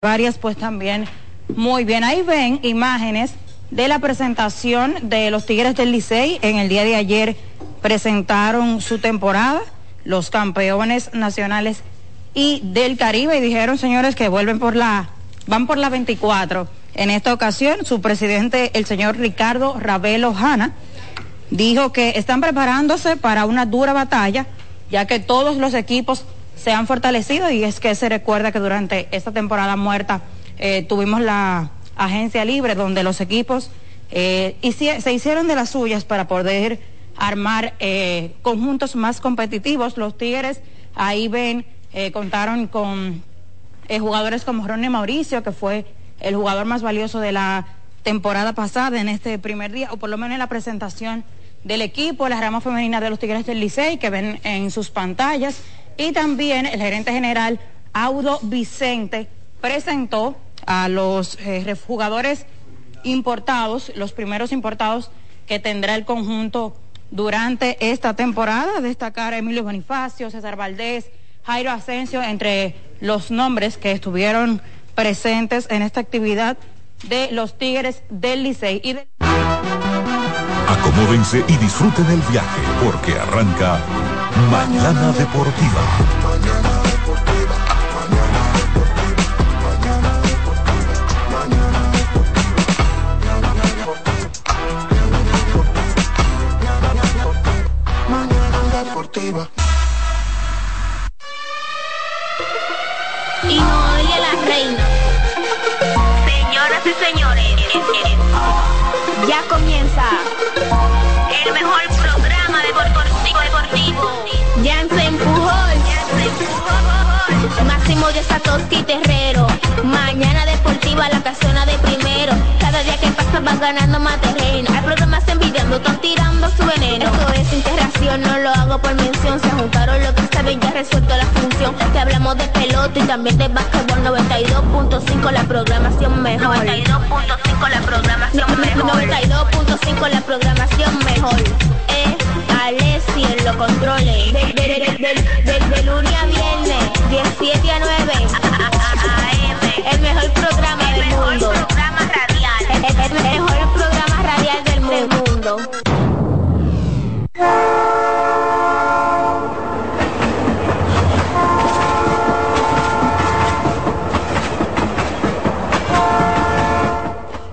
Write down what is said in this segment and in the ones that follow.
varias pues también muy bien. Ahí ven imágenes de la presentación de los Tigres del Licey. En el día de ayer presentaron su temporada, los campeones nacionales y del Caribe, y dijeron, señores, que vuelven por la, van por la 24. En esta ocasión, su presidente, el señor Ricardo Ravelo Hanna, dijo que están preparándose para una dura batalla, ya que todos los equipos se han fortalecido y es que se recuerda que durante esta temporada muerta eh, tuvimos la agencia libre donde los equipos eh, se hicieron de las suyas para poder armar eh, conjuntos más competitivos. Los Tigres ahí ven, contaron con jugadores como Ronnie Mauricio, que fue el jugador más valioso de la temporada pasada en este primer día, o por lo menos en la presentación del equipo, la rama femenina de los Tigres del Licey, que ven en sus pantallas. Y también el gerente general Audo Vicente presentó a los eh, jugadores importados, los primeros importados que tendrá el conjunto durante esta temporada. Destacar a Emilio Bonifacio, César Valdés, Jairo Asensio, entre los nombres que estuvieron presentes en esta actividad de los Tigres del Licey. Acomódense y disfruten el viaje porque arranca Mañana Deportiva. Mañana Deportiva. Mañana Deportiva. Y no oye la reina. Señoras y señores, ya comienza el mejor. Jansen Pujol. Máximo de Satoshi Terrero. Mañana deportiva, la casona de primero. Cada día que pasa van ganando más terreno. Hay programas envidiando, están tirando su veneno. Esto es interacción, no lo hago por mención. Se juntaron lo que saben, ya resuelto la función. Te hablamos de pelota y también de básquetbol 92.5 la programación mejor. 92.5 la programación mejor. 92.5 la programación mejor. Alessi en los controles. De, de, de, de, lunes a viernes, 17 a 9. El mejor programa el del mejor mundo. Programa radial. El, el, el mejor programa radial del mundo.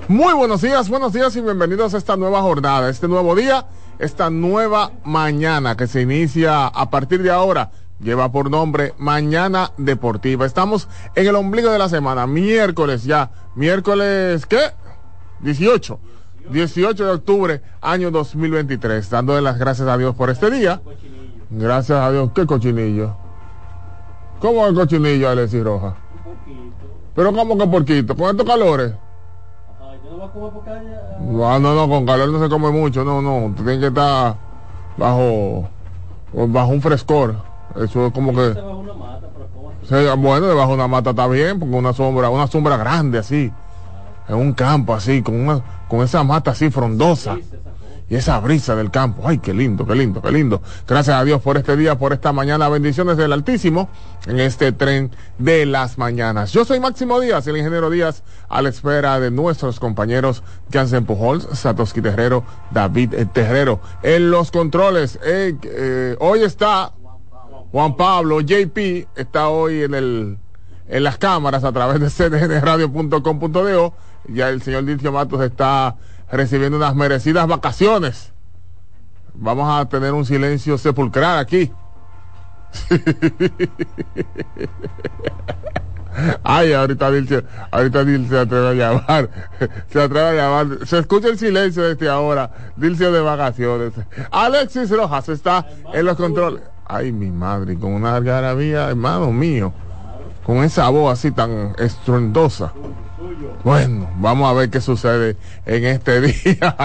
Muy buenos días, buenos días y bienvenidos a esta nueva jornada, este nuevo día, esta nueva mañana que se inicia a partir de ahora. Lleva por nombre Mañana Deportiva. Estamos en el ombligo de la semana, miércoles ya. Miércoles, ¿qué? 18. 18 de octubre, año 2023. Dándole las gracias a Dios por este día. Gracias a Dios. ¿Qué cochinillo? ¿Cómo el cochinillo, Alexis Roja? Pero ¿cómo que porquito? ¿Con estos calores? No, no, no, con calor no se come mucho, no, no, tiene que estar bajo, bajo un frescor. Eso es como que. Sí, bueno, debajo de una mata está bien, porque una sombra, una sombra grande así, en un campo así, con una, con esa mata así frondosa. Y esa brisa del campo, ay, qué lindo, qué lindo, qué lindo. Gracias a Dios por este día, por esta mañana. Bendiciones del Altísimo en este tren de las mañanas. Yo soy Máximo Díaz, el ingeniero Díaz, a la espera de nuestros compañeros Jansen Pujols, Satoshi Terrero, David Terrero. En los controles, eh, eh, hoy está Juan Pablo, JP, está hoy en el en las cámaras a través de cdnradio.com.do. Ya el señor Dilcio Matos está recibiendo unas merecidas vacaciones. Vamos a tener un silencio sepulcral aquí. Ay, ahorita Dilcio, ahorita Dilcio se atreve a llamar, se atreve a llamar, se escucha el silencio desde ahora, Dilcio de vacaciones. Alexis Rojas está en los controles. Ay, mi madre, con una algarabía, hermano mío, con esa voz así tan estruendosa. Bueno, vamos a ver qué sucede en este día.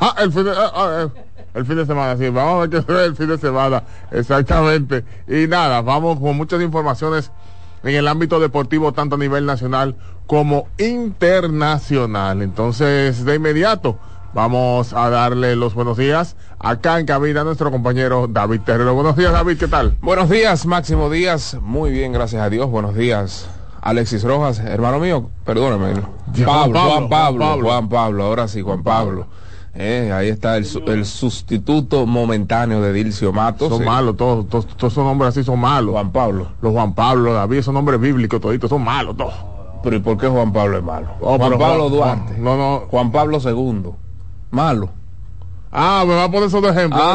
ah, el fin de, ah, ah, el fin de semana, sí, vamos a ver qué sucede el fin de semana, exactamente. Y nada, vamos con muchas informaciones en el ámbito deportivo, tanto a nivel nacional como internacional. Entonces, de inmediato, Vamos a darle los buenos días acá en cabina a nuestro compañero David Terrero. Buenos días, David, ¿qué tal? Buenos días, Máximo Díaz. Muy bien, gracias a Dios. Buenos días, Alexis Rojas, hermano mío, perdóname. Pablo, Juan Pablo, Juan Pablo, Juan Pablo. Juan Pablo, ahora sí, Juan Pablo. Eh, ahí está el, su- el sustituto momentáneo de Dilcio Matos. Son malos, todos, todos, todos esos nombres así son malos. Juan Pablo. Los Juan Pablo, David, esos nombres bíblicos, toditos, son malos todos. Pero ¿y por qué Juan Pablo es malo? Oh, Juan Pablo Juan- Duarte. Juan- no, no. Juan Pablo II. Malo. Ah, me va a poner esos de ejemplo. ¿verdad?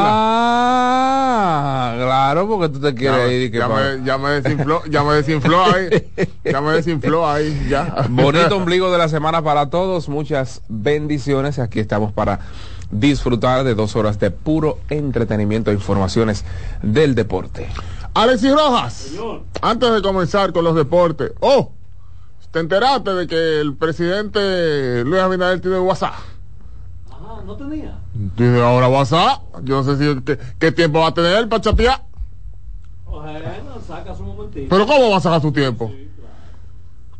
Ah, claro, porque tú te ya, quieres ir y que ya me, ya me desinfló, ya me desinfló ahí. Ya me desinfló ahí, ya. Bonito ombligo de la semana para todos, muchas bendiciones. Aquí estamos para disfrutar de dos horas de puro entretenimiento e informaciones del deporte. Alexis Rojas, antes de comenzar con los deportes, oh, ¿te enteraste de que el presidente Luis Abinader tiene WhatsApp? No tenía. Tiene ahora WhatsApp. Yo no sé si qué, qué tiempo va a tener para chatear. Bueno, saca su momentito. Pero ¿cómo va a sacar su tiempo?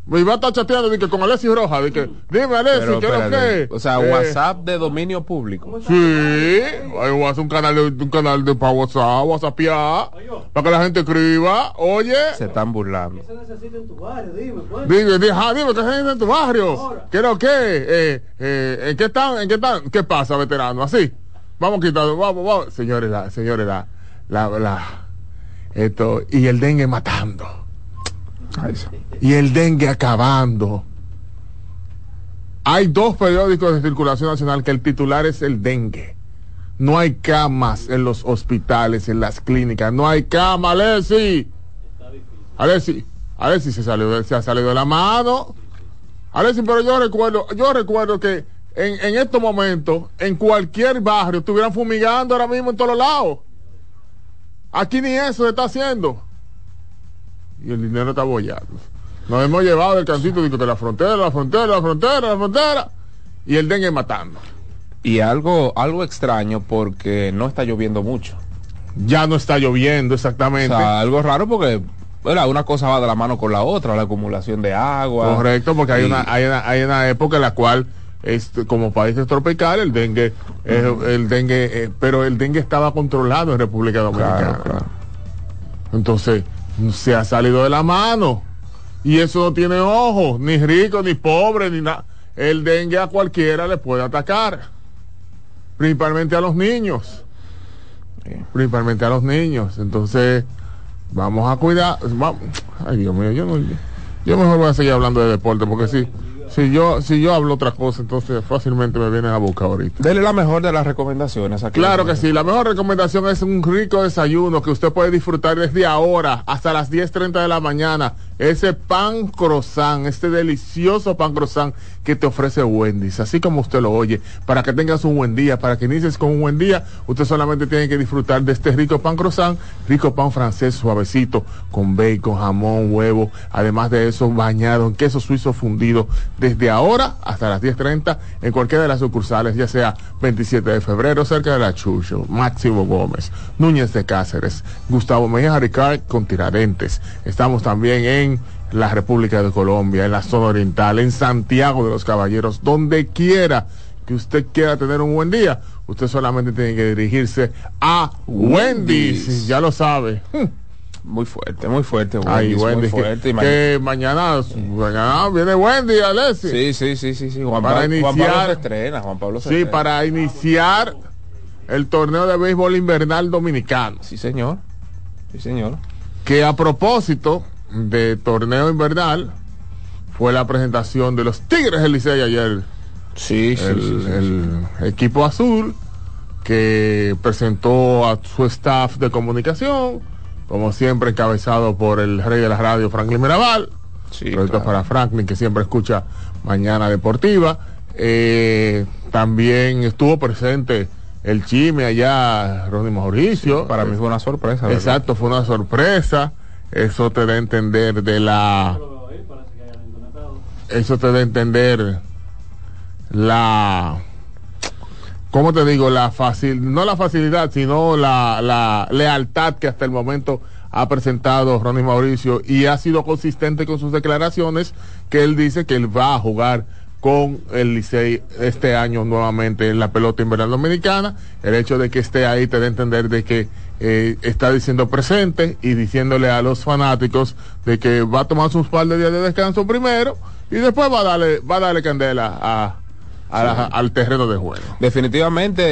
Y va a estar chateando de que con Alexis Rojas, de que, dime Alexis, ¿qué es lo que? o sea, Eh, WhatsApp de dominio público. Sí, hay WhatsApp, un canal de, un canal de para WhatsApp, WhatsAppiar, para que la gente escriba, oye, Se están burlando. ¿Qué se necesita en tu barrio? Dime, pues. dime, dime, ah, dime, ¿qué gente en tu barrio? ¿Qué es lo que? Eh, eh, ¿En qué están? ¿En qué están? ¿Qué pasa, veterano? Así, vamos quitando, vamos, vamos, señores, la, señores, la, la, la, esto, y el dengue matando. Y el dengue acabando. Hay dos periódicos de circulación nacional que el titular es el dengue. No hay camas en los hospitales, en las clínicas. No hay cama, Alessi. Alessi, Alessi se, salió se ha salido de la mano. Alessi, pero yo recuerdo, yo recuerdo que en, en estos momentos, en cualquier barrio, estuvieran fumigando ahora mismo en todos lados. Aquí ni eso se está haciendo y el dinero está bollando. Nos hemos llevado del cantito digo, de la frontera, la frontera, la frontera, la frontera, y el dengue matando. Y algo, algo extraño porque no está lloviendo mucho. Ya no está lloviendo O exactamente. sea, algo raro porque bueno, una cosa va de la mano con la otra, la acumulación de agua. Correcto, porque hay Y- una, hay una, hay una época en la cual este, como países tropicales el dengue, eh, el dengue, eh, pero el dengue estaba controlado en República Dominicana. Claro, claro. Entonces, se ha salido de la mano. Y eso no tiene ojos, ni rico, ni pobre, ni nada. El dengue a cualquiera le puede atacar. Principalmente a los niños. Sí. Principalmente a los niños. Entonces, vamos a cuidar. vamos- Ay, Dios mío, yo no. Yo mejor voy a seguir hablando de deporte, porque si, si yo, si yo hablo otra cosa, entonces fácilmente me vienen a buscar ahorita. Dele la mejor de las recomendaciones aquí. Claro que sí, la mejor recomendación es un rico desayuno que usted puede disfrutar desde ahora hasta las 10.30 de la mañana. Ese pan croissant, este delicioso pan croissant que te ofrece Wendy's, así como usted lo oye, para que tengas un buen día, para que inicies con un buen día, usted solamente tiene que disfrutar de este rico pan croissant, rico pan francés suavecito, con bacon, jamón, huevo, además de eso bañado en queso suizo fundido, desde ahora hasta las 10.30 en cualquiera de las sucursales, ya sea 27 de febrero, cerca de la Chucho, Máximo Gómez, Núñez de Cáceres, Gustavo Mejía Ricard con Tiradentes. Estamos también en la República de Colombia, en la zona oriental, en Santiago de los Caballeros, donde quiera que usted quiera tener un buen día, usted solamente tiene que dirigirse a Wendy's, Wendy's. ya lo sabe. Muy fuerte, muy fuerte. Ay, Wendy's, Wendy's, muy que, mañana, mañana viene Wendy, Alessi. Sí, sí, sí, sí, sí. Juan, Para Pablo, Juan iniciar- Pablo se estrena, Juan Pablo se Sí, estrena. para iniciar el torneo de béisbol invernal dominicano. Sí, señor. Sí, señor. Que a propósito de torneo invernal, fue la presentación de los Tigres del Licey ayer. Sí, sí, el, sí, sí, sí. el equipo azul que presentó a su staff de comunicación, como siempre encabezado por el rey de la radio, Franklin Mirabal. Sí, Proyecto claro. para Franklin, que siempre escucha Mañana Deportiva. Eh, también estuvo presente el Chime allá, Ronnie Mauricio. Para mí fue una sorpresa. ¿verdad? Exacto, fue una sorpresa. Eso te da a entender de la. Eso te da a entender la. ¿Cómo te digo? La fácil, no la facilidad, sino la, la lealtad que hasta el momento ha presentado Ronnie Mauricio y ha sido consistente con sus declaraciones que él dice que él va a jugar con el Licey este año nuevamente en la pelota invernal dominicana. El hecho de que esté ahí te da a entender de que eh, está diciendo presente y diciéndole a los fanáticos de que va a tomar sus par de días de descanso primero y después va a darle, va a darle candela a, a la- al terreno de juego. Definitivamente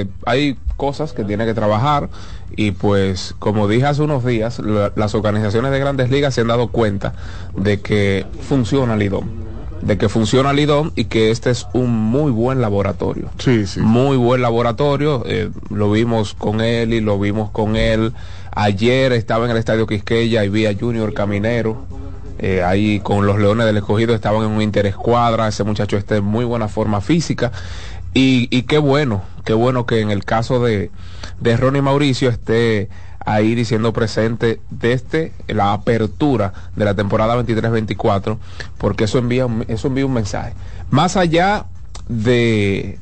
eh, hay cosas que tiene que trabajar y pues como dije hace unos días, la- las organizaciones de grandes ligas se han dado cuenta de que funciona el IDOM, de que funciona el IDOM y que este es un muy buen laboratorio. Sí, sí. Muy buen laboratorio, eh, lo vimos con él y lo vimos con él. Ayer estaba en el Estadio Quisqueya y vi a Junior Caminero. eh, ahí con los Leones del Escogido estaban en un interescuadra. Ese muchacho está en muy buena forma física. Y, y qué bueno, qué bueno que en el caso de, de Ronnie Mauricio esté ahí diciendo presente desde la apertura de la temporada 23-24, porque eso envía, un- eso envía un mensaje. Más allá de,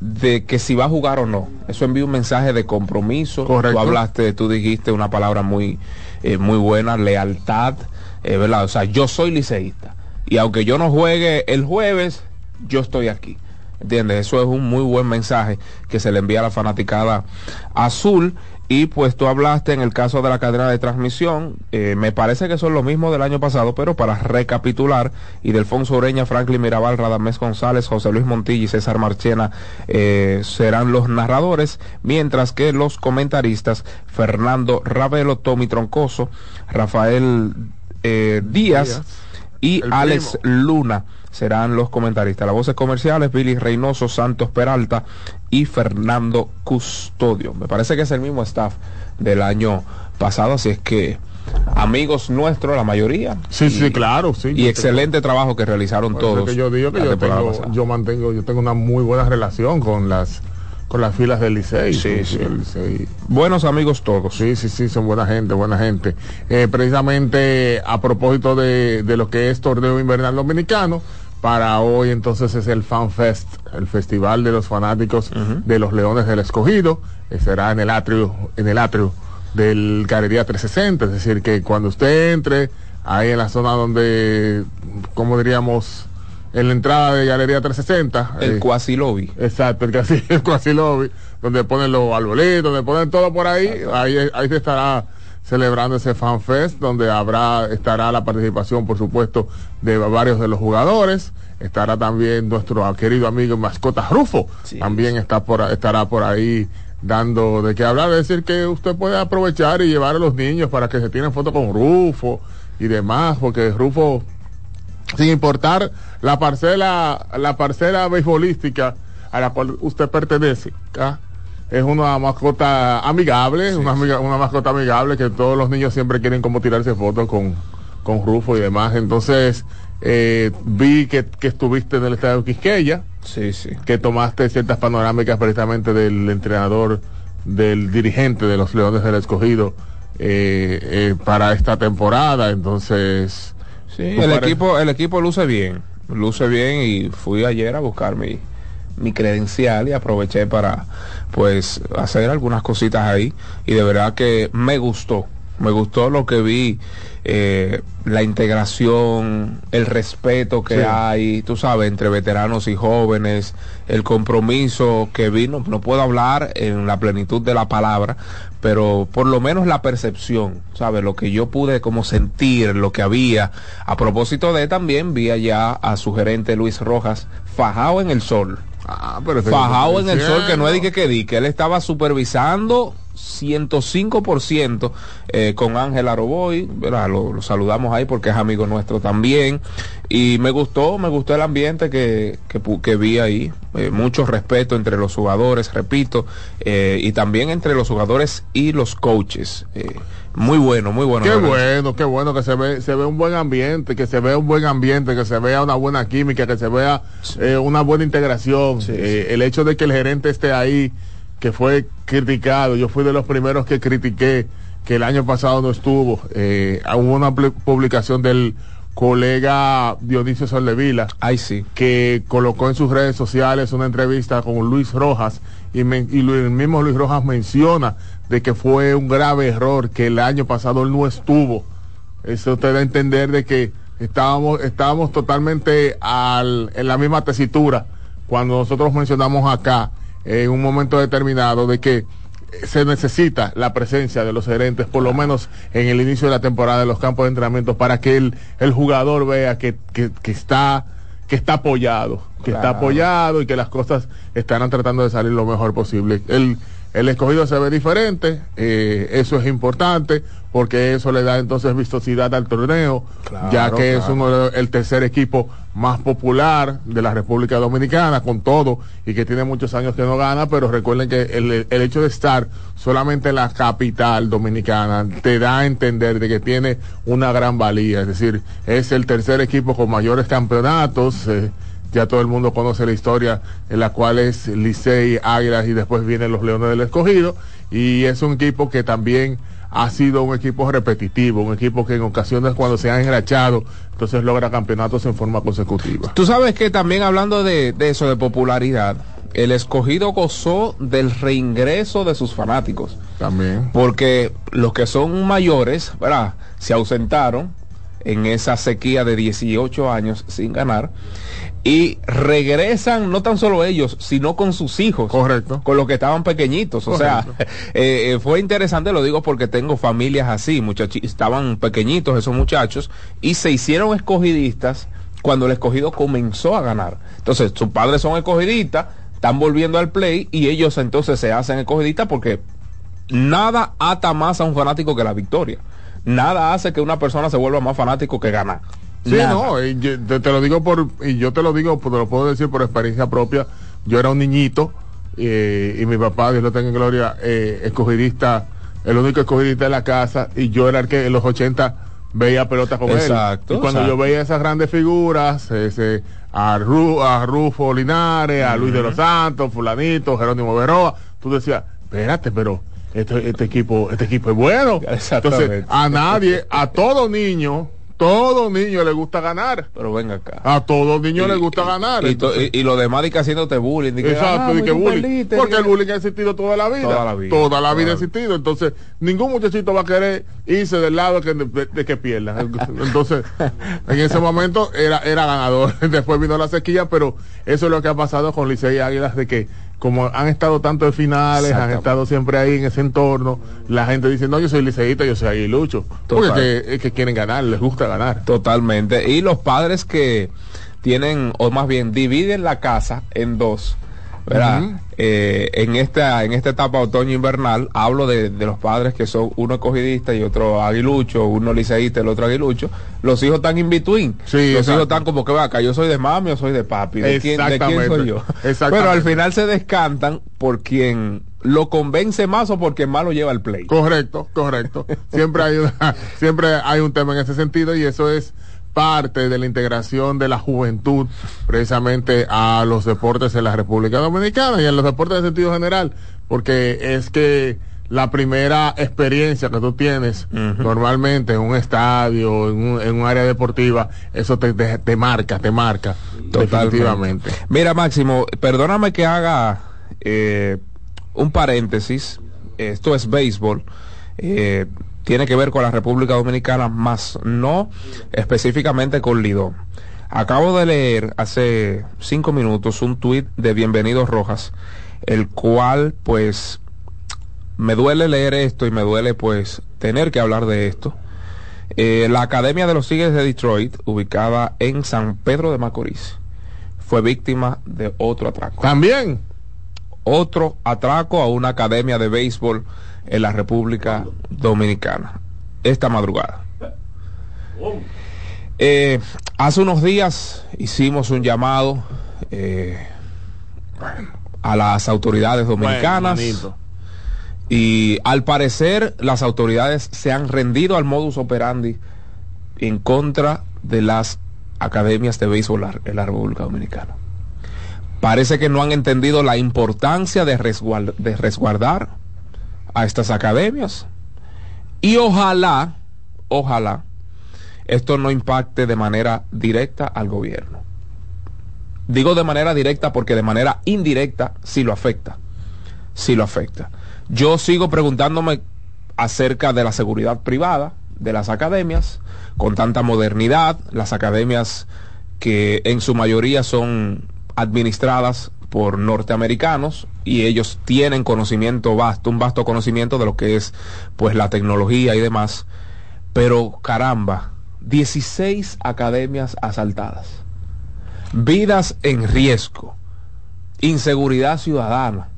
de que si va a jugar o no. Eso envía un mensaje de compromiso. Correcto. Tú hablaste, tú dijiste una palabra muy, eh, muy buena, lealtad, eh, ¿verdad? O sea, yo soy liceísta. Y aunque yo no juegue el jueves, yo estoy aquí. ¿Entiendes? Eso es un muy buen mensaje que se le envía a la fanaticada azul. Y pues tú hablaste en el caso de la cadena de transmisión, eh, me parece que son lo mismo del año pasado, pero para recapitular, y Delfonso Ureña, Franklin Mirabal, Radamés González, José Luis Montilla y César Marchena eh, serán los narradores, mientras que los comentaristas, Fernando Ravelo, Tommy Troncoso, Rafael eh, Díaz, Díaz. y El Alex primo. Luna serán los comentaristas. Las voces comerciales, Billy Reynoso, Santos Peralta y Fernando Custodio. Me parece que es el mismo staff del año pasado, así es que amigos nuestros, la mayoría. Sí, y- sí, claro, sí. Y tengo- excelente trabajo que realizaron todos. que yo digo que yo tengo, mantengo, yo tengo una muy buena relación con las con las filas del Licey. Sí, sí. del Licey. Buenos amigos todos. Sí, sí, sí, son buena gente, buena gente. Eh, precisamente a propósito de, de lo que es torneo invernal dominicano, para hoy entonces es el Fan Fest, el festival de los fanáticos de los Leones del Escogido, eh, será en el atrio, en el atrio del Galería 360, es decir que cuando usted entre ahí en la zona donde, como diríamos, en la entrada de Galería 360, El eh, cuasi lobby. Exacto, el el cuasi lobby, donde ponen los arbolitos, donde ponen todo por ahí, ahí, ahí se estará celebrando ese fan fest, donde habrá, estará la participación, por supuesto, de varios de los jugadores, estará también nuestro querido amigo mascota Rufo, Sí. también está por, estará por ahí dando de qué hablar, es decir, que usted puede aprovechar y llevar a los niños para que se tienen fotos con Rufo y demás, porque Rufo sin importar la parcela, la parcela beisbolística a la cual usted pertenece. ¿ah? Es una mascota amigable, una, amiga- una mascota amigable que todos los niños siempre quieren como tirarse fotos con, con Rufo y demás. Entonces, eh, vi que, que estuviste en el estadio Quisqueya, Sí, sí. que tomaste ciertas panorámicas precisamente del entrenador, del dirigente de los Leones del Escogido eh, eh, para esta temporada. Entonces, Sí, ¿tú el equipo, el equipo luce bien, luce bien y fui ayer a buscar mi, mi credencial y aproveché para pues hacer algunas cositas ahí y de verdad que me gustó, me gustó lo que vi, eh, la integración, el respeto que Sí. hay, tú sabes, entre veteranos y jóvenes, el compromiso que vino, no puedo hablar en la plenitud de la palabra, pero por lo menos la percepción, ¿sabes? Lo que yo pude como sentir, lo que había. A propósito de también vi allá a su gerente Luis Rojas fajado en el sol. Ah, pero ese- Fajado en el sol, que no es diciendo. di que que di, que él estaba supervisando 105% eh, con Ángel Aroboy. Lo, lo saludamos ahí porque es amigo nuestro también. Y me gustó, me gustó el ambiente que, que, vi ahí. Eh, mucho respeto entre los jugadores, repito, eh, y también entre los jugadores y los coaches. Muy bueno, muy bueno. Qué bueno, qué bueno que se ve, se ve un buen ambiente, que se vea un buen ambiente, que se vea una buena química, que se vea eh, una buena integración. Sí, Eh, El hecho de que el gerente esté ahí, que fue criticado, yo fui de los primeros que critiqué que el año pasado no estuvo. Eh, hubo una publicación del colega Dionisio Soldevila Ay, sí. que colocó en sus redes sociales una entrevista con Luis Rojas y, el mismo Luis Rojas menciona de que fue un grave error que el año pasado él no estuvo. Eso te da a entender de que estábamos, estábamos totalmente al- en la misma tesitura cuando nosotros mencionamos acá en un momento determinado de que se necesita la presencia de los gerentes, por lo menos en el inicio de la temporada de los campos de entrenamiento, para que el, el jugador vea que, que- que está que está apoyado, que está apoyado y que las cosas estarán tratando de salir lo mejor posible. El, el escogido se ve diferente, eh, eso es importante, porque eso le da entonces vistosidad al torneo, Claro, ya que es uno el tercer equipo más popular de la República Dominicana, con todo, y que tiene muchos años que no gana, pero recuerden que el, el hecho de estar solamente en la capital dominicana te da a entender de que tiene una gran valía, es decir, es el tercer equipo con mayores campeonatos, eh, ya todo el mundo conoce la historia en la cual es Licey, Águilas y después vienen los Leones del Escogido, y es un equipo que también ha sido un equipo repetitivo, un equipo que en ocasiones cuando se ha enrachado, entonces logra campeonatos en forma consecutiva. Tú sabes que también hablando de, de eso, de popularidad, el escogido gozó del reingreso de sus fanáticos. También. Porque los que son mayores, ¿verdad? Se ausentaron en esa sequía de 18 años sin ganar. Y regresan no tan solo ellos, sino con sus hijos. Correcto. Con los que estaban pequeñitos. O sea, eh, eh, fue interesante, lo digo porque tengo familias así, muchachi- estaban pequeñitos esos muchachos, y se hicieron escogidistas cuando el escogido comenzó a ganar. Entonces, sus padres son escogidistas, están volviendo al play, y ellos entonces se hacen escogidistas porque nada ata más a un fanático que la victoria. Nada hace que una persona se vuelva más fanático que ganar. Sí, Nada. no, y yo- te, te lo digo por, y yo te lo digo, te lo puedo decir por experiencia propia. Yo era un niñito eh, y mi papá, Dios lo tenga en gloria, eh, escogidista, el único escogidista de la casa, y yo era el que en los 80 veía pelota con Exacto, él. Y cuando yo veía esas grandes figuras, ese, a, Ru- a Rufo Linares, a Luis de los Santos, Fulanito, Jerónimo Beroa, tú decías, espérate, pero este, este equipo, este equipo es bueno. Entonces, a nadie, a todo niño, todo niño le gusta ganar. Pero venga acá. A todo niño le gusta ganar. Y, y- y lo demás de que haciéndote bullying. de que, Exacto, ah, de que tú bullying. Porque el que- bullying ha existido toda la vida. Toda la vida. Toda la vida ha existido. Entonces, ningún muchachito va a querer irse del lado que, de, de que pierda. Entonces, en ese momento era, era ganador. Después vino la sequía, pero eso es lo que ha pasado con Licey y Águilas, de que como han estado tanto en finales, han estado siempre ahí en ese entorno, la gente dice, no, yo soy liceísta, yo soy aguilucho. Porque es que, es que quieren ganar, les gusta ganar. Totalmente. Y los padres que tienen, o más bien, dividen la casa en dos. ¿Verdad? Eh, en esta en esta etapa otoño-invernal hablo de, de los padres que son uno escogidista y otro aguilucho, uno liceísta y el otro aguilucho. Los hijos están in between. Sí, los hijos están como que va acá, yo soy de mami o soy de papi. ¿De quién, de quién soy yo? Exactamente. Pero al final se descantan por quien lo convence más o por quien más lo lleva al play. Correcto, correcto. Siempre hay una- siempre hay un tema en ese sentido y eso es parte de la integración de la juventud precisamente a los deportes en la República Dominicana y en los deportes en sentido general, porque es que la primera experiencia que tú tienes normalmente en un estadio, en un, en un área deportiva, eso te, te, te marca, te marca definitivamente. Mira, Máximo, perdóname que haga eh, un paréntesis. Esto es béisbol. Eh, tiene que ver con la República Dominicana, más no específicamente con Lidón. Acabo de leer hace cinco minutos un tuit de Bienvenido Rojas, el cual pues me duele leer esto y me duele pues tener que hablar de esto. Eh, la Academia de los Tigres de Detroit, ubicada en San Pedro de Macorís, fue víctima de otro atraco. También, Otro atraco a una academia de béisbol en la República Dominicana. Esta madrugada. Eh, hace unos días hicimos un llamado eh, a las autoridades dominicanas. Bueno. Y al parecer las autoridades se han rendido al modus operandi en contra de las academias de béisbol en la República Dominicana. Parece que no han entendido la importancia de, resguard- de resguardar a estas academias. Y ojalá, ojalá, esto no impacte de manera directa al gobierno. Digo de manera directa porque de manera indirecta sí lo afecta. Sí lo afecta. Yo sigo preguntándome acerca de la seguridad privada de las academias, con tanta modernidad, las academias que en su mayoría son administradas por norteamericanos y ellos tienen conocimiento vasto, un vasto conocimiento de lo que es pues la tecnología y demás. Pero caramba, 16 academias asaltadas, vidas en riesgo, inseguridad ciudadana.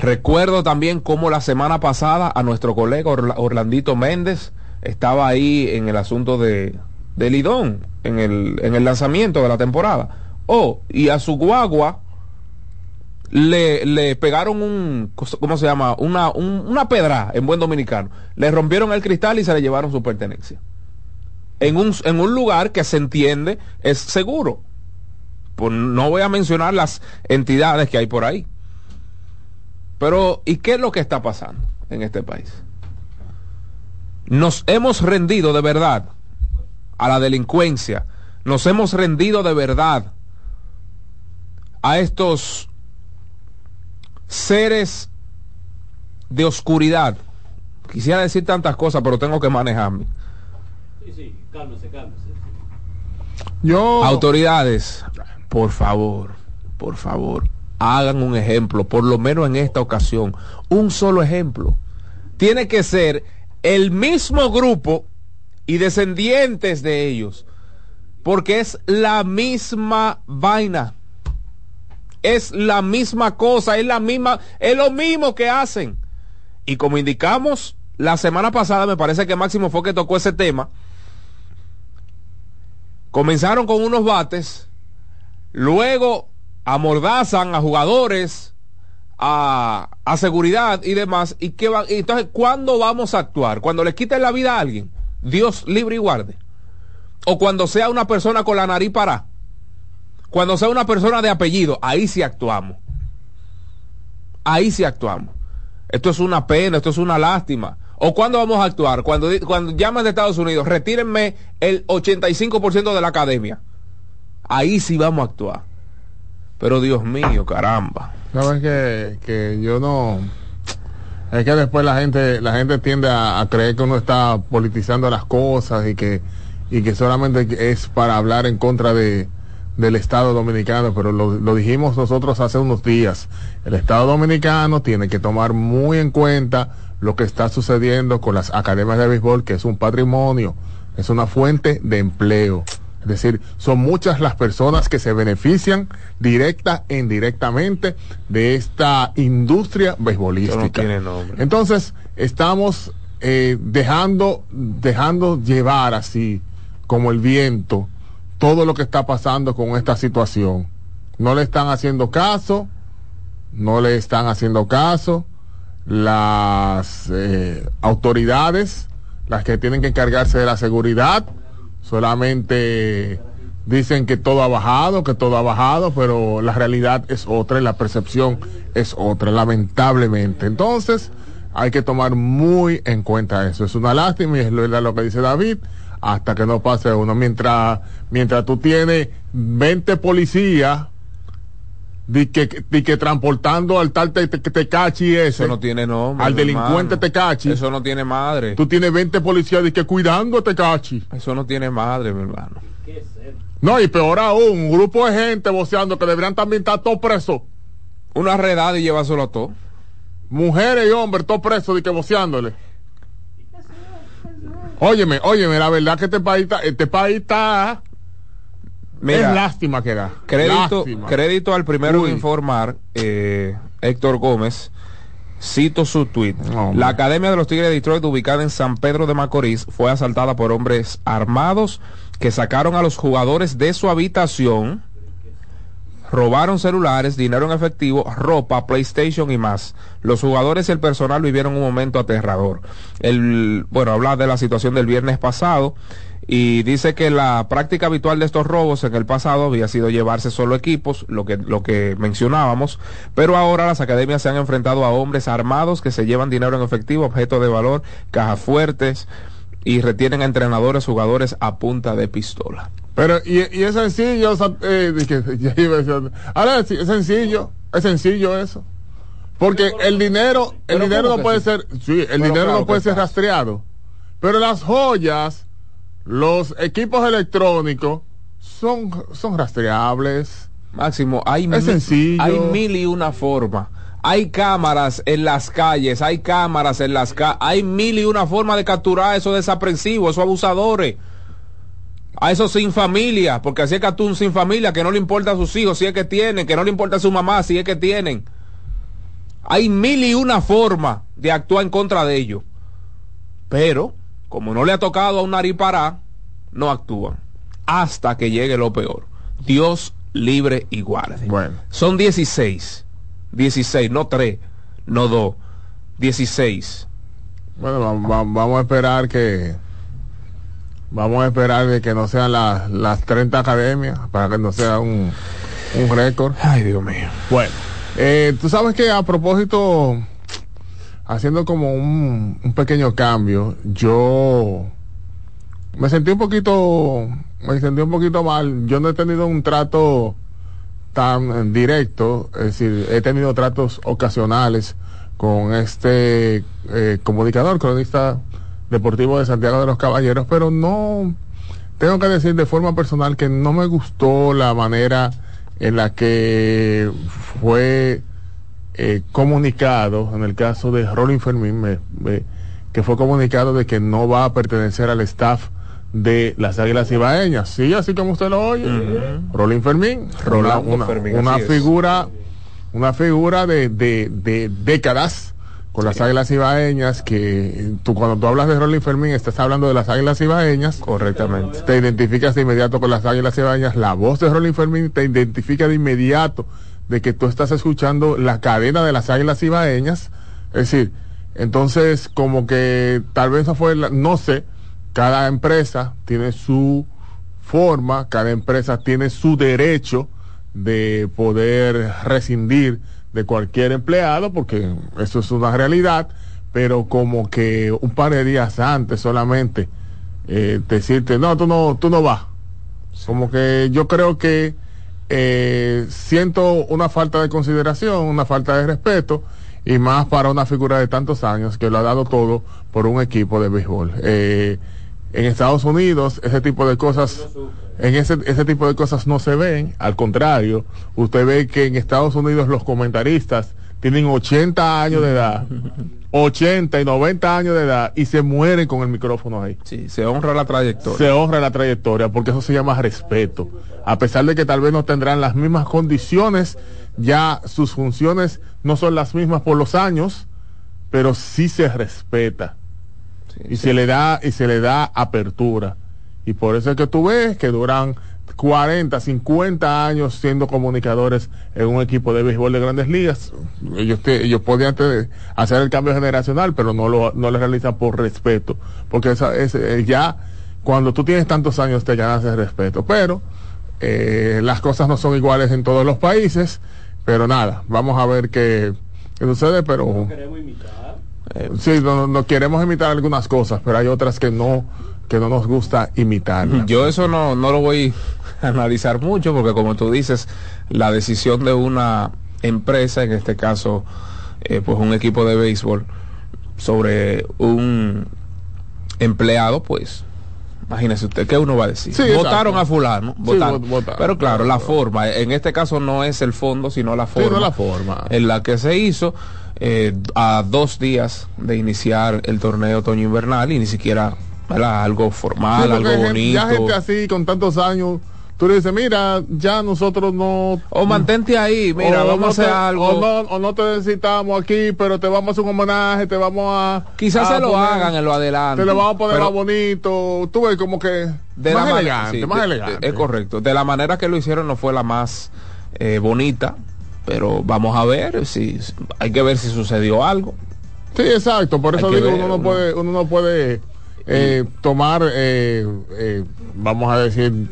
Recuerdo también cómo la semana pasada a nuestro colega Orla- Orlandito Méndez estaba ahí en el asunto de, de Lidón, en el, en el lanzamiento de la temporada. Oh, y a su guagua le, le pegaron un, ¿cómo se llama? Una, un- una pedra en buen dominicano. Le rompieron el cristal y se le llevaron su pertenencia. En un, en un lugar que se entiende es seguro. Pues no voy a mencionar las entidades que hay por ahí. Pero, ¿y qué es lo que está pasando en este país? Nos hemos rendido de verdad a la delincuencia. Nos hemos rendido de verdad a estos seres de oscuridad. Quisiera decir tantas cosas, pero tengo que manejarme. Sí, sí, cálmese, cálmese. Yo. Autoridades, por favor, por favor, hagan un ejemplo, por lo menos en esta ocasión, un solo ejemplo. Tiene que ser el mismo grupo y descendientes de ellos, porque es la misma vaina. Es la misma cosa, es la misma, es lo mismo que hacen. Y como indicamos la semana pasada, me parece que Máximo fue que tocó ese tema. Comenzaron con unos bates, luego amordazan a jugadores, a, a seguridad y demás. ¿Y qué entonces, ¿cuándo vamos a actuar? ¿Cuando le quiten la vida a alguien? Dios libre y guarde. O cuando sea una persona con la nariz para. Cuando sea una persona de apellido, ahí sí actuamos. Ahí sí actuamos. Esto es una pena, esto es una lástima. ¿O cuándo vamos a actuar? Cuando, cuando llaman de Estados Unidos, retírenme el 85% de la academia. Ahí sí vamos a actuar. Pero Dios mío, caramba. Sabes que, que yo no. Es que después la gente, la gente tiende a, a creer que uno está politizando las cosas y que, y que solamente es para hablar en contra de, del Estado Dominicano, pero lo, lo dijimos nosotros hace unos días. El Estado Dominicano tiene que tomar muy en cuenta lo que está sucediendo con las academias de béisbol, que es un patrimonio, es una fuente de empleo. Es decir, son muchas las personas que se benefician directa e indirectamente de esta industria beisbolística. No tiene nombre. Entonces, estamos eh, dejando, dejando llevar así, como el viento, todo lo que está pasando con esta situación. No le están haciendo caso, no le están haciendo caso las eh, autoridades, las que tienen que encargarse de la seguridad, solamente dicen que todo ha bajado, que todo ha bajado, pero la realidad es otra y la percepción es otra, lamentablemente. Entonces, hay que tomar muy en cuenta eso. Es una lástima y es lo que dice David, hasta que no pase uno. Mientras, mientras tú tienes 20 policías, di que, di que transportando al tal te, te, ese, Eso no tiene nombre. al delincuente. Tecachi, Eso no tiene madre. tú tienes 20 policías de que cuidando a Tecachi. Eso no tiene madre, mi hermano. ¿Qué es él? No, y peor aún, un grupo de gente voceando que deberían también estar todos presos. Una redada y llevárselo a todo. Mujeres y hombres, todos presos de que voceándole. Óyeme, óyeme, la verdad que este país está, este país está, Mira, es lástima que da. crédito, Lástima. crédito al primero Uy. en informar, eh, Héctor Gómez. Cito su tweet. Hombre. La Academia de los Tigres de Detroit, ubicada en San Pedro de Macorís, fue asaltada por hombres armados que sacaron a los jugadores de su habitación, robaron celulares, dinero en efectivo, ropa, PlayStation y más. Los jugadores y el personal vivieron un momento aterrador. El, bueno, habla de la situación del viernes pasado y dice que la práctica habitual de estos robos en el pasado había sido llevarse solo equipos, lo que, lo que mencionábamos, pero ahora las academias se han enfrentado a hombres armados que se llevan dinero en efectivo, objetos de valor, cajas fuertes y retienen a entrenadores, jugadores a punta de pistola. Pero, y, y es sencillo, eh, ahora sí, es sencillo, es sencillo eso. Porque el dinero, el dinero ¿cómo no puede sí? ser, sí, el Pero dinero claro no puede ser pasa. rastreado. Pero las joyas, los equipos electrónicos, son, son rastreables. Máximo, hay, Es mil- sencillo. hay mil y una forma. Hay cámaras en las calles, hay cámaras en las calles, hay mil y una forma de capturar a esos desaprensivos, esos abusadores. A esos sin familia, porque así es que un sin familia, que no le importa a sus hijos si es que tienen, que no le importa a su mamá si es que tienen. Hay mil y una forma de actuar en contra de ellos. Pero, como no le ha tocado a un naripará, no actúan. Hasta que llegue lo peor. Dios libre y guarde. Bueno. Son 16. 16, no 3, no 2. 16. Bueno, va- va- vamos a esperar que vamos a esperar de que no sean las, las 30 academias para que no sea un, un récord. Ay, Dios mío. Bueno, eh, tú sabes que a propósito, haciendo como un, un pequeño cambio, yo me sentí un poquito, me sentí un poquito mal. Yo no he tenido un trato tan directo, es decir, he tenido tratos ocasionales con este eh, comunicador, cronista deportivo de Santiago de los Caballeros, pero no, tengo que decir de forma personal que no me gustó la manera en la que fue eh, comunicado, en el caso de Rolling Fermín, me- que fue comunicado de que no va a pertenecer al staff de las Águilas Ibaeñas. Sí, así como usted lo oye. Rolling Fermín, Rolando una, Fermín, una es. figura, una figura de, de, de décadas con las Águilas Ibaeñas, que tú cuando tú hablas de Rolling Fermín estás hablando de las Águilas Ibaeñas Correctamente. te identificas de inmediato con las águilas ibaeñas. La voz de Rolling Fermín te identifica de inmediato de que tú estás escuchando la cadena de las águilas ibaeñas. Es decir, entonces como que tal vez no fue, la- no sé, cada empresa tiene su forma, cada empresa tiene su derecho de poder rescindir de cualquier empleado, porque eso es una realidad, pero como que un par de días antes solamente eh, decirte, no, tú no, tú no vas. Como que yo creo que eh, siento una falta de consideración, una falta de respeto, y más para una figura de tantos años que lo ha dado todo por un equipo de béisbol. Eh, en Estados Unidos ese tipo de cosas, en ese, ese tipo de cosas no se ven, al contrario, usted ve que en Estados Unidos los comentaristas tienen 80 años de edad, 80 y 90 años de edad y se mueren con el micrófono ahí Sí, se honra la trayectoria. se honra la trayectoria, porque eso se llama respeto. A pesar de que tal vez no tendrán las mismas condiciones, ya sus funciones no son las mismas por los años, pero sí se respeta Y se le da y se le da apertura. Y por eso es que tú ves que duran 40, 50 años siendo comunicadores en un equipo de béisbol de grandes ligas. Ellos, te- ellos podían hacer el cambio generacional, pero no lo, no lo realizan por respeto. Porque esa, es, eh, ya cuando tú tienes tantos años te ganas el respeto. Pero eh, las cosas no son iguales en todos los países. Pero nada, vamos a ver qué, qué sucede. Pero. Eh, Sí, no, no queremos imitar algunas cosas, pero hay otras que no, que no nos gusta imitar. Yo eso no, no lo voy a analizar mucho porque como tú dices, la decisión de una empresa, en este caso, eh, pues un equipo de béisbol, sobre un empleado, pues, imagínese usted, ¿qué uno va a decir? Sí, votaron exacto. a fulano, votaron. vot- votaron. Pero claro, la forma, en este caso no es el fondo, sino la forma. no la forma. En la que se hizo eh, a dos días de iniciar el torneo otoño invernal y ni siquiera ¿verdad? algo formal, Sí, algo bonito. Ya gente así, con tantos años, tú le dices, mira, ya nosotros no... O mantente ahí, mira, o vamos no a hacer te- algo. O no, o no te necesitamos aquí, pero te vamos a hacer un homenaje, te vamos a... Quizás a se lo poner- hagan en lo adelante. Te lo vamos a poner más bonito. Tú ves como que... de más la elegante, sí, más de- elegante. Es correcto. De la manera que lo hicieron no fue la más eh, bonita, pero vamos a ver si hay que ver si sucedió algo. Sí, exacto. Por eso digo, ver, uno no puede, uno no puede eh, tomar, eh, eh, vamos a decir,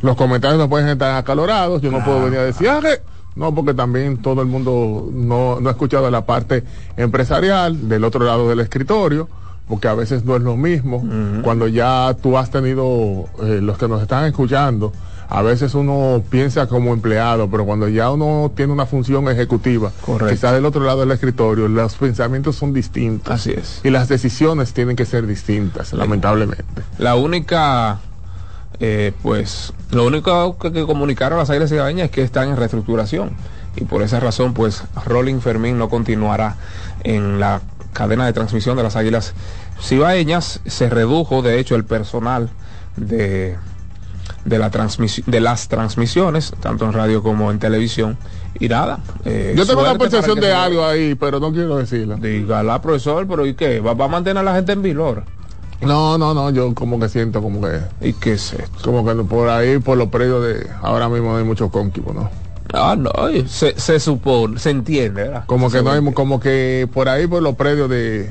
los comentarios no pueden estar acalorados. Yo no puedo venir a decir, ah, que-". no, porque también todo el mundo no, no ha escuchado la parte empresarial del otro lado del escritorio. Porque a veces no es lo mismo cuando ya tú has tenido, eh, los que nos están escuchando, a veces uno piensa como empleado, pero cuando ya uno tiene una función ejecutiva, Correcto. que está del otro lado del escritorio, los pensamientos son distintos. Así es. Y las decisiones tienen que ser distintas, lamentablemente. La única, eh, pues, lo único que, que comunicaron a las Águilas Cibaeñas es que están en reestructuración. Y por esa razón, pues, Rolling Fermín no continuará en la cadena de transmisión de las Águilas Cibaeñas. Se redujo, de hecho, el personal de, de, la transmisi- de las transmisiones, tanto en radio como en televisión. Y nada. eh, Yo tengo una percepción de algo ahí, pero no quiero decirla. Dígala, profesor, pero ¿y qué? ¿Va, va a mantener a la gente en Vilor? No, no, no, yo como que siento como que, ¿Y qué es esto? como que por ahí, por los predios de, ahora mismo hay muchos cónquibos, ¿no? Ah, no, se, se supone, se entiende, ¿verdad? Como que Se no hay, como que por ahí por los predios de,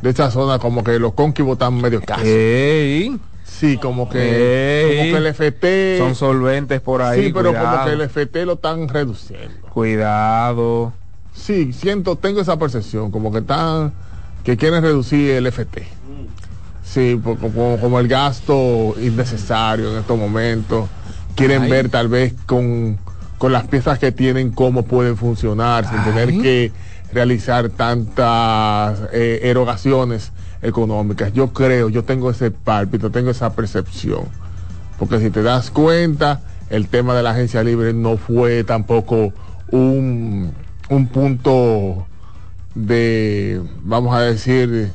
de esta zona, como que los cónquibos están medio escasos. Ey, Sí, como que, como que el FT. son solventes por ahí. sí, pero como que el FT lo están reduciendo. Cuidado. Sí, siento, tengo esa percepción, como que están, que quieren reducir el FT. Sí, por- como, como el gasto innecesario en estos momentos. Quieren Ay. ver tal vez con, con las piezas que tienen cómo pueden funcionar sin tener que realizar tantas eh, erogaciones económicas. Yo creo, yo tengo ese pálpito, tengo esa percepción. Porque si te das cuenta, el tema de la agencia libre no fue tampoco un, un punto de, vamos a decir,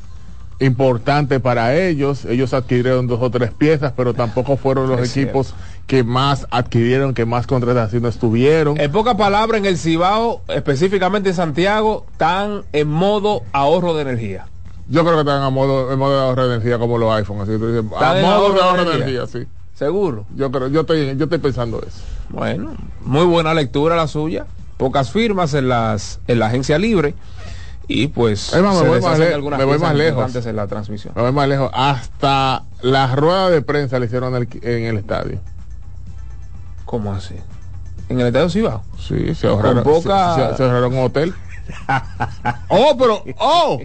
importante para ellos. Ellos adquirieron dos o tres piezas, pero tampoco fueron los Es equipos que más adquirieron, que más contrataciones tuvieron. En pocas palabras, en el Cibao, específicamente en Santiago, están en modo ahorro de energía. Yo creo que están a modo, en modo de ahorro de energía como los iPhones. Así, tú dices, a modo de ahorro de energía. energía, sí. Seguro. Yo creo, yo estoy, yo estoy pensando eso. Bueno, muy buena lectura la suya. Pocas firmas en las en la agencia libre. Y pues Es más, me voy más le- me voy más lejos. en la transmisión. A ver más lejos, hasta la rueda de prensa le hicieron en el, en el estadio. ¿Cómo así? En el estadio Cibao. Sí, se ahorraron, Con poca- se, se- se ahorraron un hotel. oh, pero, oh,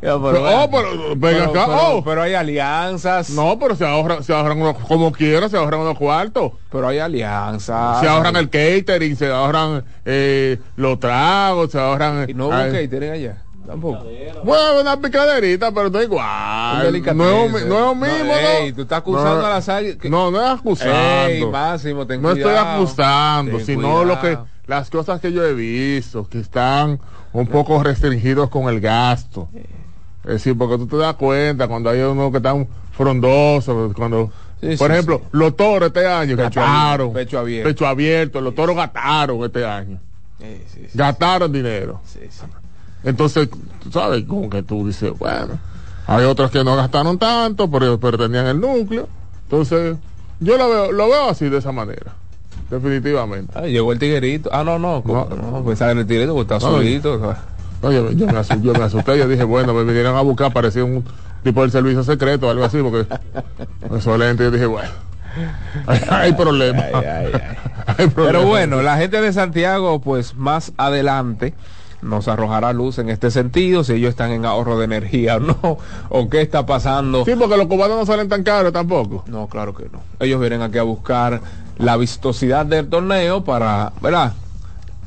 pero, pero, oh, pero, ven acá, pero- oh. pero hay alianzas. No, pero se ahorran, se ahorran unos, como quiera, se ahorran unos cuartos. Pero hay alianzas. Se ahorran el catering, se ahorran eh, los tragos, se ahorran. Y no hubo ay, catering allá. Tampoco. Bueno, una picaderita, pero no igual. No es no es mismo, No, ¿no? ey, tú estás acusando No, a las águilas que- No, no es acusando. Ey, Máximo, ten no estoy cuidado. acusando, Ten sino lo que cuidado. las cosas que yo he visto que están un poco restringidos con el gasto. Es decir, porque tú te das cuenta cuando hay uno que están frondosos, cuando Sí, por sí, ejemplo, sí. los toros este año Pecho abierto, pecho abierto. pecho abierto, los toros gastaron este año, gastaron dinero. Entonces, tú sabes, como que tú dices, bueno, hay otros que no gastaron tanto, pero, pero tenían el núcleo. Entonces, yo lo veo, lo veo así de esa manera, definitivamente. Ah, llegó el tiguerito. Ah, no, no. No. No, no pensaba en el tiguerito porque está No, solito. No, yo, yo me asusté, yo me asusté, yo dije, bueno, me vinieron a buscar, parecía un tipo del servicio secreto o algo así, porque eso lente, yo dije, bueno, hay, hay problema. Ay, ay, ay. Hay problema. Pero bueno, la gente de Santiago, pues más adelante nos arrojará luz en este sentido, si ellos están en ahorro de energía o no, o qué está pasando. Sí, porque los cubanos no salen tan caros tampoco. No, claro que no. Ellos vienen aquí a buscar la vistosidad del torneo para, ¿verdad?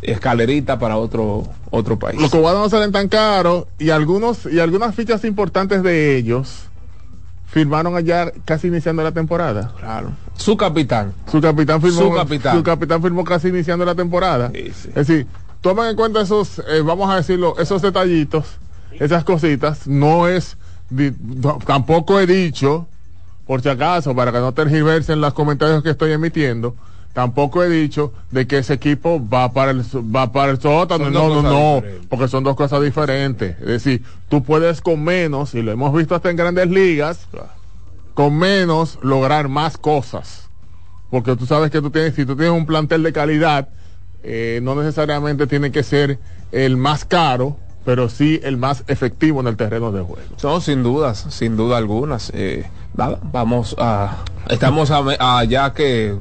Escalerita para otro otro país. Los cubanos no salen tan caros y algunos y algunas fichas importantes de ellos firmaron allá casi iniciando la temporada. Claro. Su capitán. Su capitán firmó Su capitán. su capitán firmó casi iniciando la temporada. Sí, sí. Es decir, tomen en cuenta esos, eh, vamos a decirlo, esos detallitos, esas cositas. No es, tampoco he dicho, por si acaso, para que no tergiversen los comentarios que estoy emitiendo, tampoco he dicho de que ese equipo va para el, va para el sótano. No, no, no, diferentes. porque son dos cosas diferentes. Es decir, tú puedes con menos, y lo hemos visto hasta en grandes ligas, con menos lograr más cosas. Porque tú sabes que tú tienes, si tú tienes un plantel de calidad, eh, no necesariamente tiene que ser el más caro, pero sí el más efectivo en el terreno de juego. No, sin dudas, sin duda algunas. Eh, nada, vamos a. Estamos a, a ya que.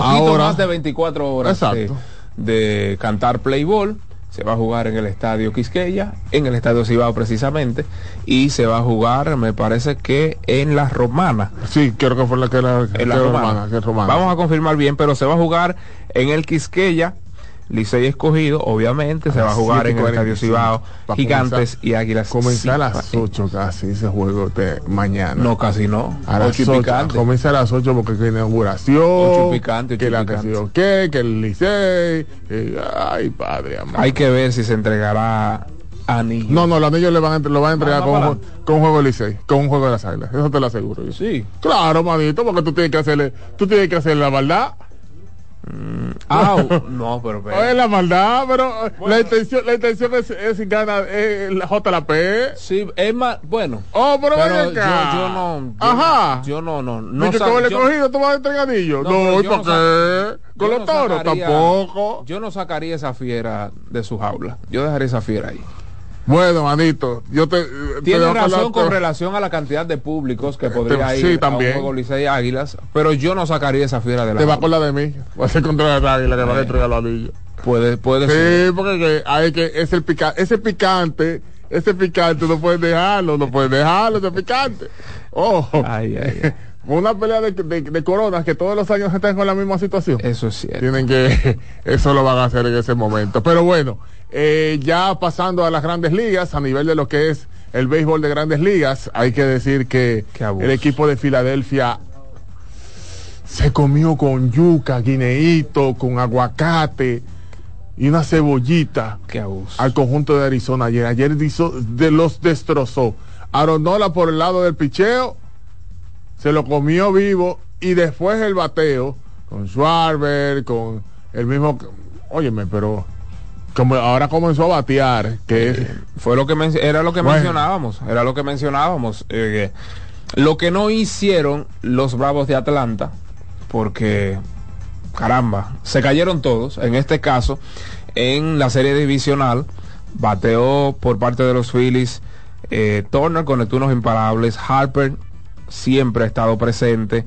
Poquito Ahora- más de 24 horas de, Exacto. de cantar Playball. se va a jugar en el estadio Quisqueya, en el estadio Cibao precisamente, y se va a jugar, me parece que en la Romana. Sí, creo que fue la que era, En la era Romana. romana, que es romana. Vamos a confirmar bien, pero se va a jugar en el Quisqueya, Licey escogido, obviamente, se A va a jugar en el 7:45. Estadio Cibao, a Gigantes y Águilas. Comenzar a las Sí, 8 casi ese juego de mañana. No, casi no. A las Ocho y 8, picante. comienza a las 8 porque hay inauguración. Ocho picante, ocho que la que ok, que el Licey. ay, padre, amor. Hay que ver si se entregará anillo. No, no, los anillos le van a, lo van a entregar con, un con juego de Licey, con un juego de las águilas. Eso te lo aseguro yo. Sí. Claro, manito, porque tú tienes que hacerle, tú tienes que hacerle la maldad. Ah, no, pero, pero- Oye, la maldad, pero eh, la intención, la intención es, es ganar eh, la JLP. Sí, es más, bueno. Oh, pero, Pero ven yo, acá. yo no. yo- Ajá. Yo no, no. No sa- con el escogido tú vas anillos. No, No, ¿y por no qué? Con los no toros sacaría- tampoco. Yo no sacaría esa fiera de su jaula. Yo dejaría esa fiera ahí. Bueno, manito, yo te. te Tiene que razón con relación a la cantidad de públicos que podría sí, ir también. a un juego Licey Águilas, pero yo no sacaría esa fiera de la Te va a acordar de mí. Voy a ser contra la águila que van a entregar los anillos. Puede, puede ser. Sí, porque que hay que ese el pica, ese picante, ese picante no puedes dejarlo, no puedes dejarlo, ese picante. Oh, Ay, ay, ay. una pelea de, de, de coronas que todos los años están con la misma situación. Eso es cierto. Tienen que, eso lo van a hacer en ese momento. Pero bueno, eh, ya pasando a las grandes ligas, a nivel de lo que es el béisbol de grandes ligas, hay que decir que el equipo de Filadelfia se comió con yuca, guineíto, con aguacate y una cebollita Qué abuso. al conjunto de Arizona ayer. Ayer hizo- de los destrozó. Aronola por el lado del picheo, se lo comió vivo y después el bateo con Schwarber, con el mismo. Óyeme, pero como ahora comenzó a batear, que es. Fue lo que men- era lo que Bueno. mencionábamos, era lo que mencionábamos. eh, lo que no hicieron los Bravos de Atlanta, porque caramba, se cayeron todos. En este caso, en la serie divisional, bateó por parte de los Phillies. eh, Turner conectó unos imparables. Harper siempre ha estado presente.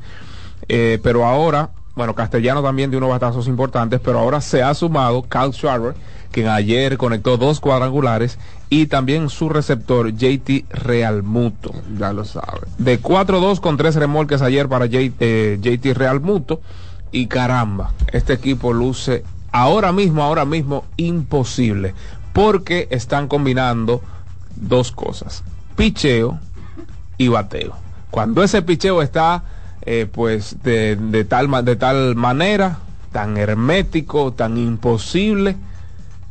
eh, pero ahora, bueno, Castellano también de unos batazos importantes, pero ahora se ha sumado Kyle Schwarber, quien ayer conectó dos cuadrangulares, y también su receptor JT Realmuto. Ya lo sabe. De 4-2 con tres remolques ayer para J- eh, JT Realmuto. Y caramba, este equipo luce ahora mismo, ahora mismo imposible. Porque están combinando dos cosas. Picheo y bateo. Cuando ese picheo está eh, pues de, de tal, de tal manera, tan hermético, tan imposible,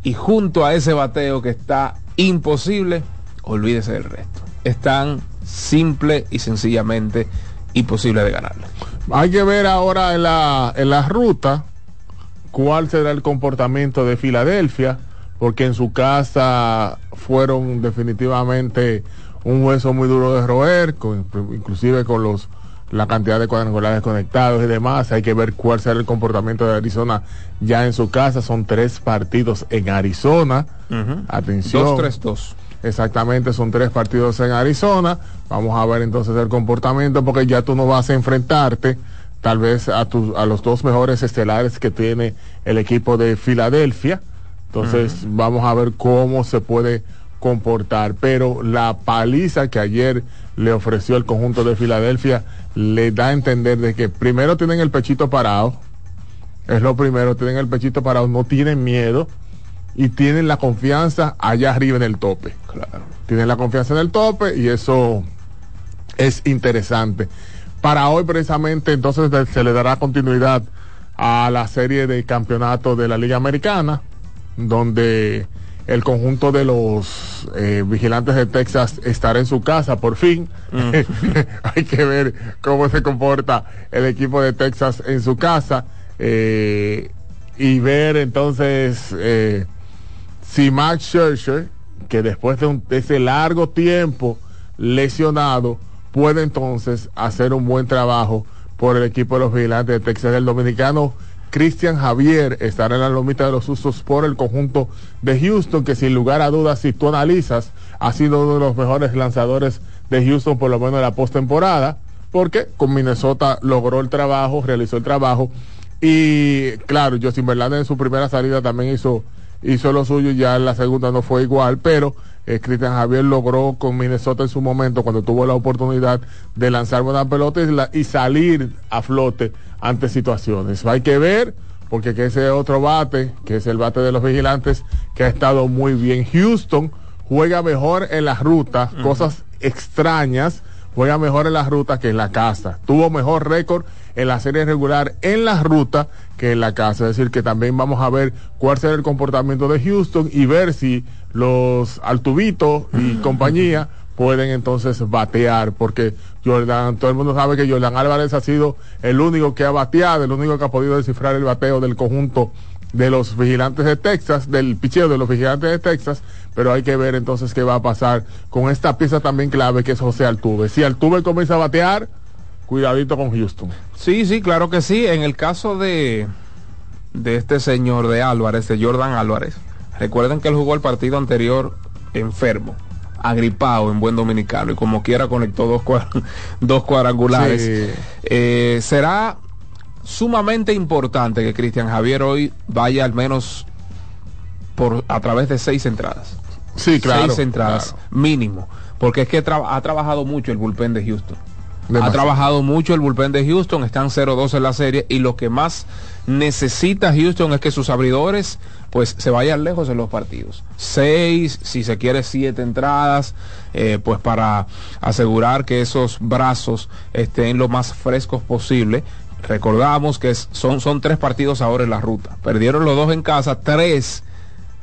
y junto a ese bateo que está imposible, olvídese del resto. Es tan simple y sencillamente imposible de ganarle. Hay que ver ahora en la, en ruta cuál será el comportamiento de Filadelfia, porque en su casa fueron definitivamente un hueso muy duro de roer, inclusive con los la cantidad de cuadrangulares conectados y demás. Hay que ver cuál será el comportamiento de Arizona ya en su casa. Son tres partidos en Arizona. Atención. 2-3-2. Exactamente, son tres partidos en Arizona. Vamos a ver entonces el comportamiento porque ya tú no vas a enfrentarte tal vez a, tus a los dos mejores estelares que tiene el equipo de Filadelfia. Entonces vamos a ver cómo se puede comportar. Pero la paliza que ayer le ofreció el conjunto de Filadelfia le da a entender de que primero tienen el pechito parado. Es lo primero, tienen el pechito parado, no tienen miedo y tienen la confianza allá arriba en el tope. Claro. Tienen la confianza en el tope y eso es interesante. Para hoy precisamente entonces se le dará continuidad a la serie de campeonato de la Liga Americana, donde el conjunto de los eh, vigilantes de Texas estará en su casa por fin. Hay que ver cómo se comporta el equipo de Texas en su casa eh, y ver entonces eh, si Max Scherzer, que después de, un- de ese largo tiempo lesionado, puede entonces hacer un buen trabajo por el equipo de los vigilantes de Texas. El dominicano Cristian Javier estará en la lomita de los usos por el conjunto de Houston, que sin lugar a dudas, si tú analizas, ha sido uno de los mejores lanzadores de Houston, por lo menos en la postemporada, porque con Minnesota logró el trabajo, realizó el trabajo. Y claro, Justin Verlander en su primera salida también hizo hizo lo suyo, ya en la segunda no fue igual, pero eh, Cristian Javier logró con Minnesota en su momento, cuando tuvo la oportunidad de lanzar buena pelota y, la- y salir a flote ante situaciones. Hay que ver, porque que ese otro bate, que es el bate de los vigilantes, que ha estado muy bien. Houston juega mejor en las rutas, cosas extrañas, juega mejor en las rutas que en la casa. Tuvo mejor récord en la serie regular en la ruta que en la casa. Es decir, que también vamos a ver cuál será el comportamiento de Houston y ver si los Altubitos y compañía pueden entonces batear, porque Jordan, todo el mundo sabe que Jordan Álvarez ha sido el único que ha bateado, el único que ha podido descifrar el bateo del conjunto de los vigilantes de Texas, del picheo de los vigilantes de Texas, pero hay que ver entonces qué va a pasar con esta pieza también clave que es José Altuve. Si Altuve comienza a batear, cuidadito con Houston. Sí, sí, claro que sí. En el caso de, de este señor de Álvarez, de Jordan Álvarez, recuerden que él jugó el partido anterior enfermo, agripado en buen dominicano y como quiera conectó dos, cua- dos cuadrangulares. Sí. Eh, será sumamente importante que Cristian Javier hoy vaya al menos por a través de seis entradas. Sí, claro. seis entradas claro. mínimo, porque es que tra- ha trabajado mucho el bullpen de Houston. Ha trabajado mucho el bullpen de Houston, están 0-2 en la serie y lo que más necesita Houston es que sus abridores pues se vayan lejos en los partidos. Seis, si se quiere siete entradas, eh, pues para asegurar que esos brazos estén lo más frescos posible. Recordamos que son, son tres partidos ahora en la ruta. Perdieron los dos en casa, tres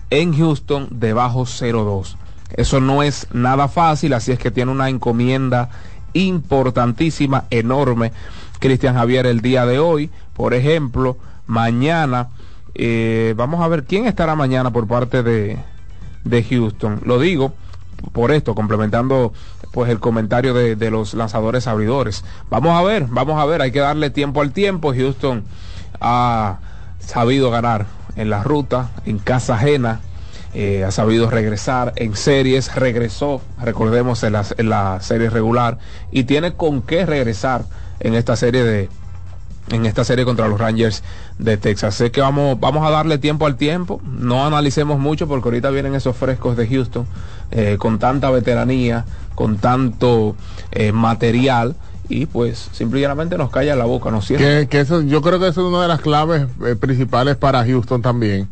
en Houston debajo 0-2. Eso no es nada fácil, así es que tiene una encomienda importantísima, enorme, Cristian Javier el día de hoy. Por ejemplo, mañana, eh, vamos a ver quién estará mañana por parte de, de Houston. Lo digo por esto, complementando pues el comentario de, de los lanzadores abridores. Vamos a ver, vamos a ver, hay que darle tiempo al tiempo. Houston ha sabido ganar en la ruta, en casa ajena, eh, ha sabido regresar en series, regresó, recordemos, en la, serie regular, y tiene con qué regresar en esta serie de, en esta serie contra los Rangers de Texas. Sé que vamos, vamos a darle tiempo al tiempo, no analicemos mucho porque ahorita vienen esos frescos de Houston eh, con tanta veteranía, con tanto eh, material y pues simplemente nos calla la boca, nos cierra. Que, que eso, yo creo que eso es una de las claves principales para Houston también.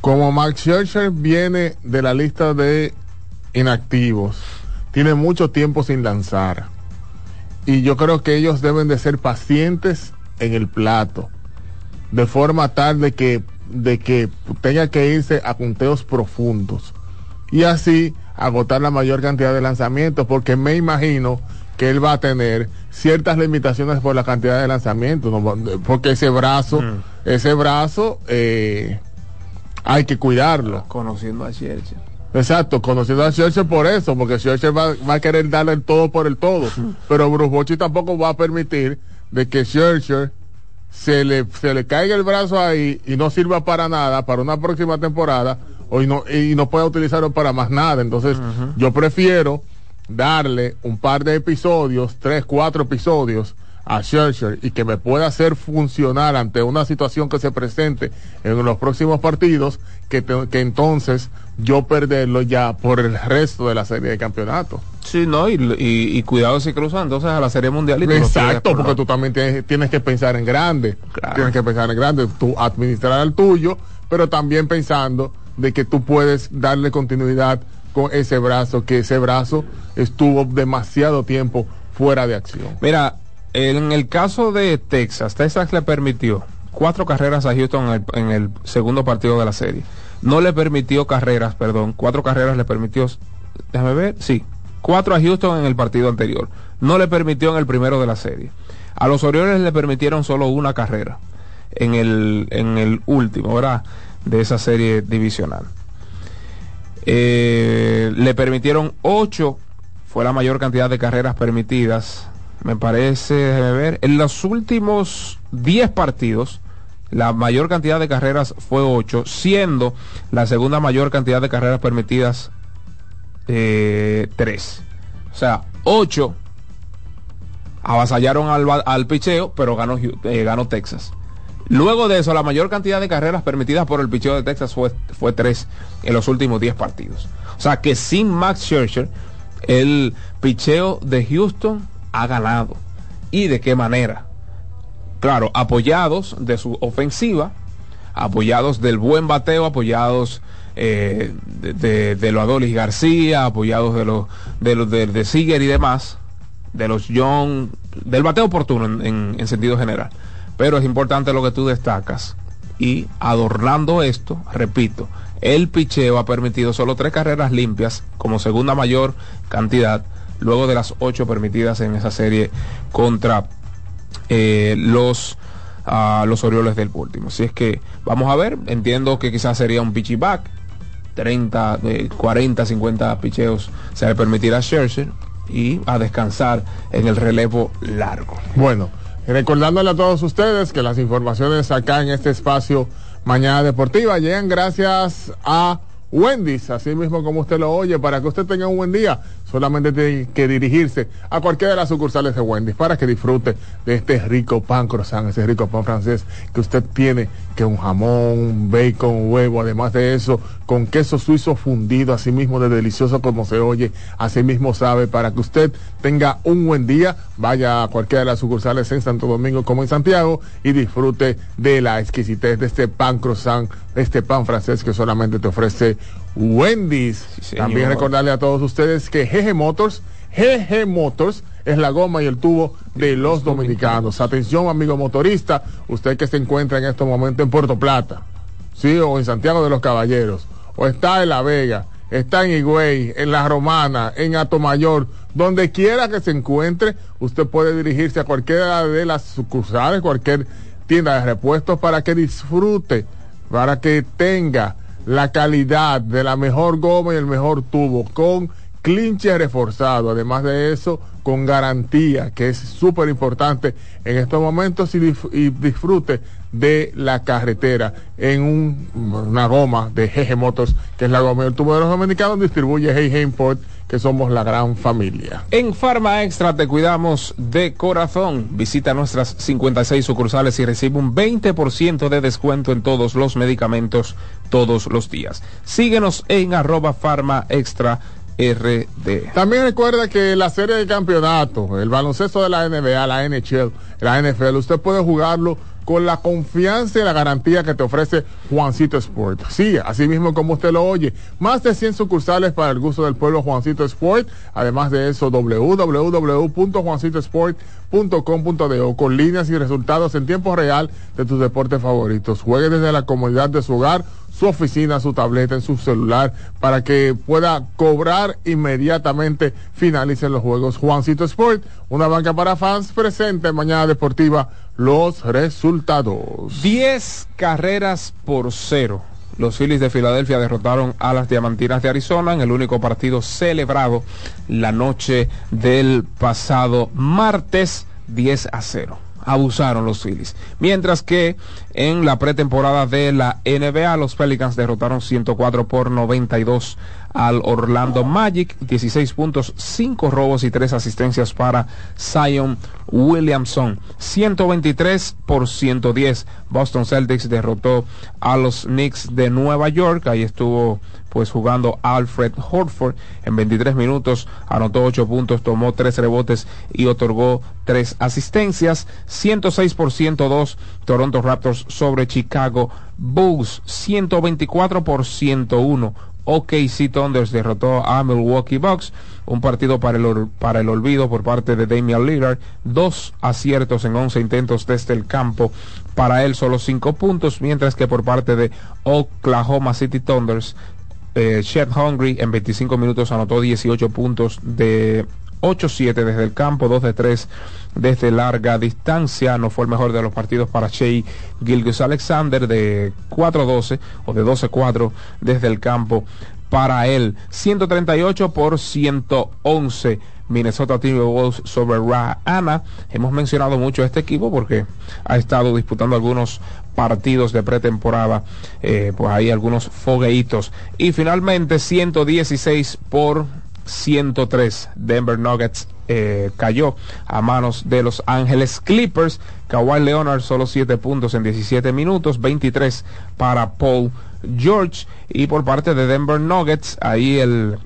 Como Max Scherzer viene de la lista de inactivos, tiene mucho tiempo sin lanzar. Y yo creo que ellos deben de ser pacientes en el plato, de forma tal de que, de que tenga que irse a punteos profundos. Y así agotar la mayor cantidad de lanzamientos, porque me imagino que él va a tener ciertas limitaciones por la cantidad de lanzamientos, ¿no? porque ese brazo, ese brazo eh, hay que cuidarlo. Conociendo a Scherzer. Exacto, conociendo a Scherzer por eso, porque Scherzer va, va a querer darle el todo por el todo, pero Bruce Bochy tampoco va a permitir de que Scherzer se le, se le caiga el brazo ahí y no sirva para nada para una próxima temporada o y no, y no pueda utilizarlo para más nada. Entonces, yo prefiero darle un par de episodios, tres, cuatro episodios a Scherzer y que me pueda hacer funcionar ante una situación que se presente en los próximos partidos, que, te- que entonces yo perderlo ya por el resto de la serie de campeonato. Sí, no, y, y- y cuidado si cruzan entonces a la Serie Mundial. y Exacto, por porque tú también tienes, tienes que pensar en grande. Claro. Tienes que pensar en grande, tú administrar el tuyo, pero también pensando de que tú puedes darle continuidad con ese brazo, que ese brazo estuvo demasiado tiempo fuera de acción. Mira, en el caso de Texas, Texas le permitió cuatro carreras a Houston en el, segundo partido de la serie. No le permitió carreras, perdón, cuatro carreras le permitió, déjame ver, sí, cuatro a Houston en el partido anterior. No le permitió en el primero de la serie. A los Orioles le permitieron solo una carrera en el, en el último, ¿verdad? De esa serie divisional. Eh, le permitieron 8, fue la mayor cantidad de carreras permitidas. Me parece, déjeme ver, en los últimos 10 partidos, la mayor cantidad de carreras fue 8, siendo la segunda mayor cantidad de carreras permitidas 3. o sea, 8 avasallaron al, al picheo, pero ganó, eh, ganó Texas. Luego de eso, la mayor cantidad de carreras permitidas por el picheo de Texas fue, fue tres en los últimos 10 partidos. O sea que sin Max Scherzer, el picheo de Houston ha ganado. ¿Y de qué manera? Claro, apoyados de su ofensiva, apoyados del buen bateo, apoyados eh, de, de, los Adolis García, apoyados de los de los de, de Seager y demás, de los John, del bateo oportuno en, en, en sentido general. Pero es importante lo que tú destacas. Y adornando esto, repito, el picheo ha permitido solo tres carreras limpias como segunda mayor cantidad, luego de las ocho permitidas en esa serie contra eh, los, uh, los Orioles del último. Así es que vamos a ver, entiendo que quizás sería un pitchy back, 30, eh, 40, 50 picheos se le permitirá a Scherzer y a descansar en el relevo largo. Bueno, recordándole a todos ustedes que las informaciones acá en este espacio Mañana Deportiva llegan gracias a Wendy's, así mismo como usted lo oye, para que usted tenga un buen día. Solamente tiene que dirigirse a cualquiera de las sucursales de Wendy's para que disfrute de este rico pan croissant, ese rico pan francés que usted tiene, que un jamón, un bacon, un huevo, además de eso, con queso suizo fundido, así mismo de delicioso como se oye, así mismo sabe, para que usted tenga un buen día, vaya a cualquiera de las sucursales en Santo Domingo como en Santiago y disfrute de la exquisitez de este pan croissant, este pan francés que solamente te ofrece Wendy's. Sí, También recordarle a todos ustedes que GG Motors, GG Motors es la goma y el tubo de los dominicanos. Atención, amigo motorista, usted que se encuentra en estos momentos en Puerto Plata, sí, o en Santiago de los Caballeros, o está en La Vega, está en Higüey, en La Romana, en Atomayor, donde quiera que se encuentre, usted puede dirigirse a cualquiera de las sucursales, cualquier tienda de repuestos para que disfrute, para que tenga la calidad de la mejor goma y el mejor tubo con clinche reforzado. Además de eso, con garantía, que es súper importante en estos momentos y, disfrute de la carretera en un, una goma de GG Motors, que es la goma y el tubo de los dominicanos, distribuye GG Import que somos la gran familia. En Farma Extra te cuidamos de corazón. Visita nuestras 56 sucursales y recibe un 20% de descuento en todos los medicamentos todos los días. Síguenos en arroba Farma Extra. RD. También recuerda que la serie de campeonato, el baloncesto de la NBA, la NHL, la NFL, usted puede jugarlo con la confianza y la garantía que te ofrece Juancito Sport. Sí, así mismo como usted lo oye. Más de 100 sucursales para el gusto del pueblo Juancito Sport. Además de eso, www.juancitosport.com.de con líneas y resultados en tiempo real de tus deportes favoritos. Juegue desde la comodidad de su hogar su oficina, su tableta, en su celular, para que pueda cobrar inmediatamente finalicen los juegos. Juancito Sport, una banca para fans, presente mañana deportiva los resultados. 10 carreras por cero. Los Phillies de Filadelfia derrotaron a las Diamantinas de Arizona en el único partido celebrado la noche del pasado martes 10 a 0 abusaron los Phillies. Mientras que en la pretemporada de la NBA, los Pelicans derrotaron 104 por 92 al Orlando Magic, 16 puntos, 5 robos y 3 asistencias para Zion Williamson. 123 por 110. Boston Celtics derrotó a los Knicks de Nueva York. Ahí estuvo pues jugando Alfred Horford en 23 minutos, anotó 8 puntos, tomó 3 rebotes y otorgó 3 asistencias. 106 por 102 Toronto Raptors sobre Chicago Bulls. 124 por 101 OKC Thunders derrotó a Milwaukee Bucks, un partido para el, para el olvido por parte de Damian Lillard, dos aciertos en 11 intentos desde el campo, para él solo 5 puntos, mientras que por parte de Oklahoma City Thunders, eh, Hungry en 25 minutos anotó 18 puntos de 8-7 desde el campo, 2 de 3 desde larga distancia. No fue el mejor de los partidos para Shea Gilgus Alexander de 4-12 o de 12-4 desde el campo para él. 138 por 111. Minnesota Timberwolves sobre Ana. Hemos mencionado mucho a este equipo porque ha estado disputando algunos partidos de pretemporada, eh, pues hay algunos fogueitos. Y finalmente 116 por 103. Denver Nuggets eh, cayó a manos de Los Ángeles Clippers. Kawhi Leonard solo 7 puntos en 17 minutos, 23 para Paul George. Y por parte de Denver Nuggets, ahí el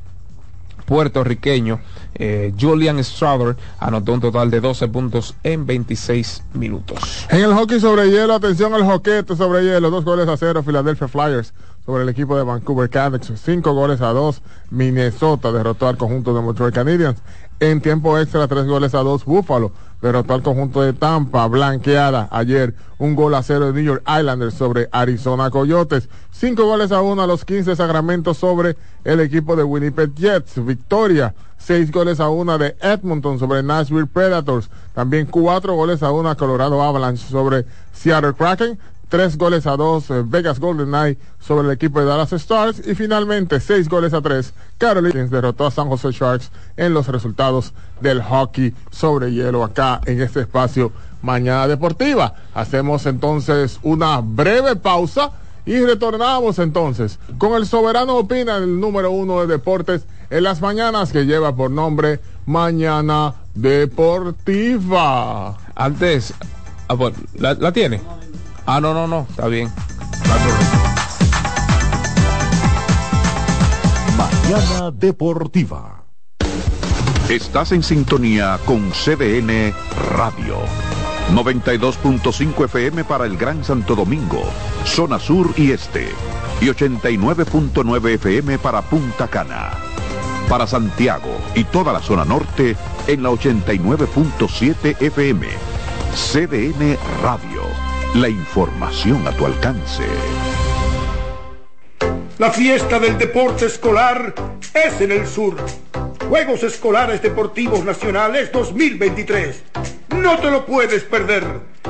puertorriqueño eh, Julian Strother anotó un total de 12 puntos en 26 minutos. En el hockey sobre hielo, atención al hoquete sobre hielo, dos goles a cero Philadelphia Flyers sobre el equipo de Vancouver Canucks, cinco goles a dos. Minnesota derrotó al conjunto de Montreal Canadiens. En tiempo extra, tres goles a dos Buffalo derrotó al conjunto de Tampa, blanqueada ayer. Un gol a cero de New York Islanders sobre Arizona Coyotes, cinco goles a uno a los 15 Sacramentos sobre el equipo de Winnipeg Jets, victoria, seis goles a una de Edmonton sobre Nashville Predators, también cuatro goles a una Colorado Avalanche sobre Seattle Kraken, tres goles a dos eh, Vegas Golden Knight sobre el equipo de Dallas Stars y finalmente seis goles a tres Carolina derrotó a San Jose Sharks en los resultados del hockey sobre hielo acá en este espacio Mañana Deportiva. Hacemos entonces una breve pausa y retornamos entonces con el soberano opina el número uno de deportes en las mañanas que lleva por nombre Mañana Deportiva. Antes, ah, bueno, ¿la, la tiene? Ah, no, no, no, está bien. Mañana Deportiva. Estás en sintonía con CDN Radio. 92.5 FM para el Gran Santo Domingo, zona sur y este. Y 89.9 FM para Punta Cana. Para Santiago y toda la zona norte en la 89.7 FM. CDN Radio. La información a tu alcance. La fiesta del deporte escolar es en el sur. Juegos Escolares Deportivos Nacionales 2023. No te lo puedes perder.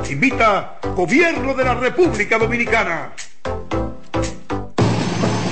Invita Gobierno de la República Dominicana.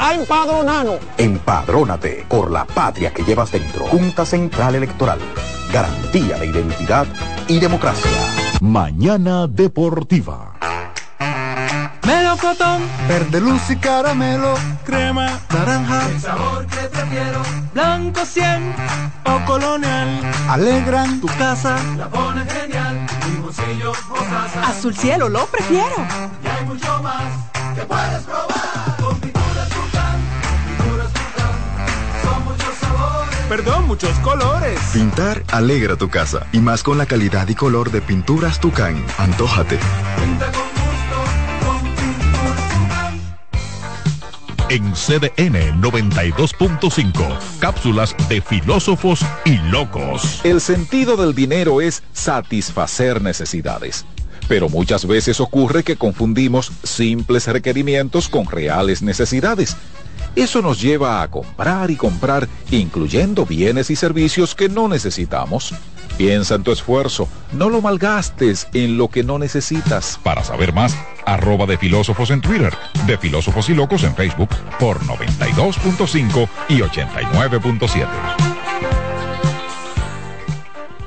a empadronarnos. Empadrónate por la patria que llevas dentro. Junta Central Electoral. Garantía de identidad y democracia. Mañana Deportiva. Melocotón, verde luz y caramelo, crema, naranja, el sabor que prefiero, blanco 100 o colonial, alegran tu casa, la ponen genial, mi bolsillo o Azul cielo lo prefiero. Y hay mucho más que puedes probar. Perdón, muchos colores. Pintar alegra tu casa y más con la calidad y color de pinturas Tucán. Antójate. Pinta con gusto, con pinturas Tucán. En CDN 92.5. Cápsulas de filósofos y locos. El sentido del dinero es satisfacer necesidades. Pero muchas veces ocurre que confundimos simples requerimientos con reales necesidades. Eso nos lleva a comprar y comprar, incluyendo bienes y servicios que no necesitamos. Piensa en tu esfuerzo, no lo malgastes en lo que no necesitas. Para saber más, arroba de filósofos en Twitter, de filósofos y locos en Facebook por 92.5 y 89.7.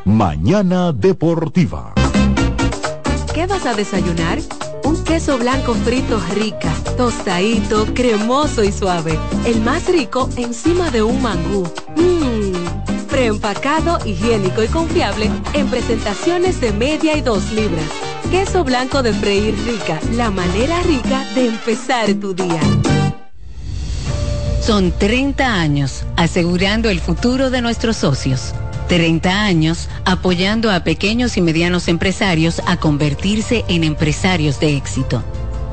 Mañana Deportiva. ¿Qué vas a desayunar? Un queso blanco frito rica, tostadito, cremoso y suave. El más rico encima de un mangú. Mmm, preempacado, higiénico y confiable en presentaciones de media y dos libras. Queso blanco de freír rica, la manera rica de empezar tu día. Son 30 años asegurando el futuro de nuestros socios. 30 años apoyando a pequeños y medianos empresarios a convertirse en empresarios de éxito.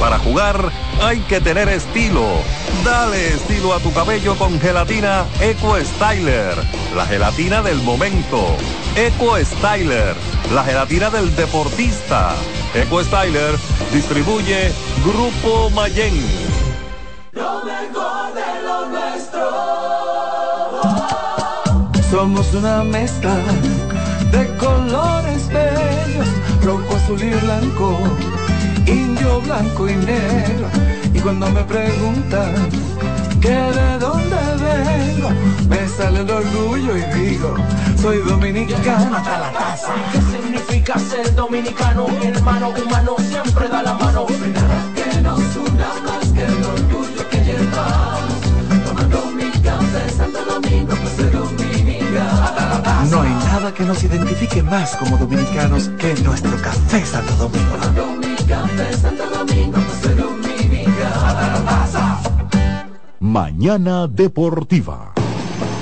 Para jugar hay que tener estilo. Dale estilo a tu cabello con gelatina Eco Styler, la gelatina del momento. Eco Styler, la gelatina del deportista. Eco Styler distribuye Grupo Mayen. Lo mejor de lo nuestro. Somos una mezcla de colores bellos, rojo, azul y blanco indio, blanco y negro. Y cuando me preguntan que de dónde vengo, me sale el orgullo y digo, soy dominicano hasta la casa. ¿Qué significa ser dominicano? Mi hermano humano siempre da la mano. que nos una más que el orgullo que llevamos. Tomando mi café Santo Domingo, pues soy dominicano. No hay nada que nos identifique más como dominicanos que nuestro café Santo Domingo. Mañana Deportiva.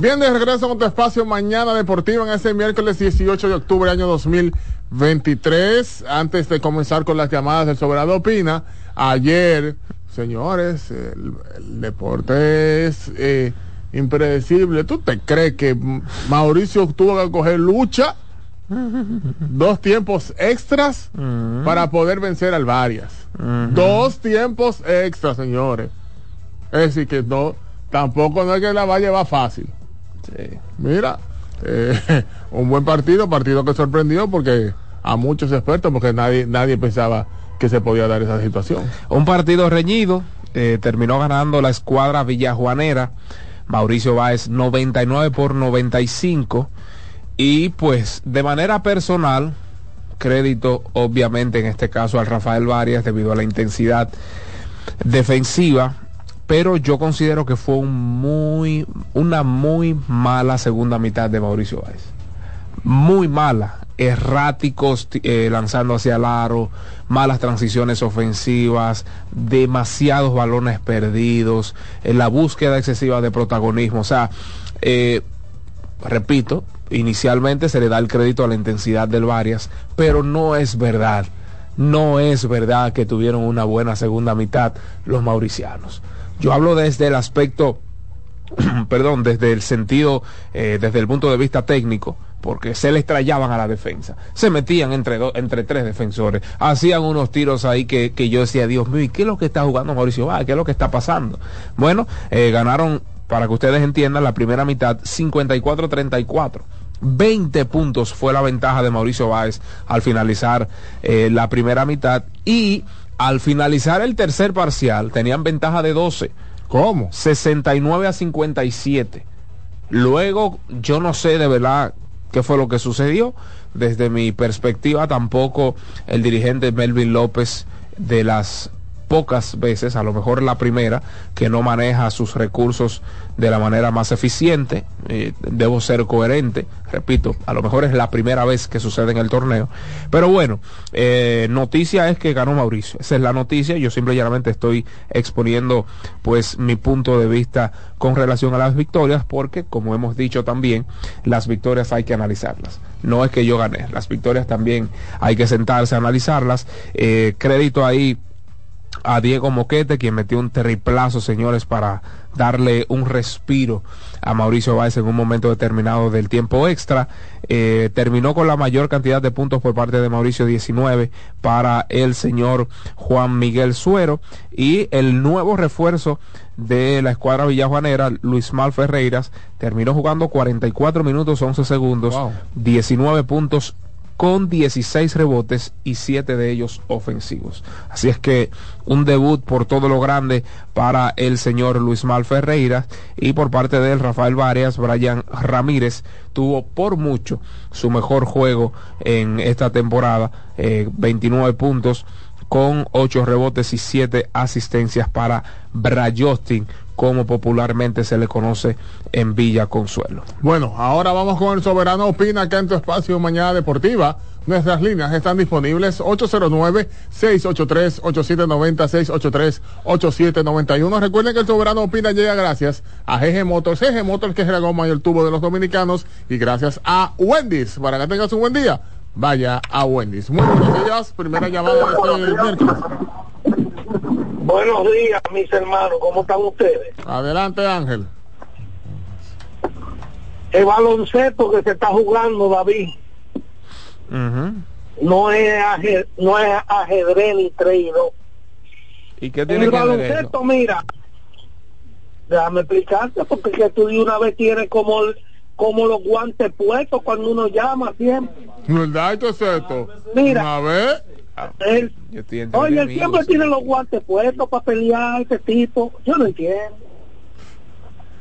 Bien, de regreso con tu espacio Mañana Deportiva en ese miércoles 18 de octubre año 2023. Antes de comenzar con las llamadas del Soberano Opina, ayer, señores, el, el deporte es eh, impredecible. ¿Tú te crees que Mauricio tuvo que coger lucha? Dos tiempos extras para poder vencer al Varias. Dos tiempos extras, señores. Es decir, que no, tampoco no es que la va a llevar fácil. Mira, eh, un buen partido, partido que sorprendió porque a muchos expertos, porque nadie, nadie pensaba que se podía dar esa situación. Un partido reñido, eh, terminó ganando la escuadra villajuanera, Mauricio Báez 99 por 95 y pues de manera personal, crédito obviamente en este caso al Rafael Varias debido a la intensidad defensiva pero yo considero que fue muy, una muy mala segunda mitad de Mauricio Báez. muy mala, erráticos eh, lanzando hacia el aro, malas transiciones ofensivas, demasiados balones perdidos, en la búsqueda excesiva de protagonismo. O sea, eh, repito, inicialmente se le da el crédito a la intensidad del Varias, pero no es verdad. No es verdad que tuvieron una buena segunda mitad los mauricianos. Yo hablo desde el aspecto, perdón, desde el sentido, eh, desde el punto de vista técnico, porque se le estrellaban a la defensa. Se metían entre, dos, entre tres defensores, hacían unos tiros ahí que, que yo decía, Dios mío, ¿y qué es lo que está jugando Mauricio Báez? ¿Qué es lo que está pasando? Bueno, eh, ganaron, para que ustedes entiendan, la primera mitad 54-34. 20 puntos fue la ventaja de Mauricio Báez al finalizar eh, la primera mitad y al finalizar el tercer parcial tenían ventaja de 12. ¿Cómo? 69 a 57. Luego, yo no sé de verdad qué fue lo que sucedió. Desde mi perspectiva, tampoco el dirigente Melvin López de las pocas veces, a lo mejor la primera, que no maneja sus recursos de la manera más eficiente. Eh, debo ser coherente, repito, a lo mejor es la primera vez que sucede en el torneo. Pero bueno, eh, noticia es que ganó Mauricio. Esa es la noticia. Yo simplemente estoy exponiendo pues mi punto de vista con relación a las victorias, porque como hemos dicho también, las victorias hay que analizarlas. No es que yo gané, las victorias también hay que sentarse a analizarlas. Eh, crédito ahí a Diego Moquete, quien metió un terriplazo, señores, para darle un respiro a Mauricio Báez en un momento determinado del tiempo extra. Eh, terminó con la mayor cantidad de puntos por parte de Mauricio 19 para el señor Juan Miguel Suero y el nuevo refuerzo de la escuadra villajuanera, Luis Mal Ferreiras, terminó jugando 44 minutos 11 segundos, 19 puntos con 16 rebotes y 7 de ellos ofensivos. Así es que un debut por todo lo grande para el señor Luis Mal Ferreira y por parte de Rafael Varias, Brian Ramírez tuvo por mucho su mejor juego en esta temporada, eh, 29 puntos con 8 rebotes y 7 asistencias para Brayostin como popularmente se le conoce en Villa Consuelo. Bueno, ahora vamos con el Soberano Opina acá en tu espacio Mañana Deportiva. Nuestras líneas están disponibles 809-683-8790, 683-8791. Recuerden que el Soberano Opina llega gracias a GG Motors, GG Motors que es la goma y el tubo de los dominicanos y gracias a Wendy's. Para que tengas un buen día, vaya a Wendy's. Muy buenos días, primera llamada de este miércoles. Buenos días, mis hermanos, ¿cómo están ustedes? Adelante, Ángel. El baloncesto que se está jugando, David, no, es ajedrez, no es ajedrez ni treino. ¿Y qué En tiene el que ver eso? baloncesto, mira, déjame explicarte, porque que tú de una vez tienes como, como los guantes puestos cuando uno llama siempre. ¿Verdad? Esto es esto. Mira. Una vez. Yo estoy oye, él siempre tiene los guantes puestos para pelear ese tipo. Yo no entiendo.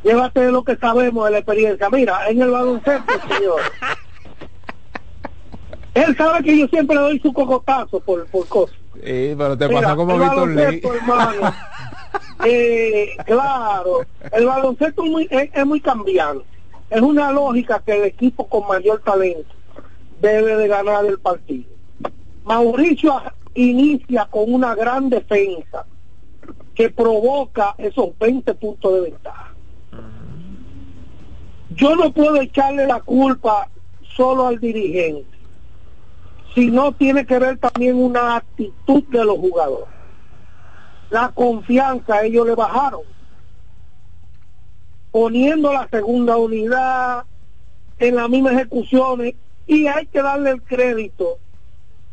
Llévate lo que sabemos de la experiencia. Mira, en el baloncesto, señor. Él sabe que yo siempre le doy su cocotazo por, por cosas. Pero te Mira, pasa como el Víctor hermano, eh, claro, el baloncesto es muy, es, es muy cambiante. Es una lógica que el equipo con mayor talento debe de ganar el partido. Mauricio inicia con una gran defensa que provoca esos 20 puntos de ventaja. Yo no puedo echarle la culpa solo al dirigente, sino tiene que ver también una actitud de los jugadores. La confianza ellos le bajaron, poniendo la segunda unidad en las mismas ejecuciones y hay que darle el crédito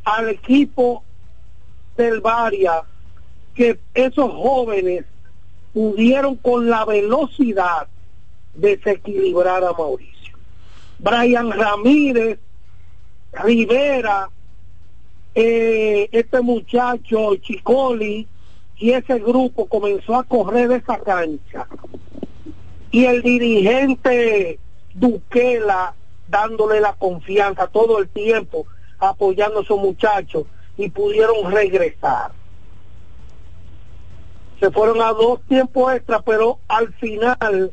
al equipo del Varia que esos jóvenes pudieron con la velocidad desequilibrar a Mauricio. Brian Ramírez, Rivera, eh, este muchacho Chicoli y ese grupo comenzó a correr de esa cancha y el dirigente Duquela dándole la confianza todo el tiempo apoyando a esos muchachos y pudieron regresar se fueron a dos tiempos extra pero al final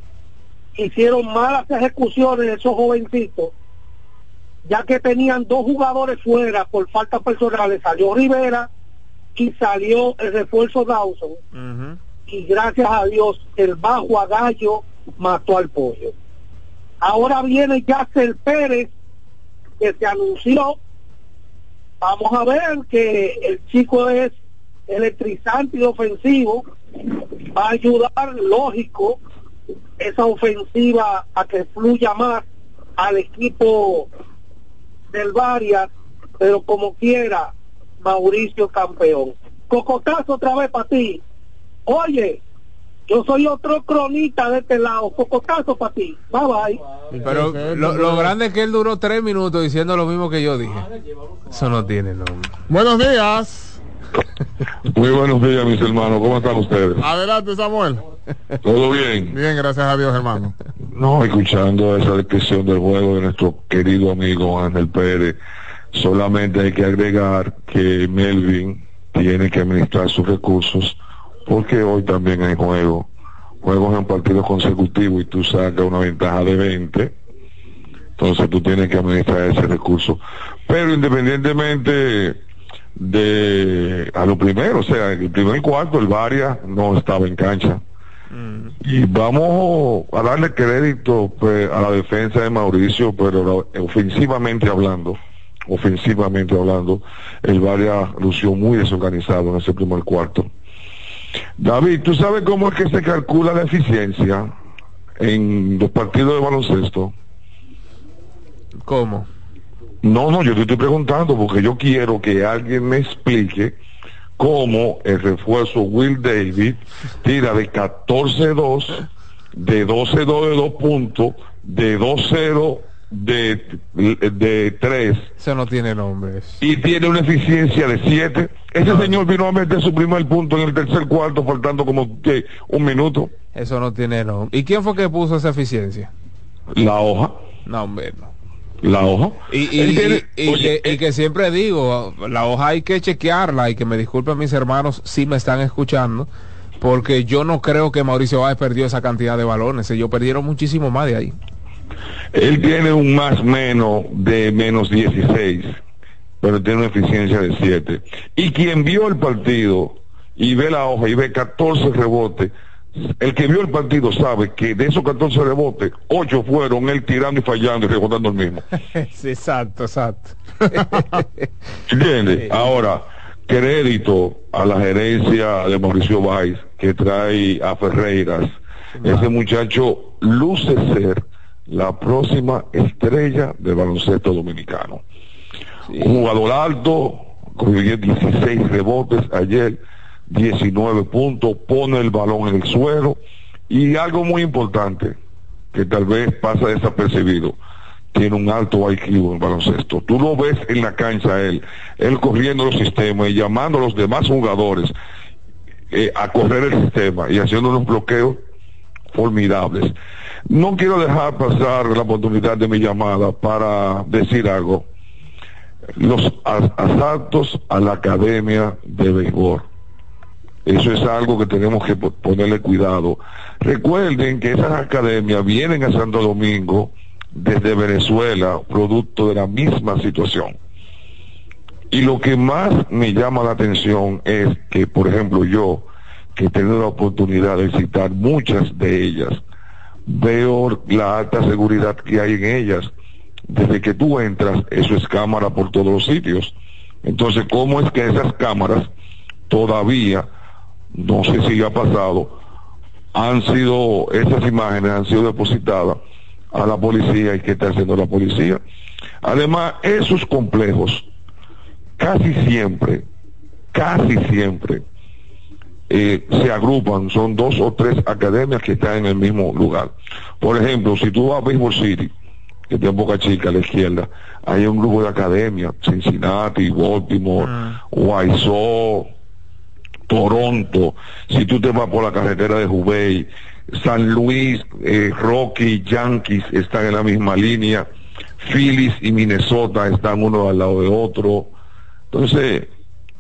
hicieron malas ejecuciones esos jovencitos ya que tenían dos jugadores fuera por faltas personales, salió Rivera y salió el refuerzo Dawson. Y gracias a Dios, el bajo a gallo mató al pollo. Ahora viene Yacel Pérez, que se anunció. Vamos a ver que el chico es electrizante y ofensivo. Va a ayudar, lógico, esa ofensiva a que fluya más al equipo del Varias, pero como quiera, Mauricio campeón. Cocotazo otra vez para ti. Oye, yo soy otro cronista de este lado. Cocotazo para ti. Bye bye. Pero lo, lo grande es que él duró tres minutos diciendo lo mismo que yo dije. Eso no tiene nombre. Buenos días. Muy buenos días, mis hermanos. ¿Cómo están ustedes? Adelante, Samuel. ¿Todo bien? Bien, gracias a Dios, hermano. No, escuchando esa descripción del juego de nuestro querido amigo Ángel Pérez, solamente hay que agregar que Melvin tiene que administrar sus recursos porque hoy también hay juego. Juegos en partidos consecutivos y tú sacas una ventaja de 20, entonces tú tienes que administrar ese recurso. Pero independientemente de a lo primero, o sea, el primer cuarto el Varia no estaba en cancha. Y vamos a darle crédito pues, a la defensa de Mauricio, pero ofensivamente hablando, ofensivamente hablando, el Varia lució muy desorganizado en ese primer cuarto. David, ¿tú sabes cómo es que se calcula la eficiencia en los partidos de baloncesto? ¿Cómo? No, no, yo te estoy preguntando porque yo quiero que alguien me explique cómo el refuerzo Will David tira de 14-2, de 12-2 de 2 puntos, de 2-0 de, de 3. Eso no tiene nombre. Y tiene una eficiencia de 7. Ese señor vino a meter su primer punto en el tercer cuarto, faltando como ¿qué? un minuto. Eso no tiene nombre. ¿Y quién fue que puso esa eficiencia? La hoja. No, hombre, no. La hoja. Y, y, y- y oye, que, y que siempre digo, la hoja hay que chequearla y que me disculpen mis hermanos si me están escuchando, porque yo no creo que Mauricio Báez perdió esa cantidad de balones, ellos perdieron muchísimo más de ahí. Él tiene un más menos de menos 16, pero tiene una eficiencia de 7. Y quien vio el partido y ve la hoja y ve 14 rebotes, el que vio el partido sabe que de esos 14 rebotes, 8 fueron él tirando y fallando y rebotando el mismo. exacto, exacto. ¿Entiendes? Ahora, crédito a la gerencia de Mauricio Valls que trae a Ferreiras. Ese muchacho luce ser la próxima estrella del baloncesto dominicano. Un jugador alto, consiguió 16 rebotes ayer, 19 puntos, pone el balón en el suelo y algo muy importante que tal vez pasa desapercibido tiene un alto IQ en baloncesto. Tú lo ves en la cancha él, él corriendo los sistemas y llamando a los demás jugadores eh, a correr el sistema y haciendo unos bloqueos formidables. No quiero dejar pasar la oportunidad de mi llamada para decir algo. Los as- asaltos a la academia de béisbol. Eso es algo que tenemos que po- ponerle cuidado. Recuerden que esas academias vienen a Santo Domingo desde Venezuela, producto de la misma situación. Y lo que más me llama la atención es que, por ejemplo, yo, que he tenido la oportunidad de visitar muchas de ellas, veo la alta seguridad que hay en ellas. Desde que tú entras, eso es cámara por todos los sitios. Entonces, ¿cómo es que esas cámaras todavía, no sé si ha pasado, han sido, esas imágenes han sido depositadas a la policía y qué está haciendo la policía? Además, esos complejos, casi siempre, casi siempre, eh, se agrupan, son dos o tres academias que están en el mismo lugar. Por ejemplo, si tú vas a Baseball City, que está en Boca Chica a la izquierda, hay un grupo de academias, Cincinnati, Baltimore, Wiseau, Toronto, si tú te vas por la carretera de Hubei, San Luis, eh, Rocky, Yankees están en la misma línea, Phillies y Minnesota están uno al lado de otro. Entonces,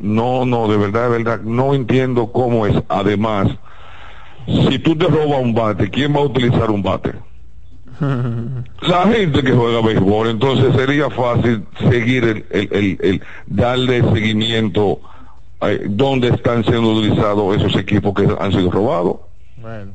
no, no, de verdad, de verdad, no entiendo cómo es. Además, si tú te robas un bate, ¿quién va a utilizar un bate? la gente que juega béisbol, entonces sería fácil seguir el, el, el, el darle seguimiento a dónde están siendo utilizados esos equipos que han sido robados. Bueno,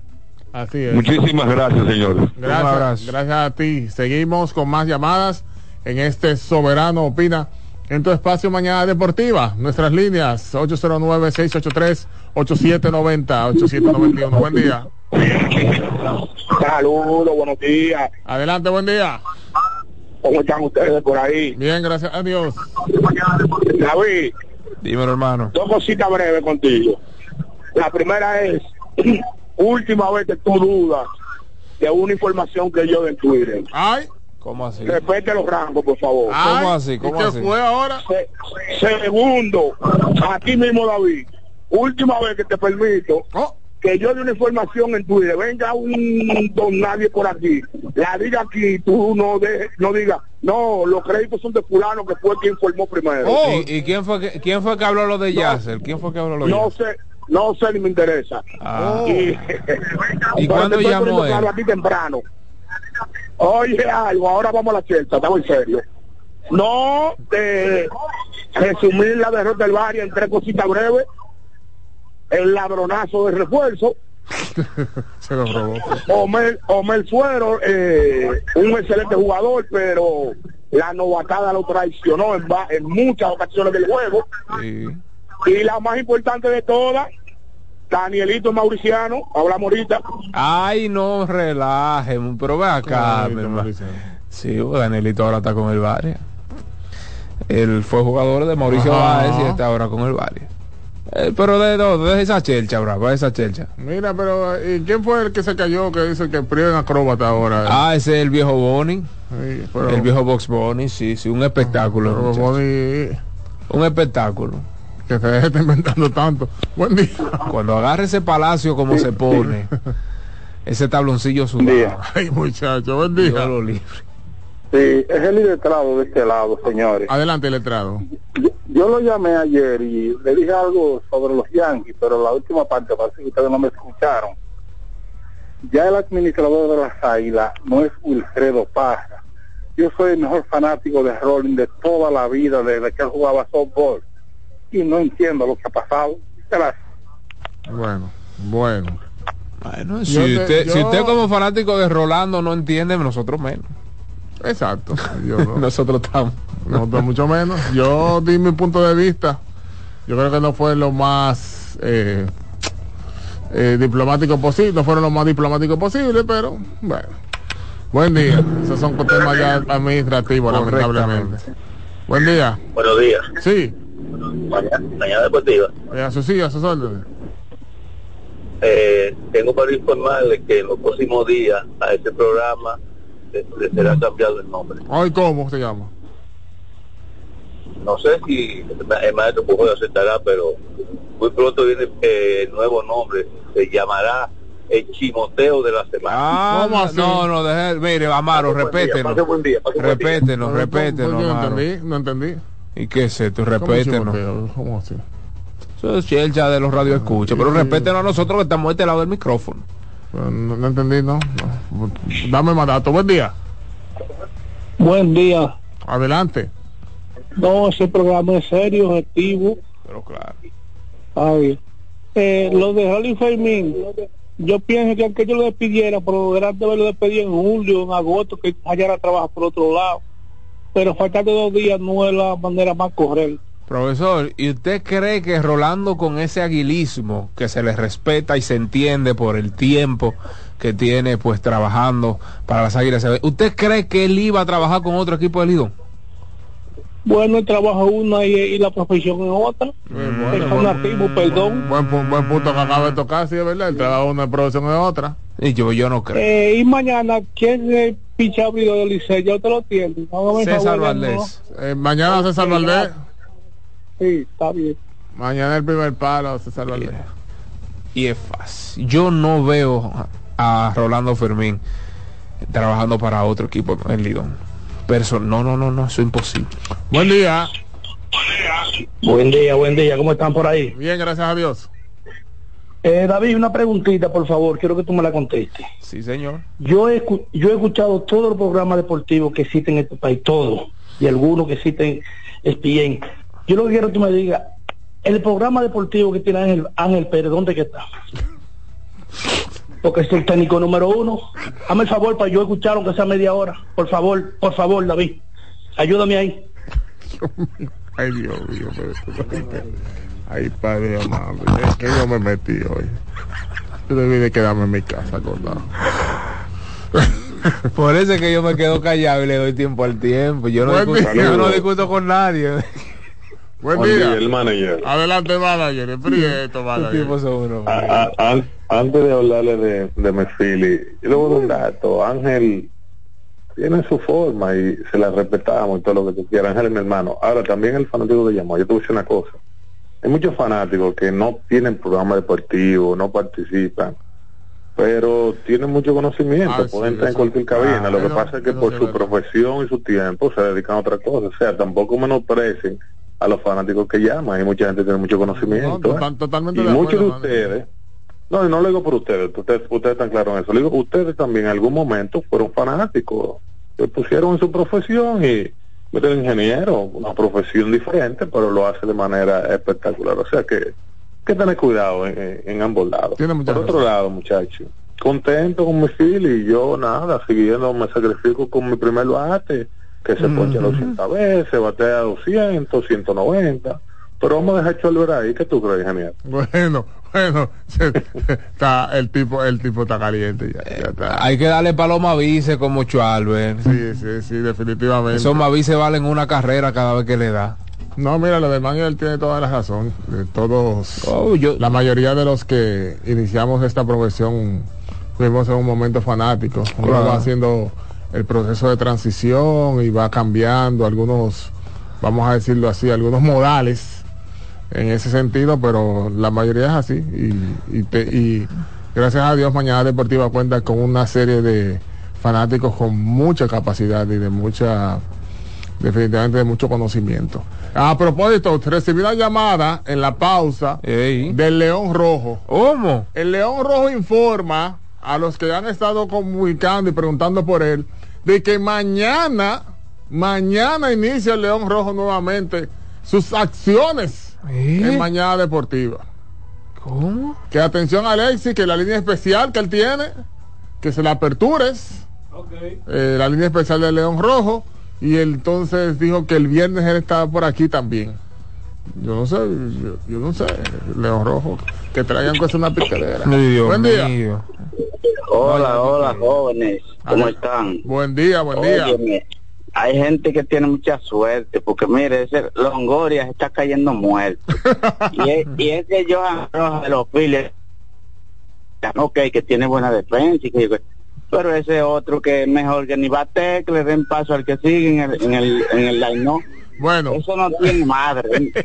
así es. Muchísimas gracias, señores. Gracias, gracias a ti. Seguimos con más llamadas en este Soberano Opina en tu espacio Mañana Deportiva. Nuestras líneas 809-683-8790, 8791. Buen día. Saludos, buenos días. Adelante, buen día. ¿Cómo están ustedes por ahí? Bien, gracias a Dios. David, Dímelo, hermano. dos cositas breves contigo. La primera es, última vez que tú dudas de una información que yo en Twitter. Ay. ¿Cómo así? Respete los rangos, por favor. ¿Cómo así? ¿Cómo ¿Y qué así? fue ahora? Se- segundo, aquí mismo David, última vez que te permito Oh. que yo de una información en Twitter, venga un don nadie por aquí, la diga aquí, tú no de, no digas, no, los créditos son de fulano que fue quien informó primero. ¿Y, y quién fue que, quién fue que habló lo de Yasser? ¿Quién fue que habló lo de No Yasser? sé, no sé ni me interesa. Ah. Y, ¿Y pero cuándo llamó él? claro a ti temprano. Oye, algo, ahora vamos a la cierta, estamos en serio. No de resumir la derrota del Varia en tres cositas breves. El ladronazo de refuerzo. Se lo robó. Omer, Omer Suero, eh, un excelente jugador, pero la novatada lo traicionó en, en muchas ocasiones del juego. Y la más importante de todas, Danielito Mauriciano, hablamos ahorita. Ay, no relaje, pero ve acá. mi hermano. Sí, pues, Danielito ahora está con el Varia. Él fue jugador de Mauricio. Báez y está ahora con el Varia. Eh, pero de, de, de esa chelcha, bravo, de esa chelcha. Mira, pero ¿y quién fue el que se cayó que dice que Priego en acróbata ahora? Ah, ese es el viejo Bonnie. Sí, pero- el viejo Box Bonnie, sí, sí, un espectáculo. Pero muchacho. Bonnie- Un espectáculo. Que se está inventando tanto. Buen día. Cuando agarre ese palacio como se pone, ese tabloncillo sudado. Ay, muchacho, buen día. Lo libre. Sí, es el letrado de este lado, señores. Adelante, letrado. Yo lo llamé ayer y le dije algo sobre los Yankees, pero la última parte parece que ustedes no me escucharon. Ya el administrador de las Águilas no es Wilfredo Parra. Yo soy el mejor fanático de Rolling de toda la vida desde que él jugaba softball y no entiendo lo que ha pasado. Gracias. Bueno, bueno. Bueno, si, te- usted, si yo- usted como fanático de Rolando no entiende, nosotros menos. Exacto. Yo no. nosotros estamos. Nosotros mucho menos. Yo di mi punto de vista. Yo creo que no fue lo más eh, eh, diplomático posible. No fueron lo más diplomático posible, pero bueno. Buen día. Esos son temas ya administrativos, lamentablemente. Buen día. Buenos días. Sí. Mañana, mañana deportiva. Eh, a sus sí, a sus órdenes. Eh, tengo para informarle que en los próximos días a este programa le, le será cambiado el nombre. Hoy, ¿cómo se llama? No sé si el maestro Pujol aceptará, pero muy pronto viene eh, el nuevo nombre. Se llamará el chimoteo de la semana. Ah, no, no, deje, mire, Amaro, repétenos. Repétenos, repétenos, ¿cómo? No entendí, no entendí. ¿Y qué es esto? ¿Cómo Repétenos. chimoteo? ¿Cómo así? Eso es chelcha de los radioescuchas, pero respétenos a nosotros que estamos este lado del micrófono. No, entendí, no, no. Dame más datos. Buen día. Buen día. Adelante. No, ese programa es serio, objetivo. Pero claro. Ay, eh, lo de Rolly Fermín, yo pienso que aunque yo lo despidiera, pero grande haberlo despedido en julio, en agosto, que hallara trabajo por otro lado. Pero faltando dos días no es la manera más correcta. Profesor, ¿y usted cree que Rolando con ese aguilismo que se le respeta y se entiende por el tiempo que tiene pues trabajando para las Águilas, ¿usted cree que él iba a trabajar con otro equipo de Lidón? Bueno, el trabajo es una y, y la profesión es otra. es un nativo, perdón. Buen, pu- buen punto que acaba de tocar, sí, es verdad. El trabajo de una producción es otra. Y yo, yo no creo. Eh, y mañana, ¿quién abridor del Liceo? Ya usted lo. No me César Valdés. Eh, mañana César Valdés. Sí, está bien. Mañana el primer palo, César Valdés. Y es fácil. Yo no veo a Rolando Fermín trabajando para otro equipo en Lidón. Perso no, no, no, no, eso es imposible. Buen día. Buen día, buen día. ¿Cómo están por ahí? Bien, gracias a Dios. Eh, David, una preguntita, por favor, quiero que tú me la contestes. Sí, señor. Yo he, yo he escuchado todos los programas deportivos que existen en este país, todos, y algunos que existen ESPN. Yo lo que quiero que tú me digas, el programa deportivo que tiene Ángel, Ángel Pérez, ¿dónde que está? Porque es el técnico número uno. Hazme el favor para yo escuchar aunque sea media hora. Por favor, por favor, David. Ayúdame ahí. Ay, Dios mío, pero es- Ay, padre amado, es que yo me metí hoy. Yo debí de quedarme en mi casa acordado. Por eso es que yo me quedo callado y le doy tiempo al tiempo. Yo no, Buen discuto, día. yo no discuto con nadie. Buen Buen día. día, el manager. Adelante, manager. Prieto, Los manager. A- a- an- antes de hablarle de, de Mesfili, yo le voy a dar un dato. Ángel tiene su forma y se la respetamos y todo lo que tú quieras. Ángel es mi hermano. Ahora, también el fanático de llamó. Yo te voy a decir una cosa. Hay muchos fanáticos que no tienen programa deportivo, no participan, pero tienen mucho conocimiento. Ah, pueden sí, entrar en cualquier cabina. ah, lo que pasa es que por su profesión y su tiempo se dedican a otra cosa. O sea, tampoco menosprecien a los fanáticos que llaman. Hay mucha gente que tiene mucho conocimiento. No, ¿eh? totalmente y de muchos de acuerdo, ustedes, no, no lo digo por ustedes, ustedes, ustedes están claros en eso, lo digo, ustedes también en algún momento fueron fanáticos, se pusieron en su profesión y meten ingeniero, una profesión diferente, pero lo hace de manera espectacular, o sea que, que tener cuidado en, en- ambos lados. Por otro lado, muchachos, contento con mi feel y yo nada, siguiendo, me sacrifico con mi primer bate, que se poncha 200 veces, batea 200, 190, pero vamos a dejar Cholver ahí, ¿qué tú crees, ingeniero? Bueno, bueno, se- está, el tipo, el tipo está caliente ya, ya está. Hay que darle paloma vice como Chualber. Sí, sí, sí, definitivamente. Esos mavices valen una carrera cada vez que le da. No, mira, lo de Manuel tiene toda la razón. De todos, Oh, yo- la mayoría de los que iniciamos esta profesión fuimos en un momento fanático. Uno Claro. va haciendo el proceso de transición y va cambiando algunos, vamos a decirlo así, algunos modales en ese sentido, pero la mayoría es así. Y, y, te- y gracias a Dios, Mañana Deportiva cuenta con una serie de fanáticos con mucha capacidad y de mucha definitivamente de mucho conocimiento. A propósito, recibí una llamada en la pausa Ey. del León Rojo. ¿Cómo? El León Rojo informa a los que han estado comunicando y preguntando por él de que mañana, mañana inicia el León Rojo nuevamente sus acciones ¿Eh? en Mañana Deportiva. ¿Cómo? Que atención Alexis, que la línea especial que él tiene, que se la apertures. Eh, la línea especial del León Rojo. Y él entonces dijo que el viernes él estaba por aquí también. Yo no sé, yo, yo no sé, León Rojo, que traigan cosas una Dios Buen día. mío. Hola, hola, jóvenes. ¿Cómo están? Buen día, buen día. Óyeme, hay gente que tiene mucha suerte, porque mire, ese Longoria se está cayendo muerto. y, es, y ese Johan Rojas de los Phillies, ok, que tiene buena defensa, y que- pero ese otro que es mejor que ni bate, que le den paso al que sigue en el, en el, en el line, Bueno, Eso no tiene madre.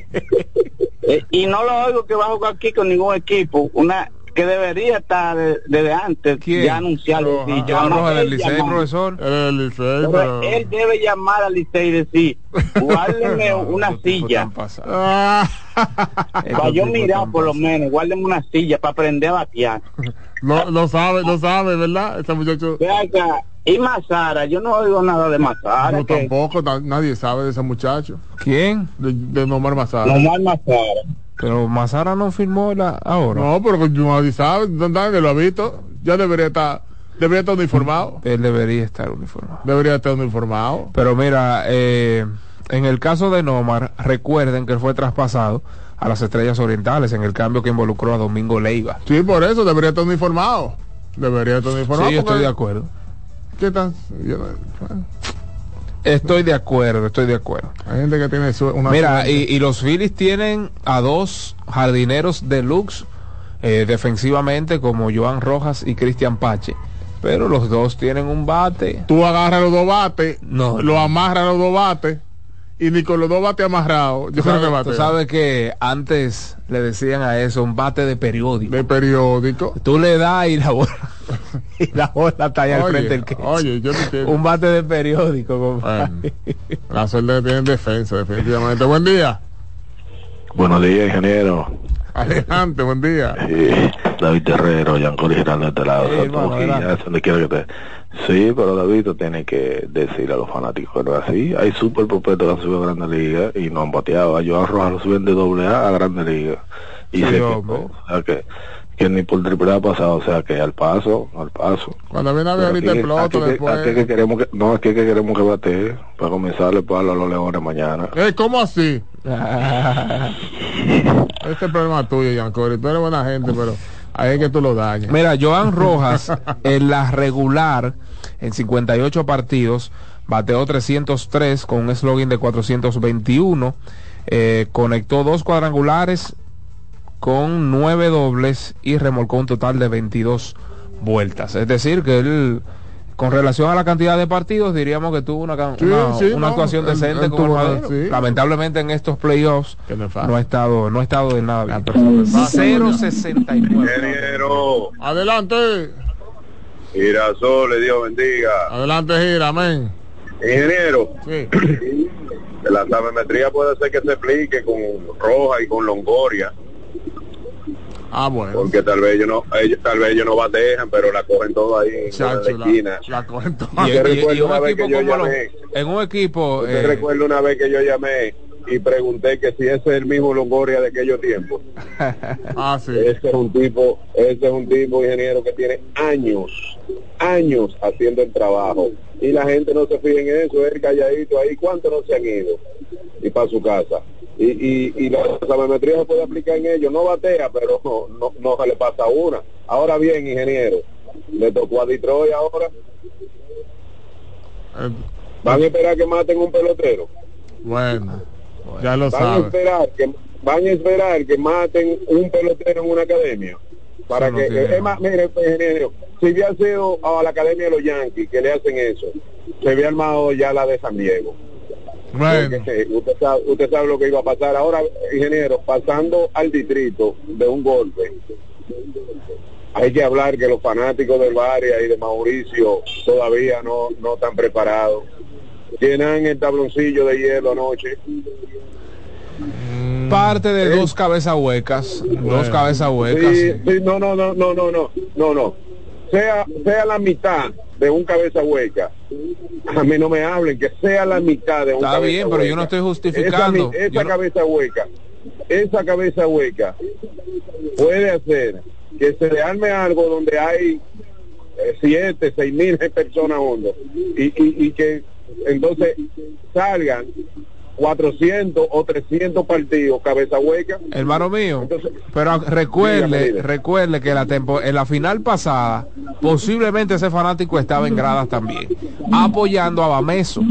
Eh, y no lo oigo que va a jugar aquí con ningún equipo. Una que debería estar de- desde antes ¿Quién? ya anunciarlo. Roja. y Johan llamar- Rojas del él Licey, llamar. profesor. el Licey, Pero pero- él debe llamar al Licey y decir, guárdeme una Estos tipos silla. Ah, Para yo mirar por lo menos, guárdeme una silla para aprender a batear. lo, lo sabe, lo sabe, ¿verdad? Ese muchacho. Acá, y Mazara, yo no oigo nada de Mazara. No, que tampoco, na- nadie sabe de ese muchacho. ¿Quién? De, de Nomar Mazara. no más Mazara. Pero Mazara no firmó la ahora. No, pero nadie sabe, nadie lo ha visto. Ya debería estar, debería estar uniformado. Él debería estar uniformado. Debería estar uniformado. Pero mira, eh, en el caso de Nomar, recuerden que él fue traspasado a las Estrellas Orientales en el cambio que involucró a Domingo Leiva. Sí, por eso debería estar uniformado. Debería estar uniformado. Sí, yo estoy de acuerdo. ¿Qué tal? Yo no- bueno, Estoy de acuerdo, estoy de acuerdo. hay gente que tiene una Mira, y, y los Phillies tienen a dos jardineros deluxe eh, defensivamente como Joan Rojas y Cristian Pache. Pero los dos tienen un bate. tú agarras los dos bates, No, lo amarras los dos bates y ni con los dos bates amarrados. Yo Tú creo que sabes, bate. tú sabes que antes le decían a eso un bate de periódico. de periódico. Tú le das y la bola, y la bola está ahí al frente del que oye, yo no entiendo. Un bate de periódico, compadre. Bueno, la suerte que tiene en defensa, definitivamente. Buen día. Buenos días, ingeniero. Adelante, buen día. Sí, David Terrero, Gianco Girando de este lado. Sí, Santo hermano, donde quiera que te... Sí, pero David tú tienes que decirle a los fanáticos que no es así. Hay super prospectos que han subido a Grandes Ligas y no han bateado. A Joan Rojas lo suben de doble A a Grandes Ligas. Y Sí, se quedó. hombre. O sea que, que ni por triple A ha pasado. O sea que al paso, al paso. Cuando viene a ver ahorita aquí que- después. aquí que queremos que, no, aquí que queremos que bate para comenzarle palo a los leones mañana. Eh, ¿Cómo así? este es el problema tuyo, Yancori. Tú eres buena gente, pero ahí es que tú lo dañas. Mira, Joan Rojas en la regular, en 58 partidos, bateó 303 con un slogan de 421, eh, conectó dos cuadrangulares con nueve dobles y remolcó un total de 22 vueltas. Es decir, que él, con relación a la cantidad de partidos, diríamos que tuvo una, Sí, una, sí, una no, actuación decente el Madero. sí. Lamentablemente en estos playoffs no ha estado, no ha estado de nada bien. fácil. 0.69. Ingeniero, Adelante. Girasol, le Dios bendiga. Adelante, gira, amén. Ingeniero, Sí. la sabemetría puede ser que se explique con Roja y con Longoria, Ah, bueno. porque tal vez ellos no, ellos, tal vez ellos no batejan, pero la cogen todo ahí en Chacho, la la- esquina. la cogen toda. Y, y- y recuerdo un una vez equipo que yo como los- llamé. en un equipo Yo eh, recuerdo una vez que yo llamé y pregunté que si ese es el mismo Longoria de aquellos tiempos. Ah, sí. Ese es un tipo, ese es un tipo ingeniero que tiene años, años haciendo el trabajo. Y la gente no se fija en eso, él calladito ahí, ¿cuántos no se han ido? Y para su casa. Y, y, y la sabemetría se puede aplicar en ellos, no batea, pero no, no, no se le pasa una. Ahora bien, ingeniero, le tocó a Detroit ahora. Eh, ¿Van a esperar que maten un pelotero? bueno, ya lo van a esperar que van a esperar que maten un pelotero en una academia para Eso no que tiene- es más mire ingeniero si hubiera sido a la academia de los Yankees que le hacen eso se había armado ya la de San Diego. Bueno, Porque, usted sabe usted sabe lo que iba a pasar. Ahora ingeniero pasando al distrito de un golpe hay que hablar que los fanáticos del Varia y de Mauricio todavía no no están preparados llenan el tabloncillo de hielo anoche parte de dos cabezas huecas, dos cabezas huecas. Sí, sí, no, no, no, no, no, no, no, no. Sea, sea la mitad de un cabeza hueca. A mí no me hablen, que sea la mitad de un Está cabeza bien, pero yo no estoy justificando. Esa, no- cabeza hueca, esa cabeza hueca puede hacer que se le arme algo donde hay eh, siete, seis mil personas juntos y, y, y que entonces salgan 400 o 300 partidos cabeza hueca Hermano mío, Entonces, pero recuerde, recuerde que la tempo, en la final pasada, posiblemente ese fanático estaba en gradas también, apoyando a Bameso,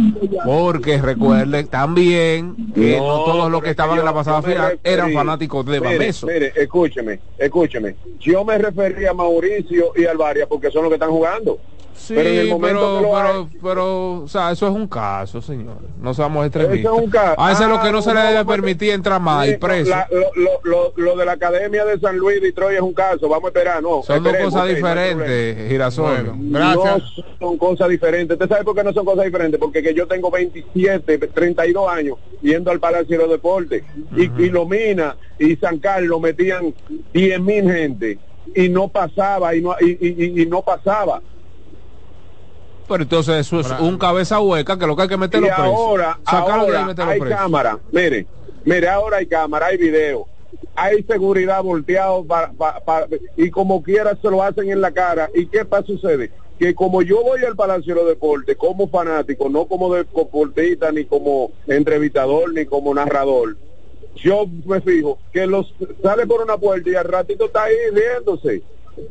porque recuerde también que no, No, todos los que es que estaban yo- en la pasada final eran fanáticos de mire, Bameso. Mire, escúcheme, escúcheme. Yo me refería a Mauricio y Alvaria porque son los que están jugando. Sí, pero pero, en el momento que lo pero, pero, o sea, eso es un caso, señor. No seamos extremistas. Eso es un caso. A ese es lo Ah, que no se le debe permitir entrar más y preso. la- lo, lo, lo, lo de la Academia de San Luis Detroit es un caso, vamos a esperar, no. Son dos cosas ok, no diferentes, Girasol. No son cosas diferentes. ¿Usted sabe por qué no son cosas diferentes? Porque que yo tengo 27, 32 años yendo al Palacio de los Deportes y, y Lomina y San Carlos metían 10 mil gente y no pasaba y no, y, y- y no pasaba. Pero entonces eso es un cabeza hueca que lo que hay que meterlo y preso. ahora, y ahora hay preso. cámara. Mire, mire, ahora hay cámara, hay video, hay seguridad volteado para, pa- pa- y como quiera se lo hacen en la cara. ¿Y qué pasa sucede? Que como yo voy al Palacio de los Deportes como fanático, no como deportista, ni como entrevistador, ni como narrador, yo me fijo que los sale por una puerta y al ratito está ahí riéndose.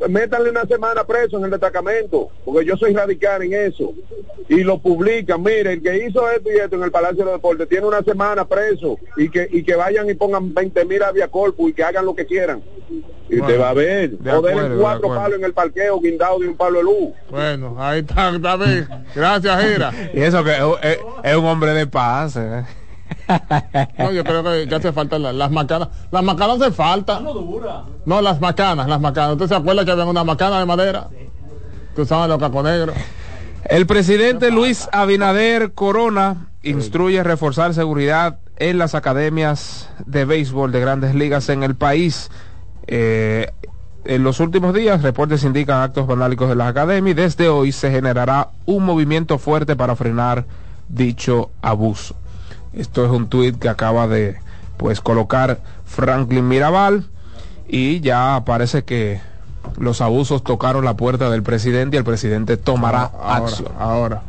Métanle una semana preso en el destacamento, porque yo soy radical en eso. Y lo publican, mire, el que hizo esto y esto en el Palacio de los Deportes tiene una semana preso y que y que vayan y pongan 20 mil corpus y que hagan lo que quieran. Y usted Bueno, va a ver, de o denle cuatro palos en el parqueo guindado de un palo de luz. Bueno, ahí está, David. Gracias, Gira. Y eso que es, es- es un hombre de paz. eh. No, yo creo que ya hace falta la- las macanas. Las macanas hace falta. No, las macanas, las macanas. ¿Usted se acuerda que había una macana de madera? Que usaban los cacos negros. El presidente Luis Abinader Corona instruye reforzar seguridad en las academias de béisbol de grandes ligas en el país. Eh, en los últimos días, reportes indican actos vandálicos de las academias y desde hoy se generará un movimiento fuerte para frenar dicho abuso. Esto es un tuit que acaba de pues colocar Franklin Mirabal y ya parece que los abusos tocaron la puerta del presidente y el presidente tomará ahora, acción. Ahora.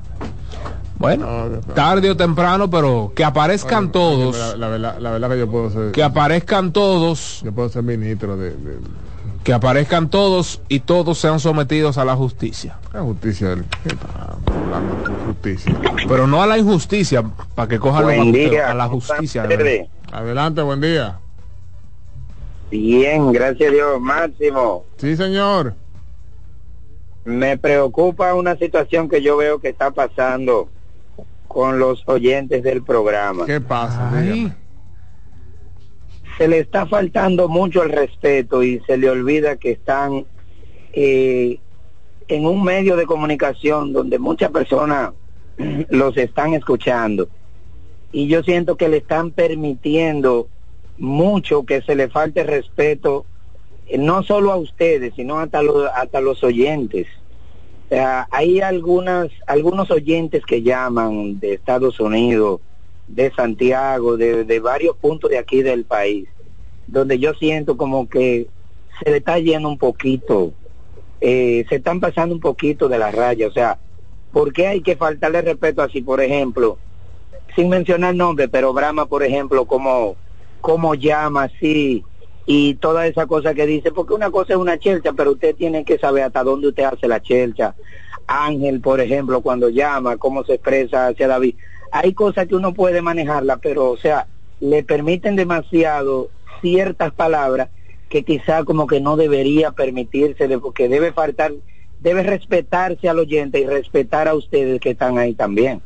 Bueno, tarde o temprano, pero que aparezcan todos, La, la verdad, la verdad que yo puedo ser. que aparezcan todos, Yo puedo ser ministro de, de, que aparezcan todos y todos sean sometidos a la justicia. la justicia. del- ¿qué está hablando de justicia? Pero no a la injusticia, para que cojan los Buen abusteros, día, a la ¿cómo están justicia. de. Adelante, buen día. Bien, gracias a Dios, Máximo. Sí, señor. Me preocupa una situación que yo veo que está pasando con los oyentes del programa. ¿Qué pasa? Ay. Se le está faltando mucho el respeto y se le olvida que están eh, en un medio de comunicación donde muchas personas los están escuchando. Y yo siento que le están permitiendo mucho que se le falte respeto, eh, no solo a ustedes, sino hasta los, hasta los oyentes. Sea, hay algunas, algunos oyentes que llaman de Estados Unidos, de Santiago, de, de varios puntos de aquí del país, donde yo siento como que se le está yendo un poquito, eh, se están pasando un poquito de la raya. O sea, ¿por qué hay que faltarle respeto así, por ejemplo? sin mencionar nombre, pero Brahma, por ejemplo, como, como llama así y toda esa cosa que dice, porque una cosa es una chelcha, pero usted tiene que saber hasta dónde usted hace la chelcha. Ángel, por ejemplo, cuando llama, cómo se expresa hacia David. Hay cosas que uno puede manejarla, pero, o sea, le permiten demasiado ciertas palabras que quizá como que no debería permitirse, porque debe faltar, debe respetarse al oyente y respetar a ustedes que están ahí también.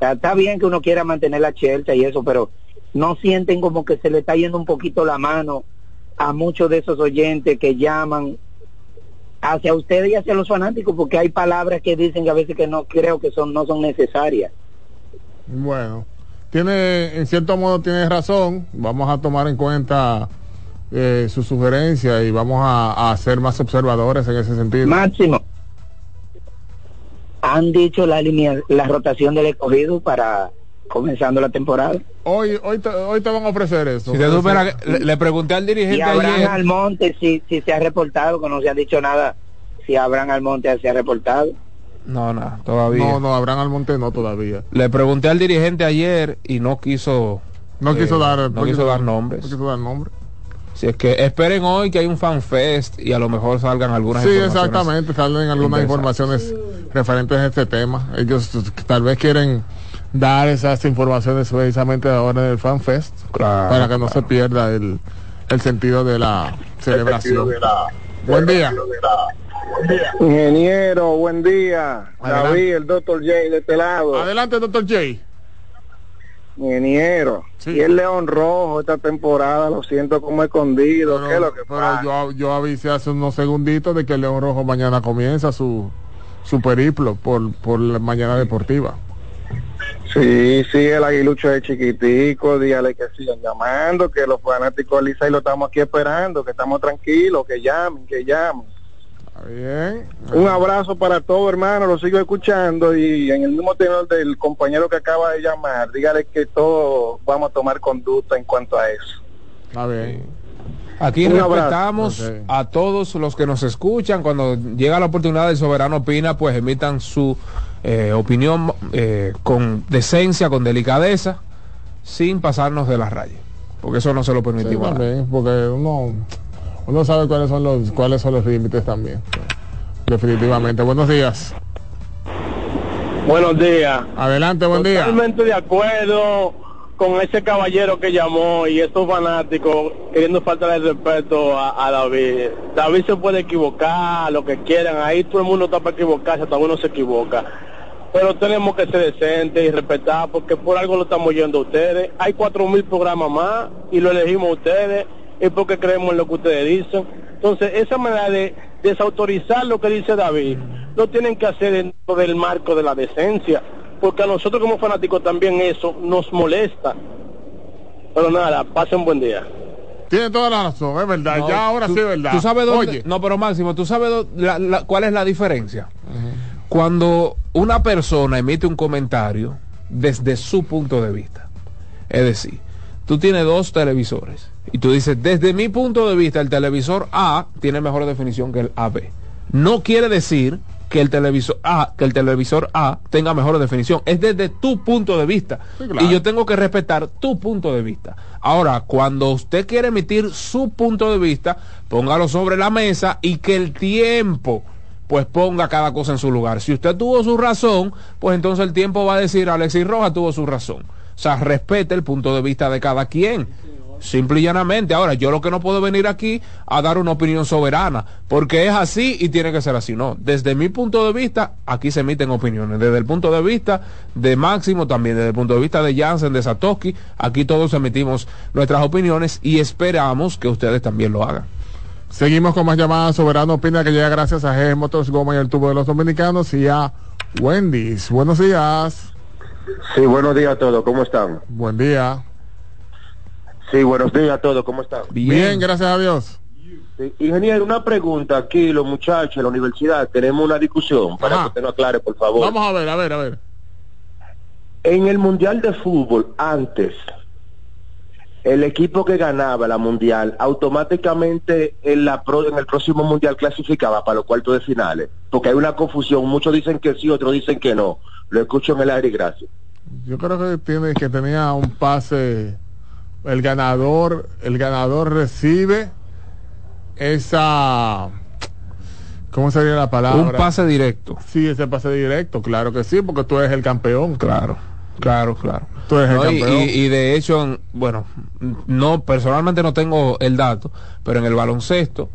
Está bien que uno quiera mantener la chelcha y eso, pero no sienten como que se le está yendo un poquito la mano a muchos de esos oyentes que llaman hacia ustedes y hacia los fanáticos, porque hay palabras que dicen que a veces que no creo que son no son necesarias. Bueno, tiene, en cierto modo tiene razón. Vamos a tomar en cuenta eh, su sugerencia y vamos a, a ser más observadores en ese sentido. Máximo. Han dicho la línea, la rotación del escogido para comenzando la temporada. Hoy, hoy, te, hoy te van a ofrecer eso. Si te supera que- le, le pregunté al Y dirigente Abraham ayer, Almonte, si, si se ha reportado, que no se ha dicho nada, si Abraham Almonte se ha reportado. No, no, todavía. No, no, Abraham Almonte no todavía. Le pregunté al dirigente ayer y no quiso No quiso eh, dar, no quiso dar nombres. No quiso dar nombre. Si es que esperen hoy que hay un fan fest y a lo mejor salgan algunas Sí, informaciones. exactamente, salen algunas informaciones referentes a este tema. Ellos tal vez quieren dar esas informaciones precisamente ahora en el FanFest Claro, para que no claro. se pierda el, el sentido de la celebración. Buen día. Ingeniero, buen día. Adelante. David, el doctor J de este lado. Adelante, doctor J. Ingeniero. Sí. Y el León Rojo esta temporada lo siento como escondido. ¿Qué es lo que Pero pasa? yo, yo avisé hace unos segunditos de que el León Rojo mañana comienza su, su periplo por, por la mañana deportiva. Sí, sí, el aguilucho es chiquitico, dígale que sigan llamando, que los fanáticos de Licey lo estamos aquí esperando, que estamos tranquilos, que llamen, que llamen. Bien. Un abrazo para todos, hermano, lo sigo escuchando y en el mismo tenor del compañero que acaba de llamar, dígale que todos vamos a tomar conducta en cuanto a eso. Está bien. Aquí Un respetamos a todos los que nos escuchan. Cuando llega la oportunidad del soberano opina, pues emitan su eh, opinión eh, con decencia, con delicadeza, sin pasarnos de la raya. Porque eso no se lo Sí, permitimos. también, porque uno, uno sabe cuáles son los cuáles son los límites también. Definitivamente. Buenos días. Buenos días. Adelante, buen día. Totalmente de acuerdo con ese caballero que llamó y estos fanáticos queriendo faltar el respeto a, a David. David se puede equivocar, lo que quieran, ahí todo el mundo está para equivocarse, hasta uno se equivoca. Pero tenemos que ser decentes y respetar porque por algo lo estamos yendo a ustedes. Hay cuatro mil programas más y lo elegimos a ustedes y porque creemos en lo que ustedes dicen. Entonces, esa manera de desautorizar lo que dice David, lo tienen que hacer dentro del marco de la decencia, porque a nosotros como fanáticos también eso nos molesta. Pero nada, pasen un buen día. Tiene toda la razón, es verdad. No, ya ahora tú- sí es verdad. ¿Tú sabes dónde? Oye, No, pero Máximo, ¿tú sabes dó- la- la- cuál es la diferencia? Cuando una persona emite un comentario desde su punto de vista. Es decir, tú tienes dos televisores y tú dices, desde mi punto de vista, el televisor A tiene mejor definición que el AB. No quiere decir que el televisor A, que el televisor A tenga mejor definición. Es desde tu punto de vista. Sí, claro. Y yo tengo que respetar tu punto de vista. Ahora, cuando usted quiere emitir su punto de vista, póngalo sobre la mesa y que el tiempo pues ponga cada cosa en su lugar. Si usted tuvo su razón, pues entonces el tiempo va a decir Alexis Rojas tuvo su razón. Sea, respete el punto de vista de cada quien. Simple y llanamente. Ahora, yo lo que no puedo venir aquí a dar una opinión soberana, porque es así y tiene que ser así. No, desde mi punto de vista, aquí se emiten opiniones. Desde el punto de vista de Máximo, también desde el punto de vista de Jansen, de Satoshi, aquí todos emitimos nuestras opiniones y esperamos que ustedes también lo hagan. seguimos con más llamadas. Soberano opina que llega gracias a G Motors Goma y el tubo de los dominicanos y a Wendy's. Buenos días. Sí, buenos días a todos, ¿cómo están? Buen día. Sí, buenos días a todos, ¿cómo están? Bien, gracias a Dios. Sí, ingeniero, una pregunta aquí, los muchachos en la universidad, tenemos una discusión para Ajá. que usted nos aclare, por favor. Vamos a ver, a ver, a ver. En el Mundial de Fútbol, antes, el equipo que ganaba la Mundial, automáticamente en, la pro- en el próximo Mundial clasificaba para los cuartos de finales, porque hay una confusión, muchos dicen que sí, otros dicen que no. Lo escucho en el aire y gracias. Yo creo que tiene que tenía un pase. El ganador, el ganador recibe esa. ¿Cómo sería la palabra? Un pase directo. Sí, ese pase directo, claro que sí, porque tú eres el campeón. Claro, claro, claro. Tú eres No, el y, campeón. y- y de hecho, en- bueno, no personalmente no tengo el dato, pero en el baloncesto,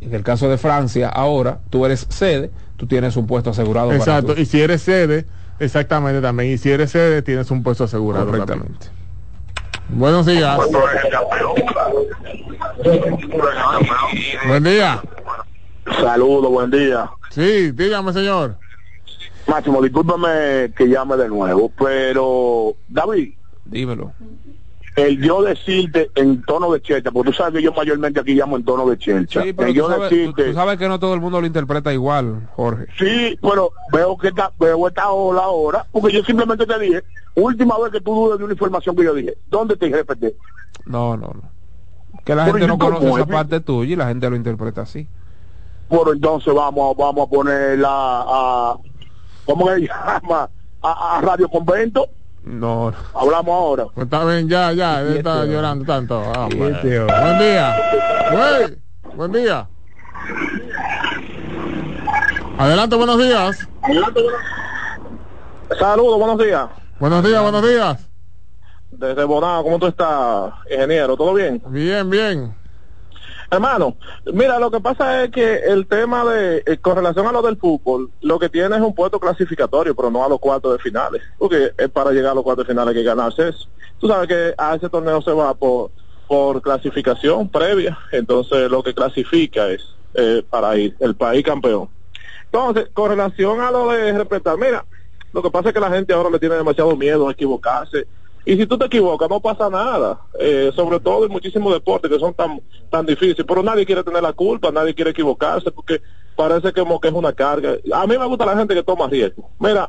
en el caso de Francia, ahora tú eres sede, tú tienes un puesto asegurado. para Exacto, tu- y si eres sede, exactamente también. Y si eres sede, tienes un puesto asegurado. Correctamente. Buenos días. Buen día. Saludos, buen día. Sí, dígame, señor. Máximo, discúlpame que llame de nuevo, pero David, dímelo. El yo decirte en tono de chelcha, porque tú sabes que yo mayormente aquí llamo en tono de chelcha. Sí, pero el tú yo sabes, decirte, tú sabes que no todo el mundo lo interpreta igual, Jorge. sí, pero veo que está, veo esta ola ahora, porque yo simplemente te dije, última vez que tú dudes de una información que yo dije, ¿dónde te repeté? No, no, no. Que la Pero gente ¿y no conoce esa es? parte tuya y la gente lo interpreta así. Por entonces vamos, vamos a ponerla a, ¿cómo que se llama? A, a Radio Convento, No, hablamos ahora. Pues está bien, ya, ya, él está llorando tanto. Ah. Buen día. Buen día. Adelante, buenos días. Saludos, buenos días. Buenos días, buenos días. Desde Bonao, ¿cómo tú estás, ingeniero? ¿Todo bien? Bien, bien. Hermano, mira, lo que pasa es que el tema de, eh, con relación a lo del fútbol, lo que tiene es un puesto clasificatorio, pero no a los cuartos de finales, porque es para llegar a los cuartos de finales que ganarse eso. Tú sabes que a ese torneo se va por, por clasificación previa, entonces lo que clasifica es eh, para ir, el país campeón. Entonces, con relación a lo de respetar, mira, lo que pasa es que la gente ahora le tiene demasiado miedo a equivocarse. Y si tú te equivocas, no pasa nada. Eh, sobre todo en muchísimos deportes que son tan tan difíciles. Pero nadie quiere tener la culpa, nadie quiere equivocarse porque parece que que es una carga. A mí me gusta la gente que toma riesgo. Mira,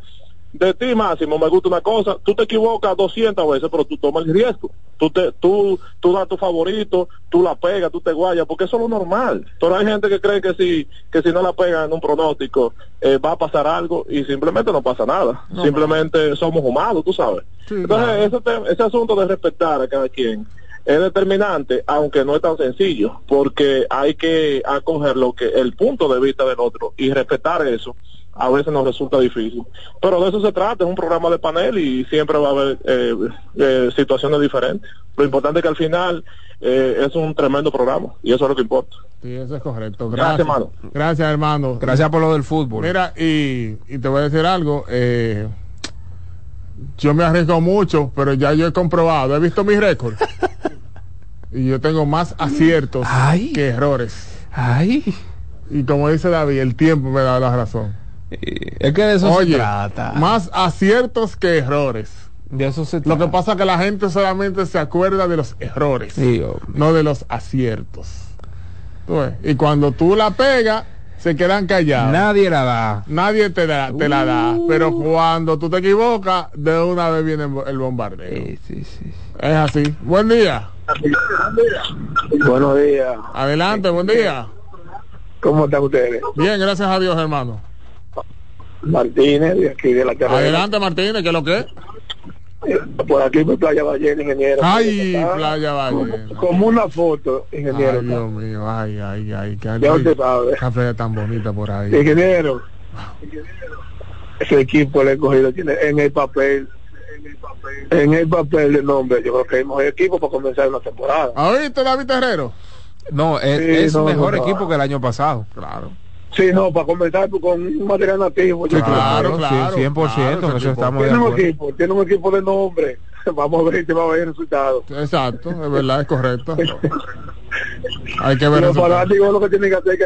de ti máximo me gusta una cosa, tú te equivocas 200 veces, pero tú tomas el riesgo. Tú te, tú, tú das tu favorito, tú la pegas, tú te guayas, porque eso es lo normal. Pero hay gente que cree que si, que si no la pegan en un pronóstico, eh, va a pasar algo y simplemente no pasa nada. No. simplemente somos humanos, tú sabes. Entonces, ese, ese asunto de respetar a cada quien es determinante, aunque no es tan sencillo, porque hay que acoger lo que el punto de vista del otro y respetar eso. A veces nos resulta difícil. Pero de eso se trata, es un programa de panel y siempre va a haber eh, eh, situaciones diferentes. Lo importante es que al final eh, es un tremendo programa y eso es lo que importa. Sí, eso es correcto. Gracias, Gracias, hermano. Gracias, hermano. Gracias por lo del fútbol. Mira, y, y te voy a decir algo. eh, yo me arriesgo mucho, pero ya yo he comprobado, he visto mis récords. y yo tengo más aciertos que errores. Y como dice David, el tiempo me da la razón. Es que de eso Oye, se trata. Más aciertos que errores. De eso se Lo que pasa es que la gente solamente se acuerda de los errores, Sí, no de los aciertos. Tú ves, Y cuando tú la pegas, se quedan callados. Nadie la da. Nadie te, da- te la da. Pero cuando tú te equivocas, de una vez viene el bombardeo. Es así. Buen día. Buenos días. Adelante, buen día. ¿Cómo están ustedes? Bien, gracias a Dios, hermano. Martínez, de aquí de la carrera. Adelante, Martínez, ¿qué es lo que es? Por aquí por Playa Ballena, ingeniero. Ay, Playa Valle. Como una foto, ingeniero. Ay, Dios mío, ay, ay, ay. Qué, Ya usted sabe. qué playa tan bonita por ahí. Ingeniero. Ese equipo le he cogido tiene en el papel. En el papel de nombre, yo creo que es el mejor equipo para comenzar una temporada. ¿Oíste, David Terrero? No, es, Sí, es no, mejor no, no. equipo que el año pasado. Claro. Sí, no, para comenzar pues, con un material nativo. yo claro, sí, 100%, en eso estamos de Tiene un equipo, tiene un equipo de nombre. Vamos a ver si va a haber resultados. Exacto, es verdad, es correcto. Hay que ver Los resultados. fanáticos lo que tienen que hacer es que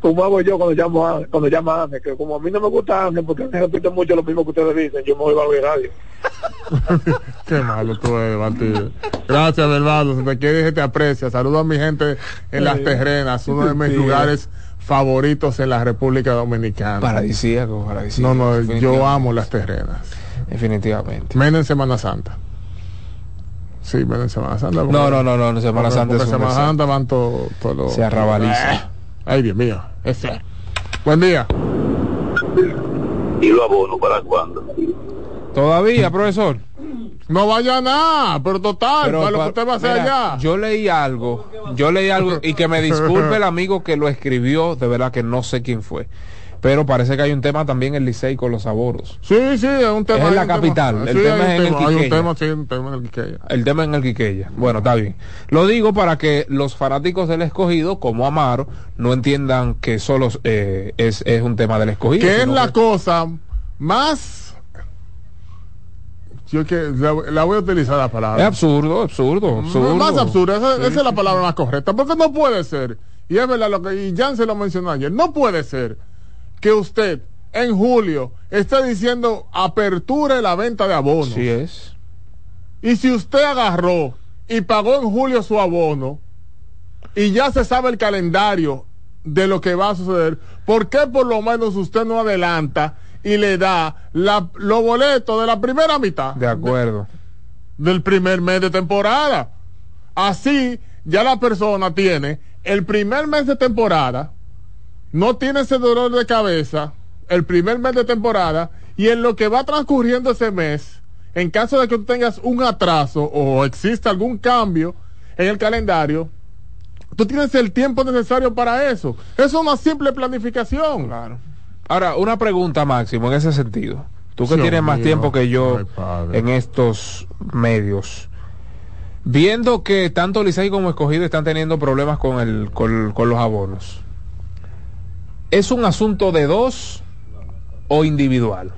como hago yo cuando llamo a cuando llamo a Ángel, que como a mí no me gusta Ángel porque me repiten mucho lo mismo que ustedes dicen, yo me voy a oír radio. Qué malo tú eres, Martín. Gracias, Belvado. Se te quiere y se te aprecia. Saludos a mi gente en Las Terrenas, uno de mis Sí. lugares favoritos en la República Dominicana. Paradisíaco, paradisíaco. No, no, yo amo Las Terrenas. Definitivamente. Menos en Semana Santa. Sí, menos en Semana Santa. porque- No, no, no, no, en Semana Santa Semana. Santa van todos todo los- Se arrabaliza. Eh, Ay, Dios mío. Ese. Buen día. ¿Y lo abono para cuándo? Todavía, profesor. No vaya nada, pero total, Pero para lo que usted va a hacer mira, allá. Yo leí algo, yo leí algo y que me disculpe el amigo que lo escribió, de verdad que no sé quién fue. Pero parece que hay un tema también en Licey con los aboros. Sí, sí, es un tema. Es en la tema. capital, el Sí, tema es en el tema, Hay un Quiqueya. tema, sí, un tema en el Quiqueya. El tema en el Quiqueya. Bueno, está bien. Lo digo para que los fanáticos del escogido, como Amaro, no entiendan que solo eh, es, es un tema del escogido. que es la que- cosa más yo que la, la voy a utilizar la palabra Es absurdo, absurdo, absurdo. más absurda esa, es la palabra más correcta porque no puede ser y es verdad lo que y Jan se lo mencionó ayer no puede ser que usted en julio esté diciendo aperture la venta de abonos Sí es. y si usted agarró y pagó en julio su abono y ya se sabe el calendario de lo que va a suceder, ¿por qué por lo menos usted no adelanta y le da la, los boletos de la primera mitad De acuerdo. del primer mes de temporada? Así ya la persona tiene el primer mes de temporada, no tiene ese dolor de cabeza, el primer mes de temporada, y en lo que va transcurriendo ese mes, en caso de que tú tengas un atraso o exista algún cambio en el calendario, tú tienes el tiempo necesario para eso. Es una simple planificación. Claro. Ahora, una pregunta, Máximo, en ese sentido. Tú que tienes más mío. tiempo que yo Ay, en estos medios, viendo que tanto Licey como Escogido están teniendo problemas con, el, con, con los abonos, ¿es un asunto de dos o individual?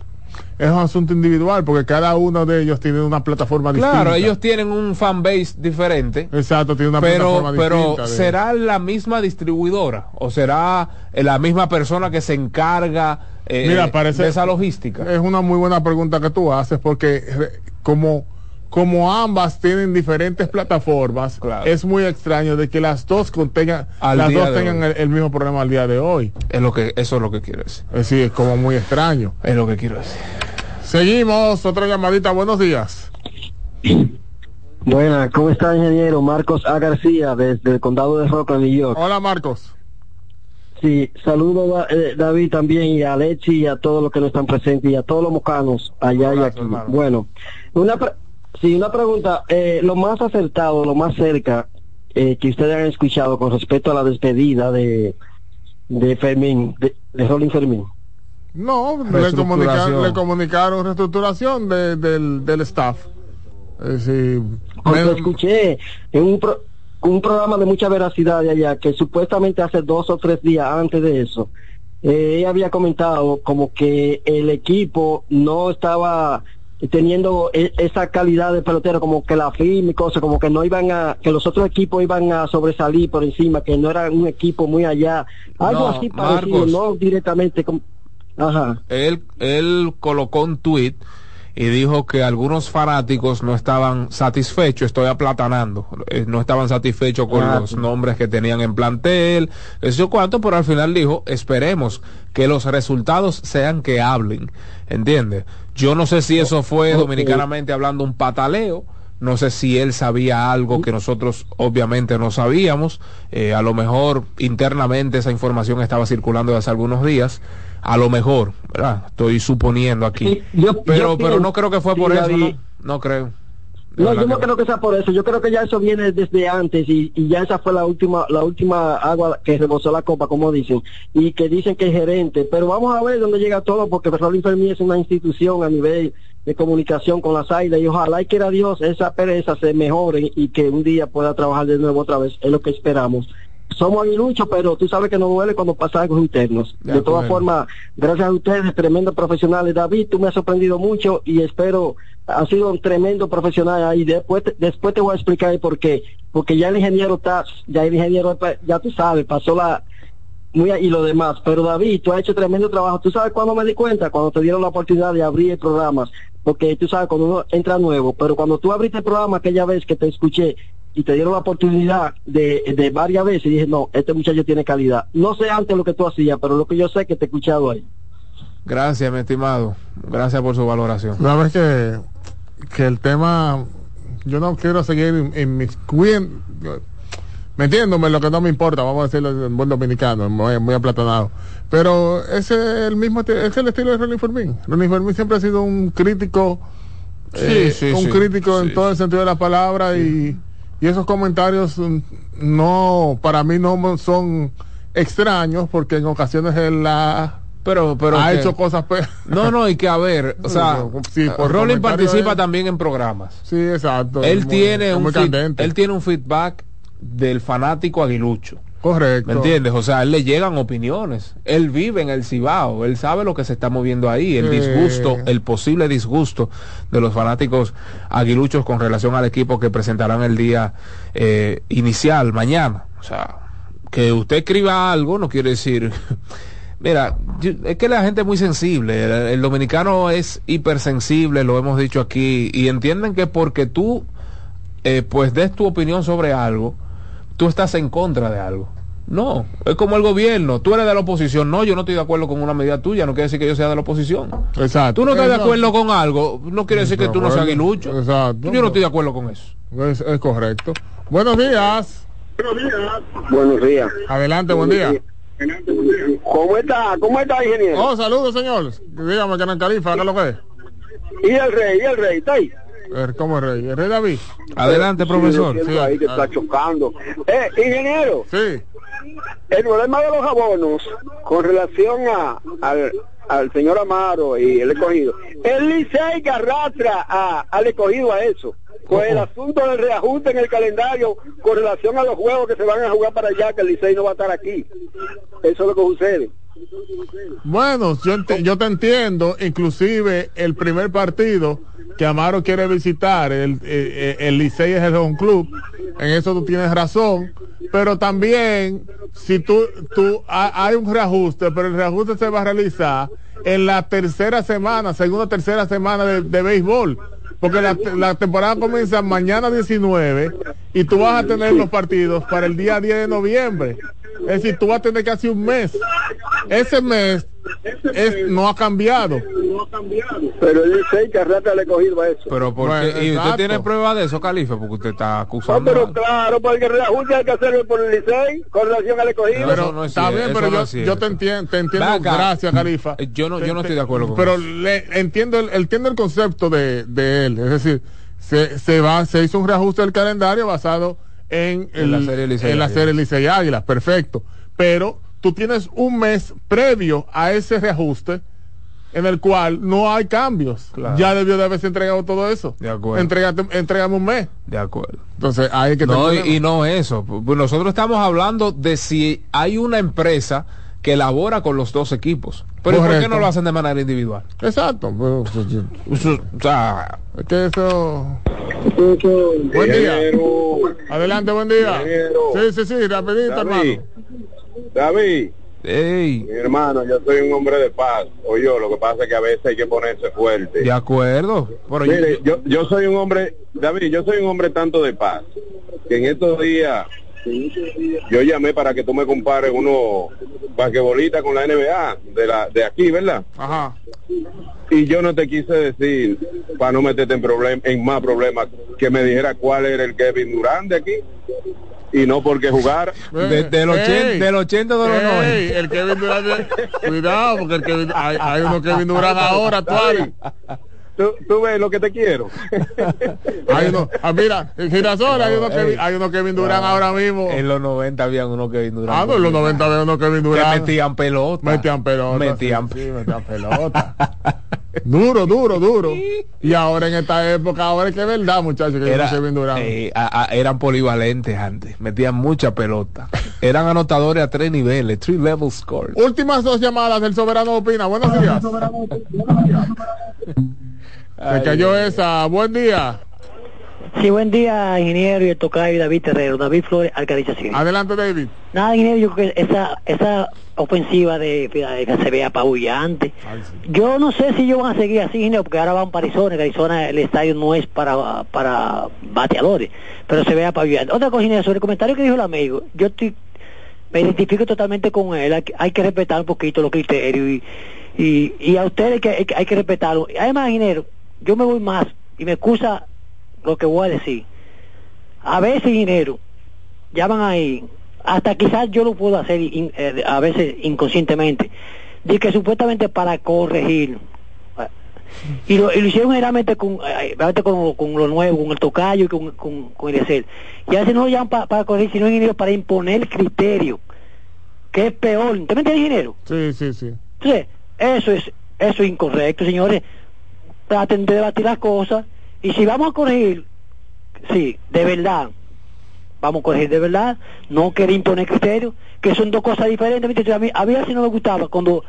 Es un asunto individual porque cada uno de ellos tiene una plataforma distinta. Claro, ellos tienen un fanbase diferente. Exacto, tiene una pero, plataforma pero distinta. de- ¿será la misma distribuidora o será eh, la misma persona que se encarga eh, Mira, parece de esa logística? Es una muy buena pregunta que tú haces porque como como ambas tienen diferentes plataformas, es muy extraño de que las dos contengan, Al las dos tengan el, el mismo problema al día de hoy. Es lo que eso es lo que quiero decir. Es decir, es como muy extraño. Es lo que quiero decir. Seguimos, otra llamadita, buenos días. Buenas, ¿cómo está ingeniero? Marcos A. García, desde el condado de Rockland, New York. Hola Marcos. Sí, saludo a eh, David también y a Lechi y a todos los que no están presentes y a todos los mocanos allá y aquí. Bueno, una pre- sí, una pregunta, eh, lo más acertado, lo más cerca eh, que ustedes han escuchado con respecto a la despedida de de Fermín, de, de Rolling Fermín. No, le comunicaron, le comunicaron reestructuración de- del, del staff. Porque me- escuché en un, pro- un programa de mucha veracidad de allá que supuestamente hace dos o tres días antes de eso, eh, ella había comentado como que el equipo no estaba teniendo e- esa calidad de pelotero como que la firma y cosas como que no iban a que los otros equipos iban a sobresalir por encima que no era un equipo muy allá algo No, así parecido Marcos. no directamente como ajá Él, él colocó un tweet y dijo que algunos fanáticos no estaban satisfechos, estoy aplatanando, eh, no estaban satisfechos con Ah, los nombres que tenían en plantel, eso cuánto, pero al final dijo, esperemos que los resultados sean que hablen, ¿entiendes? Yo no sé si eso fue dominicanamente hablando un pataleo, no sé si él sabía algo que nosotros obviamente no sabíamos. Eh, a lo mejor internamente esa información estaba circulando desde hace algunos días. A lo mejor, ¿verdad? Estoy suponiendo aquí. yo- pero, yo pero no creo que fue sí, por eso. No creo. No, yo no creo que sea por eso. Yo creo que ya eso viene desde antes y, y ya esa fue la última la última agua que rebosó la copa, como dicen, y que dicen que es gerente. Pero vamos a ver dónde llega todo, porque Rolling Fermín es una institución a nivel de comunicación con las águilas y ojalá y quiera Dios esa pereza se mejore y que un día pueda trabajar de nuevo otra vez. Es lo que esperamos. Somos aguiluchos, pero tú sabes que nos duele cuando pasa algo internos. De De, todas formas, gracias a ustedes, tremendos profesionales. David, tú me has sorprendido mucho y espero, ha sido un tremendo profesional ahí. Después, te- después te voy a explicar el por qué. Porque ya el ingeniero está, ya el ingeniero, ya tú sabes, pasó la, muy y lo demás. Pero David, tú has hecho tremendo trabajo. ¿Tú sabes cuándo me di cuenta? Cuando te dieron la oportunidad de abrir el programa. Porque tú sabes, cuando uno entra nuevo, pero cuando tú abriste el programa aquella vez que te escuché y te dieron la oportunidad de, de varias veces, y dije, no, este muchacho tiene calidad. No sé antes lo que tú hacías, pero lo que yo sé que te he escuchado ahí. Gracias, mi estimado. Gracias por su valoración. Sabes que, que el tema, yo no quiero seguir en, en mis metiéndome en lo que no me importa, vamos a decirlo en buen dominicano, muy, muy aplatanado. Pero ese es el mismo, es el estilo de Ronnie Fermín. Ronnie Fermín siempre ha sido un crítico, eh, Sí, sí, un sí. crítico en Sí. todo el sentido de la palabra y, y esos comentarios mm, no, para mí no son extraños porque en ocasiones él la pero, pero ha que- hecho cosas pe- No, no, y que a ver, o sea, Sí, por Rolling participa es- también en programas. Sí, exacto. Él muy- tiene un él tiene un feedback del fanático aguilucho. Correcto. ¿Me entiendes? O sea, a él le llegan opiniones. Él vive en el Cibao. Él sabe lo que se está moviendo ahí. El disgusto, el posible disgusto de los fanáticos aguiluchos con relación al equipo que presentarán el día eh, inicial, mañana. O sea, que usted escriba algo no quiere decir... Mira, yo- es que la gente es muy sensible. El, el dominicano es hipersensible, lo hemos dicho aquí. Y entienden que porque tú, eh, pues, des tu opinión sobre algo, tú estás en contra de algo. No, es como el gobierno. Tú eres de la oposición. No, yo no estoy de acuerdo con una medida tuya. No quiere decir que yo sea de la oposición. Exacto. Tú no estás de acuerdo con algo. No quiere decir que tú no seas aguilucho. Exacto. Yo no estoy de acuerdo con eso. Es, es correcto. Buenos días. Buenos días. Adelante, buen día. ¿Cómo está? ¿Cómo está, ingeniero? Oh, saludos, señor. Dígame, que en Califa, ¿qué es lo que es? ¿Y el rey? ¿Y el rey? ¿Está ahí? Eh, ¿Cómo es rey? ¿El rey David? Adelante, profesor. Sí, lo siento ahí que está chocando. Eh, ingeniero. Sí. El problema de los abonos con relación a, al, al señor Amaro y el escogido. El Licey que arrastra a- al escogido a eso. Con el asunto del reajuste en el calendario con relación a los juegos que se van a jugar para allá, que el Licey no va a estar aquí. Eso es lo que sucede. Bueno, yo, te entiendo, inclusive el primer partido que Amaro quiere visitar, el, eh, eh, el Licey es el club, en eso tú tienes razón, pero también si tú, tú ha- hay un reajuste, pero el reajuste se va a realizar en la tercera semana, segunda tercera semana de, de béisbol, porque la, la temporada comienza mañana 19 y tú vas a tener los partidos para el día 10 de noviembre. Es decir, tú vas a tener casi un mes. Ese mes es, no ha cambiado. Pero el Licey que arrastra al escogido a eso. Pero porque, Bueno, y usted tiene prueba de eso, Califa, porque usted está No, acusando. pero a- claro, porque el reajuste hay que hacerlo por el Licey con relación al escogido. Pero no es Está bien, eso pero no yo, es yo te entiendo, te entiendo. Acá. Gracias, Califa. Yo no- yo no estoy de acuerdo con Pero eso. le, entiendo, el, entiendo el concepto de, de él. Es decir, se, se va, se hizo un reajuste del calendario basado en, En el- la serie Licey en la serie Licey Águilas. Perfecto. Pero tú tienes un mes previo a ese reajuste en el cual no hay cambios. Claro. Ya debió de haberse entregado todo eso. De acuerdo. Entrégate, entrégame un mes. De acuerdo. Entonces, es que No, y no eso. Pues Nosotros estamos hablando de si hay una empresa que elabora con los dos equipos. Pero ¿y ¿por qué no lo hacen de manera individual? Exacto. Eso, o sea, Es que eso. Buen día. Adelante, buen día. Sí, sí, sí, rapidito, David, hermano. David, Ey. Mi hermano, yo soy un hombre de paz. O yo, lo que pasa es que a veces hay que ponerse fuerte. De acuerdo. Pero Mire, yo, yo soy un hombre, David, yo soy un hombre tanto de paz, que en estos días yo llamé para que tú me compares uno basquetbolista con la NBA de la de aquí, ¿verdad? Ajá. Y yo no te quise decir, para no meterte en problem, en más problemas, que me dijera cuál era el Kevin Durant de aquí. Y no porque jugar. De- del, ochen- del 80 de los 90. Ey, el Kevin Durant, cuidado, porque el Kevin, hay, hay uno Kevin Durant ahora, actual. ¿Tú, tú ves lo que te quiero. Hay uno, ah, mira, en Girasol hay uno, No, Kevin, ey. hay uno Kevin Durant ahora mismo. En los 90 había uno que Durant. Ah, no, en los 90 había uno Kevin Que Durant. metían pelota. Metían pelota. Metían sí, sí, metían pelota. duro, duro, duro. Y ahora en esta época, ahora es que es verdad, muchachos, que Era- Kevin Durant. eh, a- a- eran polivalentes antes, metían mucha pelota. Eran anotadores a tres niveles, three level scores. Últimas dos llamadas del Soberano Opina. Buenos días. Se cayó esa. Buen día. Sí, buen día, ingeniero y el tocayo y David Terrero, David Flores, Alcadiza Civil. Adelante, David. Nada, ingeniero, yo creo que esa, esa ofensiva de Filadelfia se ve apabullante. Yo no sé si ellos van a seguir así, ingeniero, porque ahora van para Arizona, que Arizona el estadio no es para, para bateadores, pero se ve apabullante. Otra cosa, ingeniero, sobre el comentario que dijo el amigo, yo estoy, me identifico totalmente con él, hay, que- hay que respetar un poquito los criterios y, y, y a ustedes hay que, hay, que- hay que respetarlo. Además, ingeniero, yo me voy más y me excusa lo que voy a decir. A veces, ingeniero, llaman ahí, hasta quizás yo lo puedo hacer in- eh, a veces inconscientemente, de que supuestamente para corregir. Y lo, y lo hicieron generalmente con, eh, con, con lo nuevo, con el tocayo y con, con, con el hacer. Y a veces no lo llaman pa- para corregir, sino ingeniero para imponer criterio, que es peor. ¿Usted me entiende, ingeniero? Sí, sí, sí. Entonces, eso es, eso es incorrecto, señores. Traten de debatir las cosas. Y si vamos a corregir, sí, de verdad, vamos a corregir de verdad, no querer imponer criterios, que son dos cosas diferentes. ¿me entiendes? A mí, a mí así no me gustaba cuando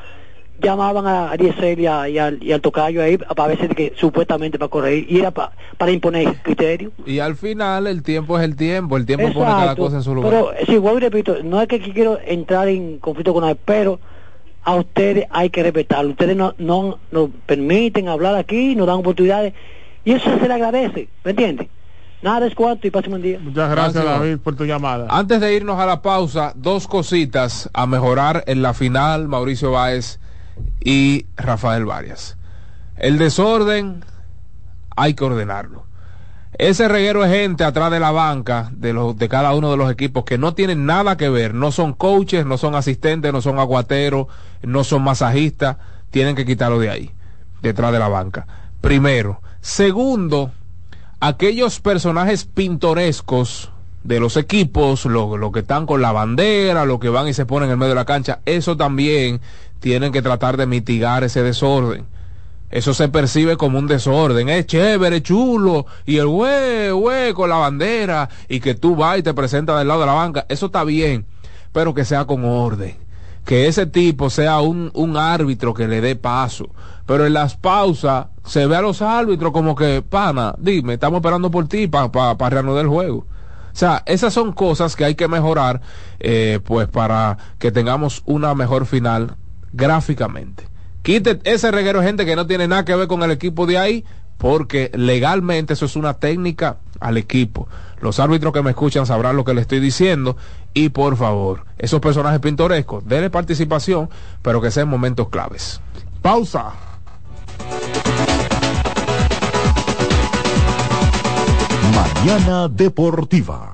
llamaban a Ariesel y, a- y al, y al tocayo ahí, a veces que supuestamente para corregir, y era pa- para imponer criterios. Y al final el tiempo es el tiempo, el tiempo pone cada Exacto. cosa en su lugar. Pero sí, vuelvo y repito, no es que aquí quiero entrar en conflicto con nadie, pero a ustedes hay que respetarlo. Ustedes no, no nos permiten hablar aquí, nos dan oportunidades y eso se le agradece, ¿me entiendes? Nada es cuanto y pase un buen día. Muchas gracias, Gracias. David, por tu llamada. Antes de irnos a la pausa, dos cositas a mejorar en la final, Mauricio Báez y Rafael Varias. El desorden hay que ordenarlo. Ese reguero de gente atrás de la banca de, los, de cada uno de los equipos que no tienen nada que ver, no son coaches, no son asistentes, no son aguateros, no son masajistas, tienen que quitarlo de ahí, detrás de la banca. Primero. Segundo, aquellos personajes pintorescos de los equipos, los lo que están con la bandera, los que van y se ponen en medio de la cancha, eso también tienen que tratar de mitigar ese desorden. Eso se percibe como un desorden, es chévere, chulo, y el güey, güey, con la bandera, y que tú vas y te presentas del lado de la banca, eso está bien, pero que sea con orden, que ese tipo sea un, un árbitro que le dé paso, pero en las pausas se ve a los árbitros como que, pana, dime, estamos esperando por ti para pa, pa reanudar el juego. O sea, esas son cosas que hay que mejorar, eh, pues para que tengamos una mejor final gráficamente. Quite ese reguero gente que no tiene nada que ver con el equipo de ahí, porque legalmente eso es una técnica al equipo. Los árbitros que me escuchan sabrán lo que le estoy diciendo. Y por favor, esos personajes pintorescos, denle participación, pero que sean momentos claves. Pausa. Mañana Deportiva.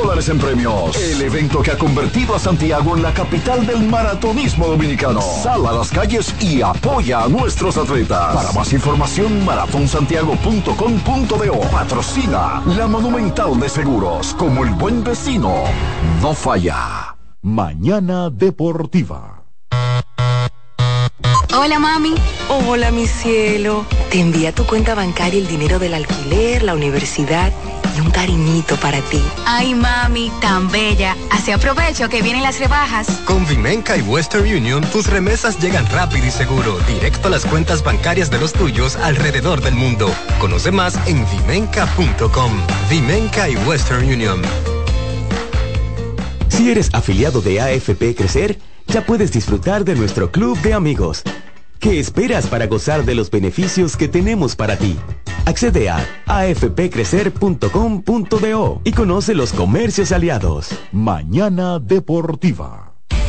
dólares en premios. El evento que ha convertido a Santiago en la capital del maratonismo dominicano. Sal a las calles y apoya a nuestros atletas. Para más información, maratonsantiago.com.do. Patrocina la Monumental de Seguros. Como el buen vecino, no falla. Mañana Deportiva. Hola mami. Hola mi cielo. Te envía tu cuenta bancaria el dinero del alquiler, la universidad y un cariñito para ti. Ay, mami, tan bella. Así aprovecho que vienen las rebajas. Con Vimenca y Western Union, tus remesas llegan rápido y seguro, directo a las cuentas bancarias de los tuyos alrededor del mundo. Conoce más en vimenca.com. Vimenca y Western Union. Si eres afiliado de AFP Crecer, ya puedes disfrutar de nuestro club de amigos. ¿Qué esperas para gozar de los beneficios que tenemos para ti? Accede a afpcrecer.com.do y conoce los comercios aliados. Mañana Deportiva.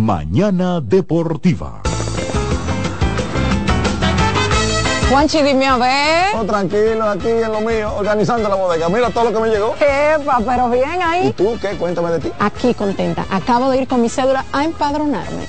Mañana Deportiva. Juanchi, dime a ver. Oh, tranquilo, aquí en lo mío, organizando la bodega. Mira todo lo que me llegó. Epa, pero bien ahí. ¿Y tú qué? Cuéntame de ti. Aquí contenta. Acabo de ir con mi cédula a empadronarme.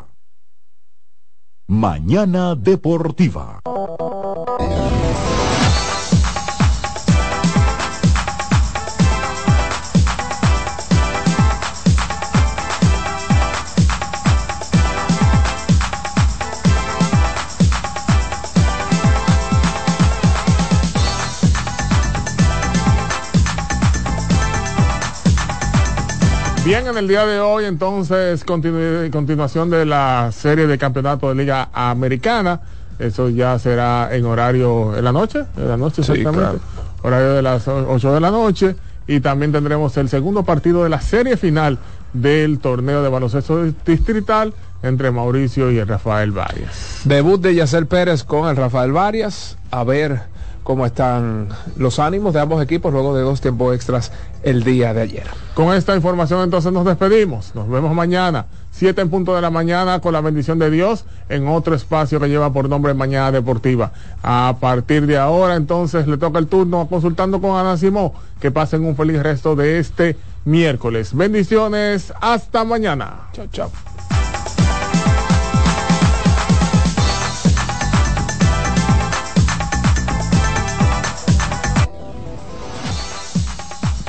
Mañana Deportiva. En el día de hoy entonces continu continuación de la serie de campeonato de Liga Americana. Eso ya será en horario en la noche, en la noche exactamente. Horario de las 8 de la noche. Y también tendremos el segundo partido de la serie final del torneo de baloncesto distrital entre Mauricio y el Rafael Varias. Debut de Yacer Pérez con el Rafael Varias. A ver cómo están los ánimos de ambos equipos luego de dos tiempos extras el día de ayer. Con esta información entonces nos despedimos. Nos vemos mañana, 7 en punto de la mañana, con la bendición de Dios en otro espacio que lleva por nombre Mañana Deportiva. A partir de ahora entonces le toca el turno consultando con Ana Simó. Que pasen un feliz resto de este miércoles. Bendiciones, hasta mañana. Chao, chao.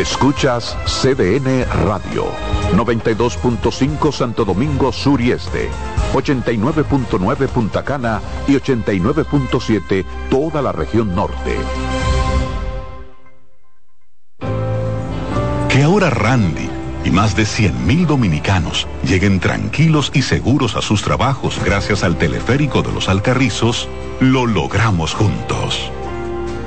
Escuchas CDN Radio, 92.5 Santo Domingo Sur y Este, 89.9 Punta Cana y 89.7 toda la región norte. Que ahora Randy y más de 100.000 dominicanos lleguen tranquilos y seguros a sus trabajos gracias al teleférico de los Alcarrizos, lo logramos juntos.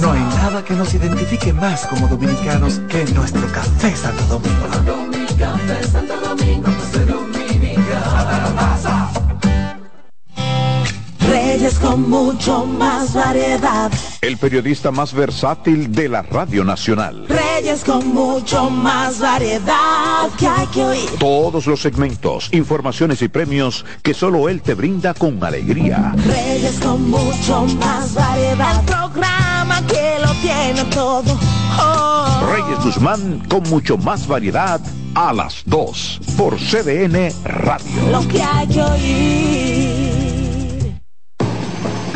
No hay nada que nos identifique más como dominicanos que nuestro café Santo Domingo. Reyes con mucho más variedad. El periodista más versátil de la Radio Nacional. Reyes con mucho más variedad que hay que oír. Todos los segmentos, informaciones y premios que solo él te brinda con alegría. Reyes con mucho más variedad. El programa tiene todo. Oh. Reyes Guzmán con mucho más variedad a las 2 por CDN Radio. Lo que hay que oír.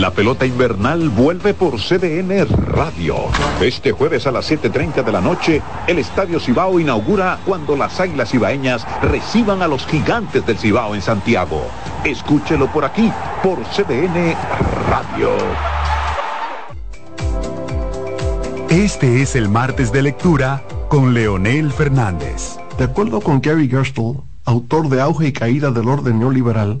La pelota invernal vuelve por CDN Radio. Este jueves a las 7.30 de la noche, el Estadio Cibao inaugura cuando las Águilas Cibaeñas reciban a los gigantes del Cibao en Santiago. Escúchelo por aquí, por CDN Radio. Este es el martes de lectura con Leonel Fernández. De acuerdo con Gary Gerstle, autor de Auge y Caída del Orden Neoliberal,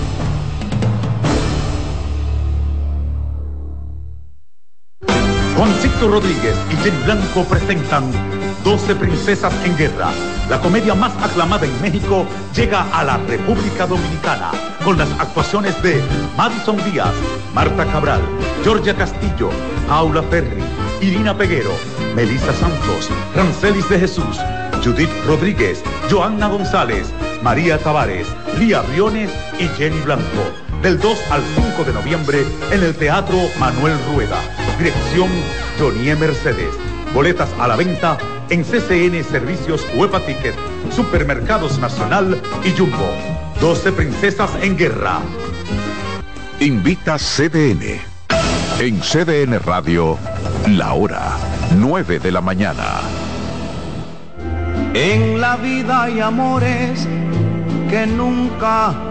Juancito Rodríguez y Jenny Blanco presentan 12 Princesas en Guerra. La comedia más aclamada en México llega a la República Dominicana con las actuaciones de Madison Díaz, Marta Cabral, Georgia Castillo, Aula Ferri, Irina Peguero, Melissa Santos, Rancelis de Jesús, Judith Rodríguez, Joanna González, María Tavares, Lía Briones y Jenny Blanco. Del 2 al 5 de noviembre en el Teatro Manuel Rueda. Dirección Jonie Mercedes. Boletas a la venta en CCN Servicios Huepa Ticket, Supermercados Nacional y Jumbo. 12 Princesas en Guerra. Invita CDN. En CDN Radio, la hora 9 de la mañana. En la vida hay amores que nunca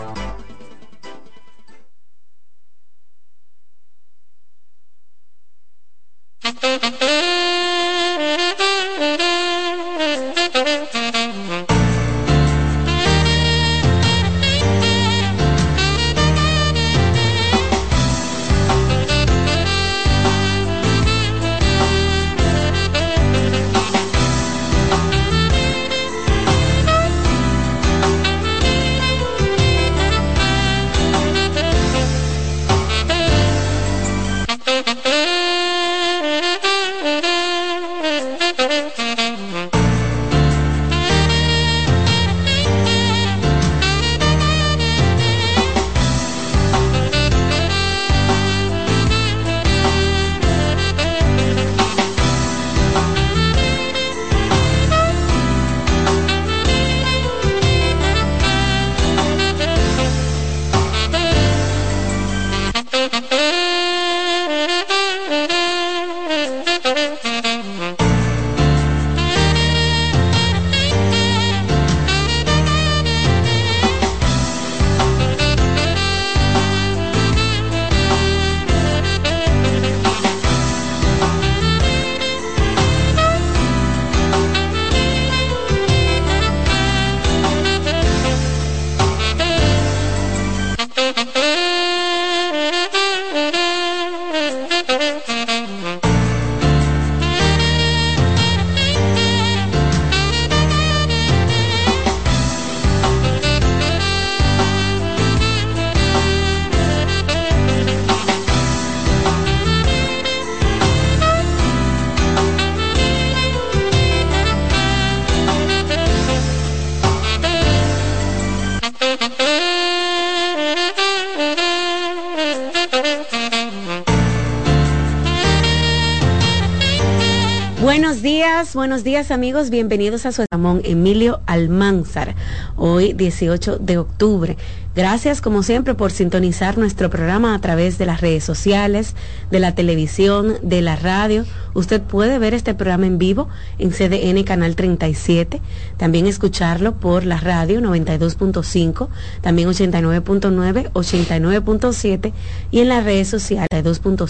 buenos días amigos, bienvenidos a su Ramón Emilio Almanzar, hoy 18 de octubre. Gracias como siempre por sintonizar nuestro programa a través de las redes sociales, de la televisión, de la radio. Usted puede ver este programa en vivo en CDN Canal 37, también escucharlo por la radio 92.5, también 89.9, 89.7 y en las redes sociales 92.5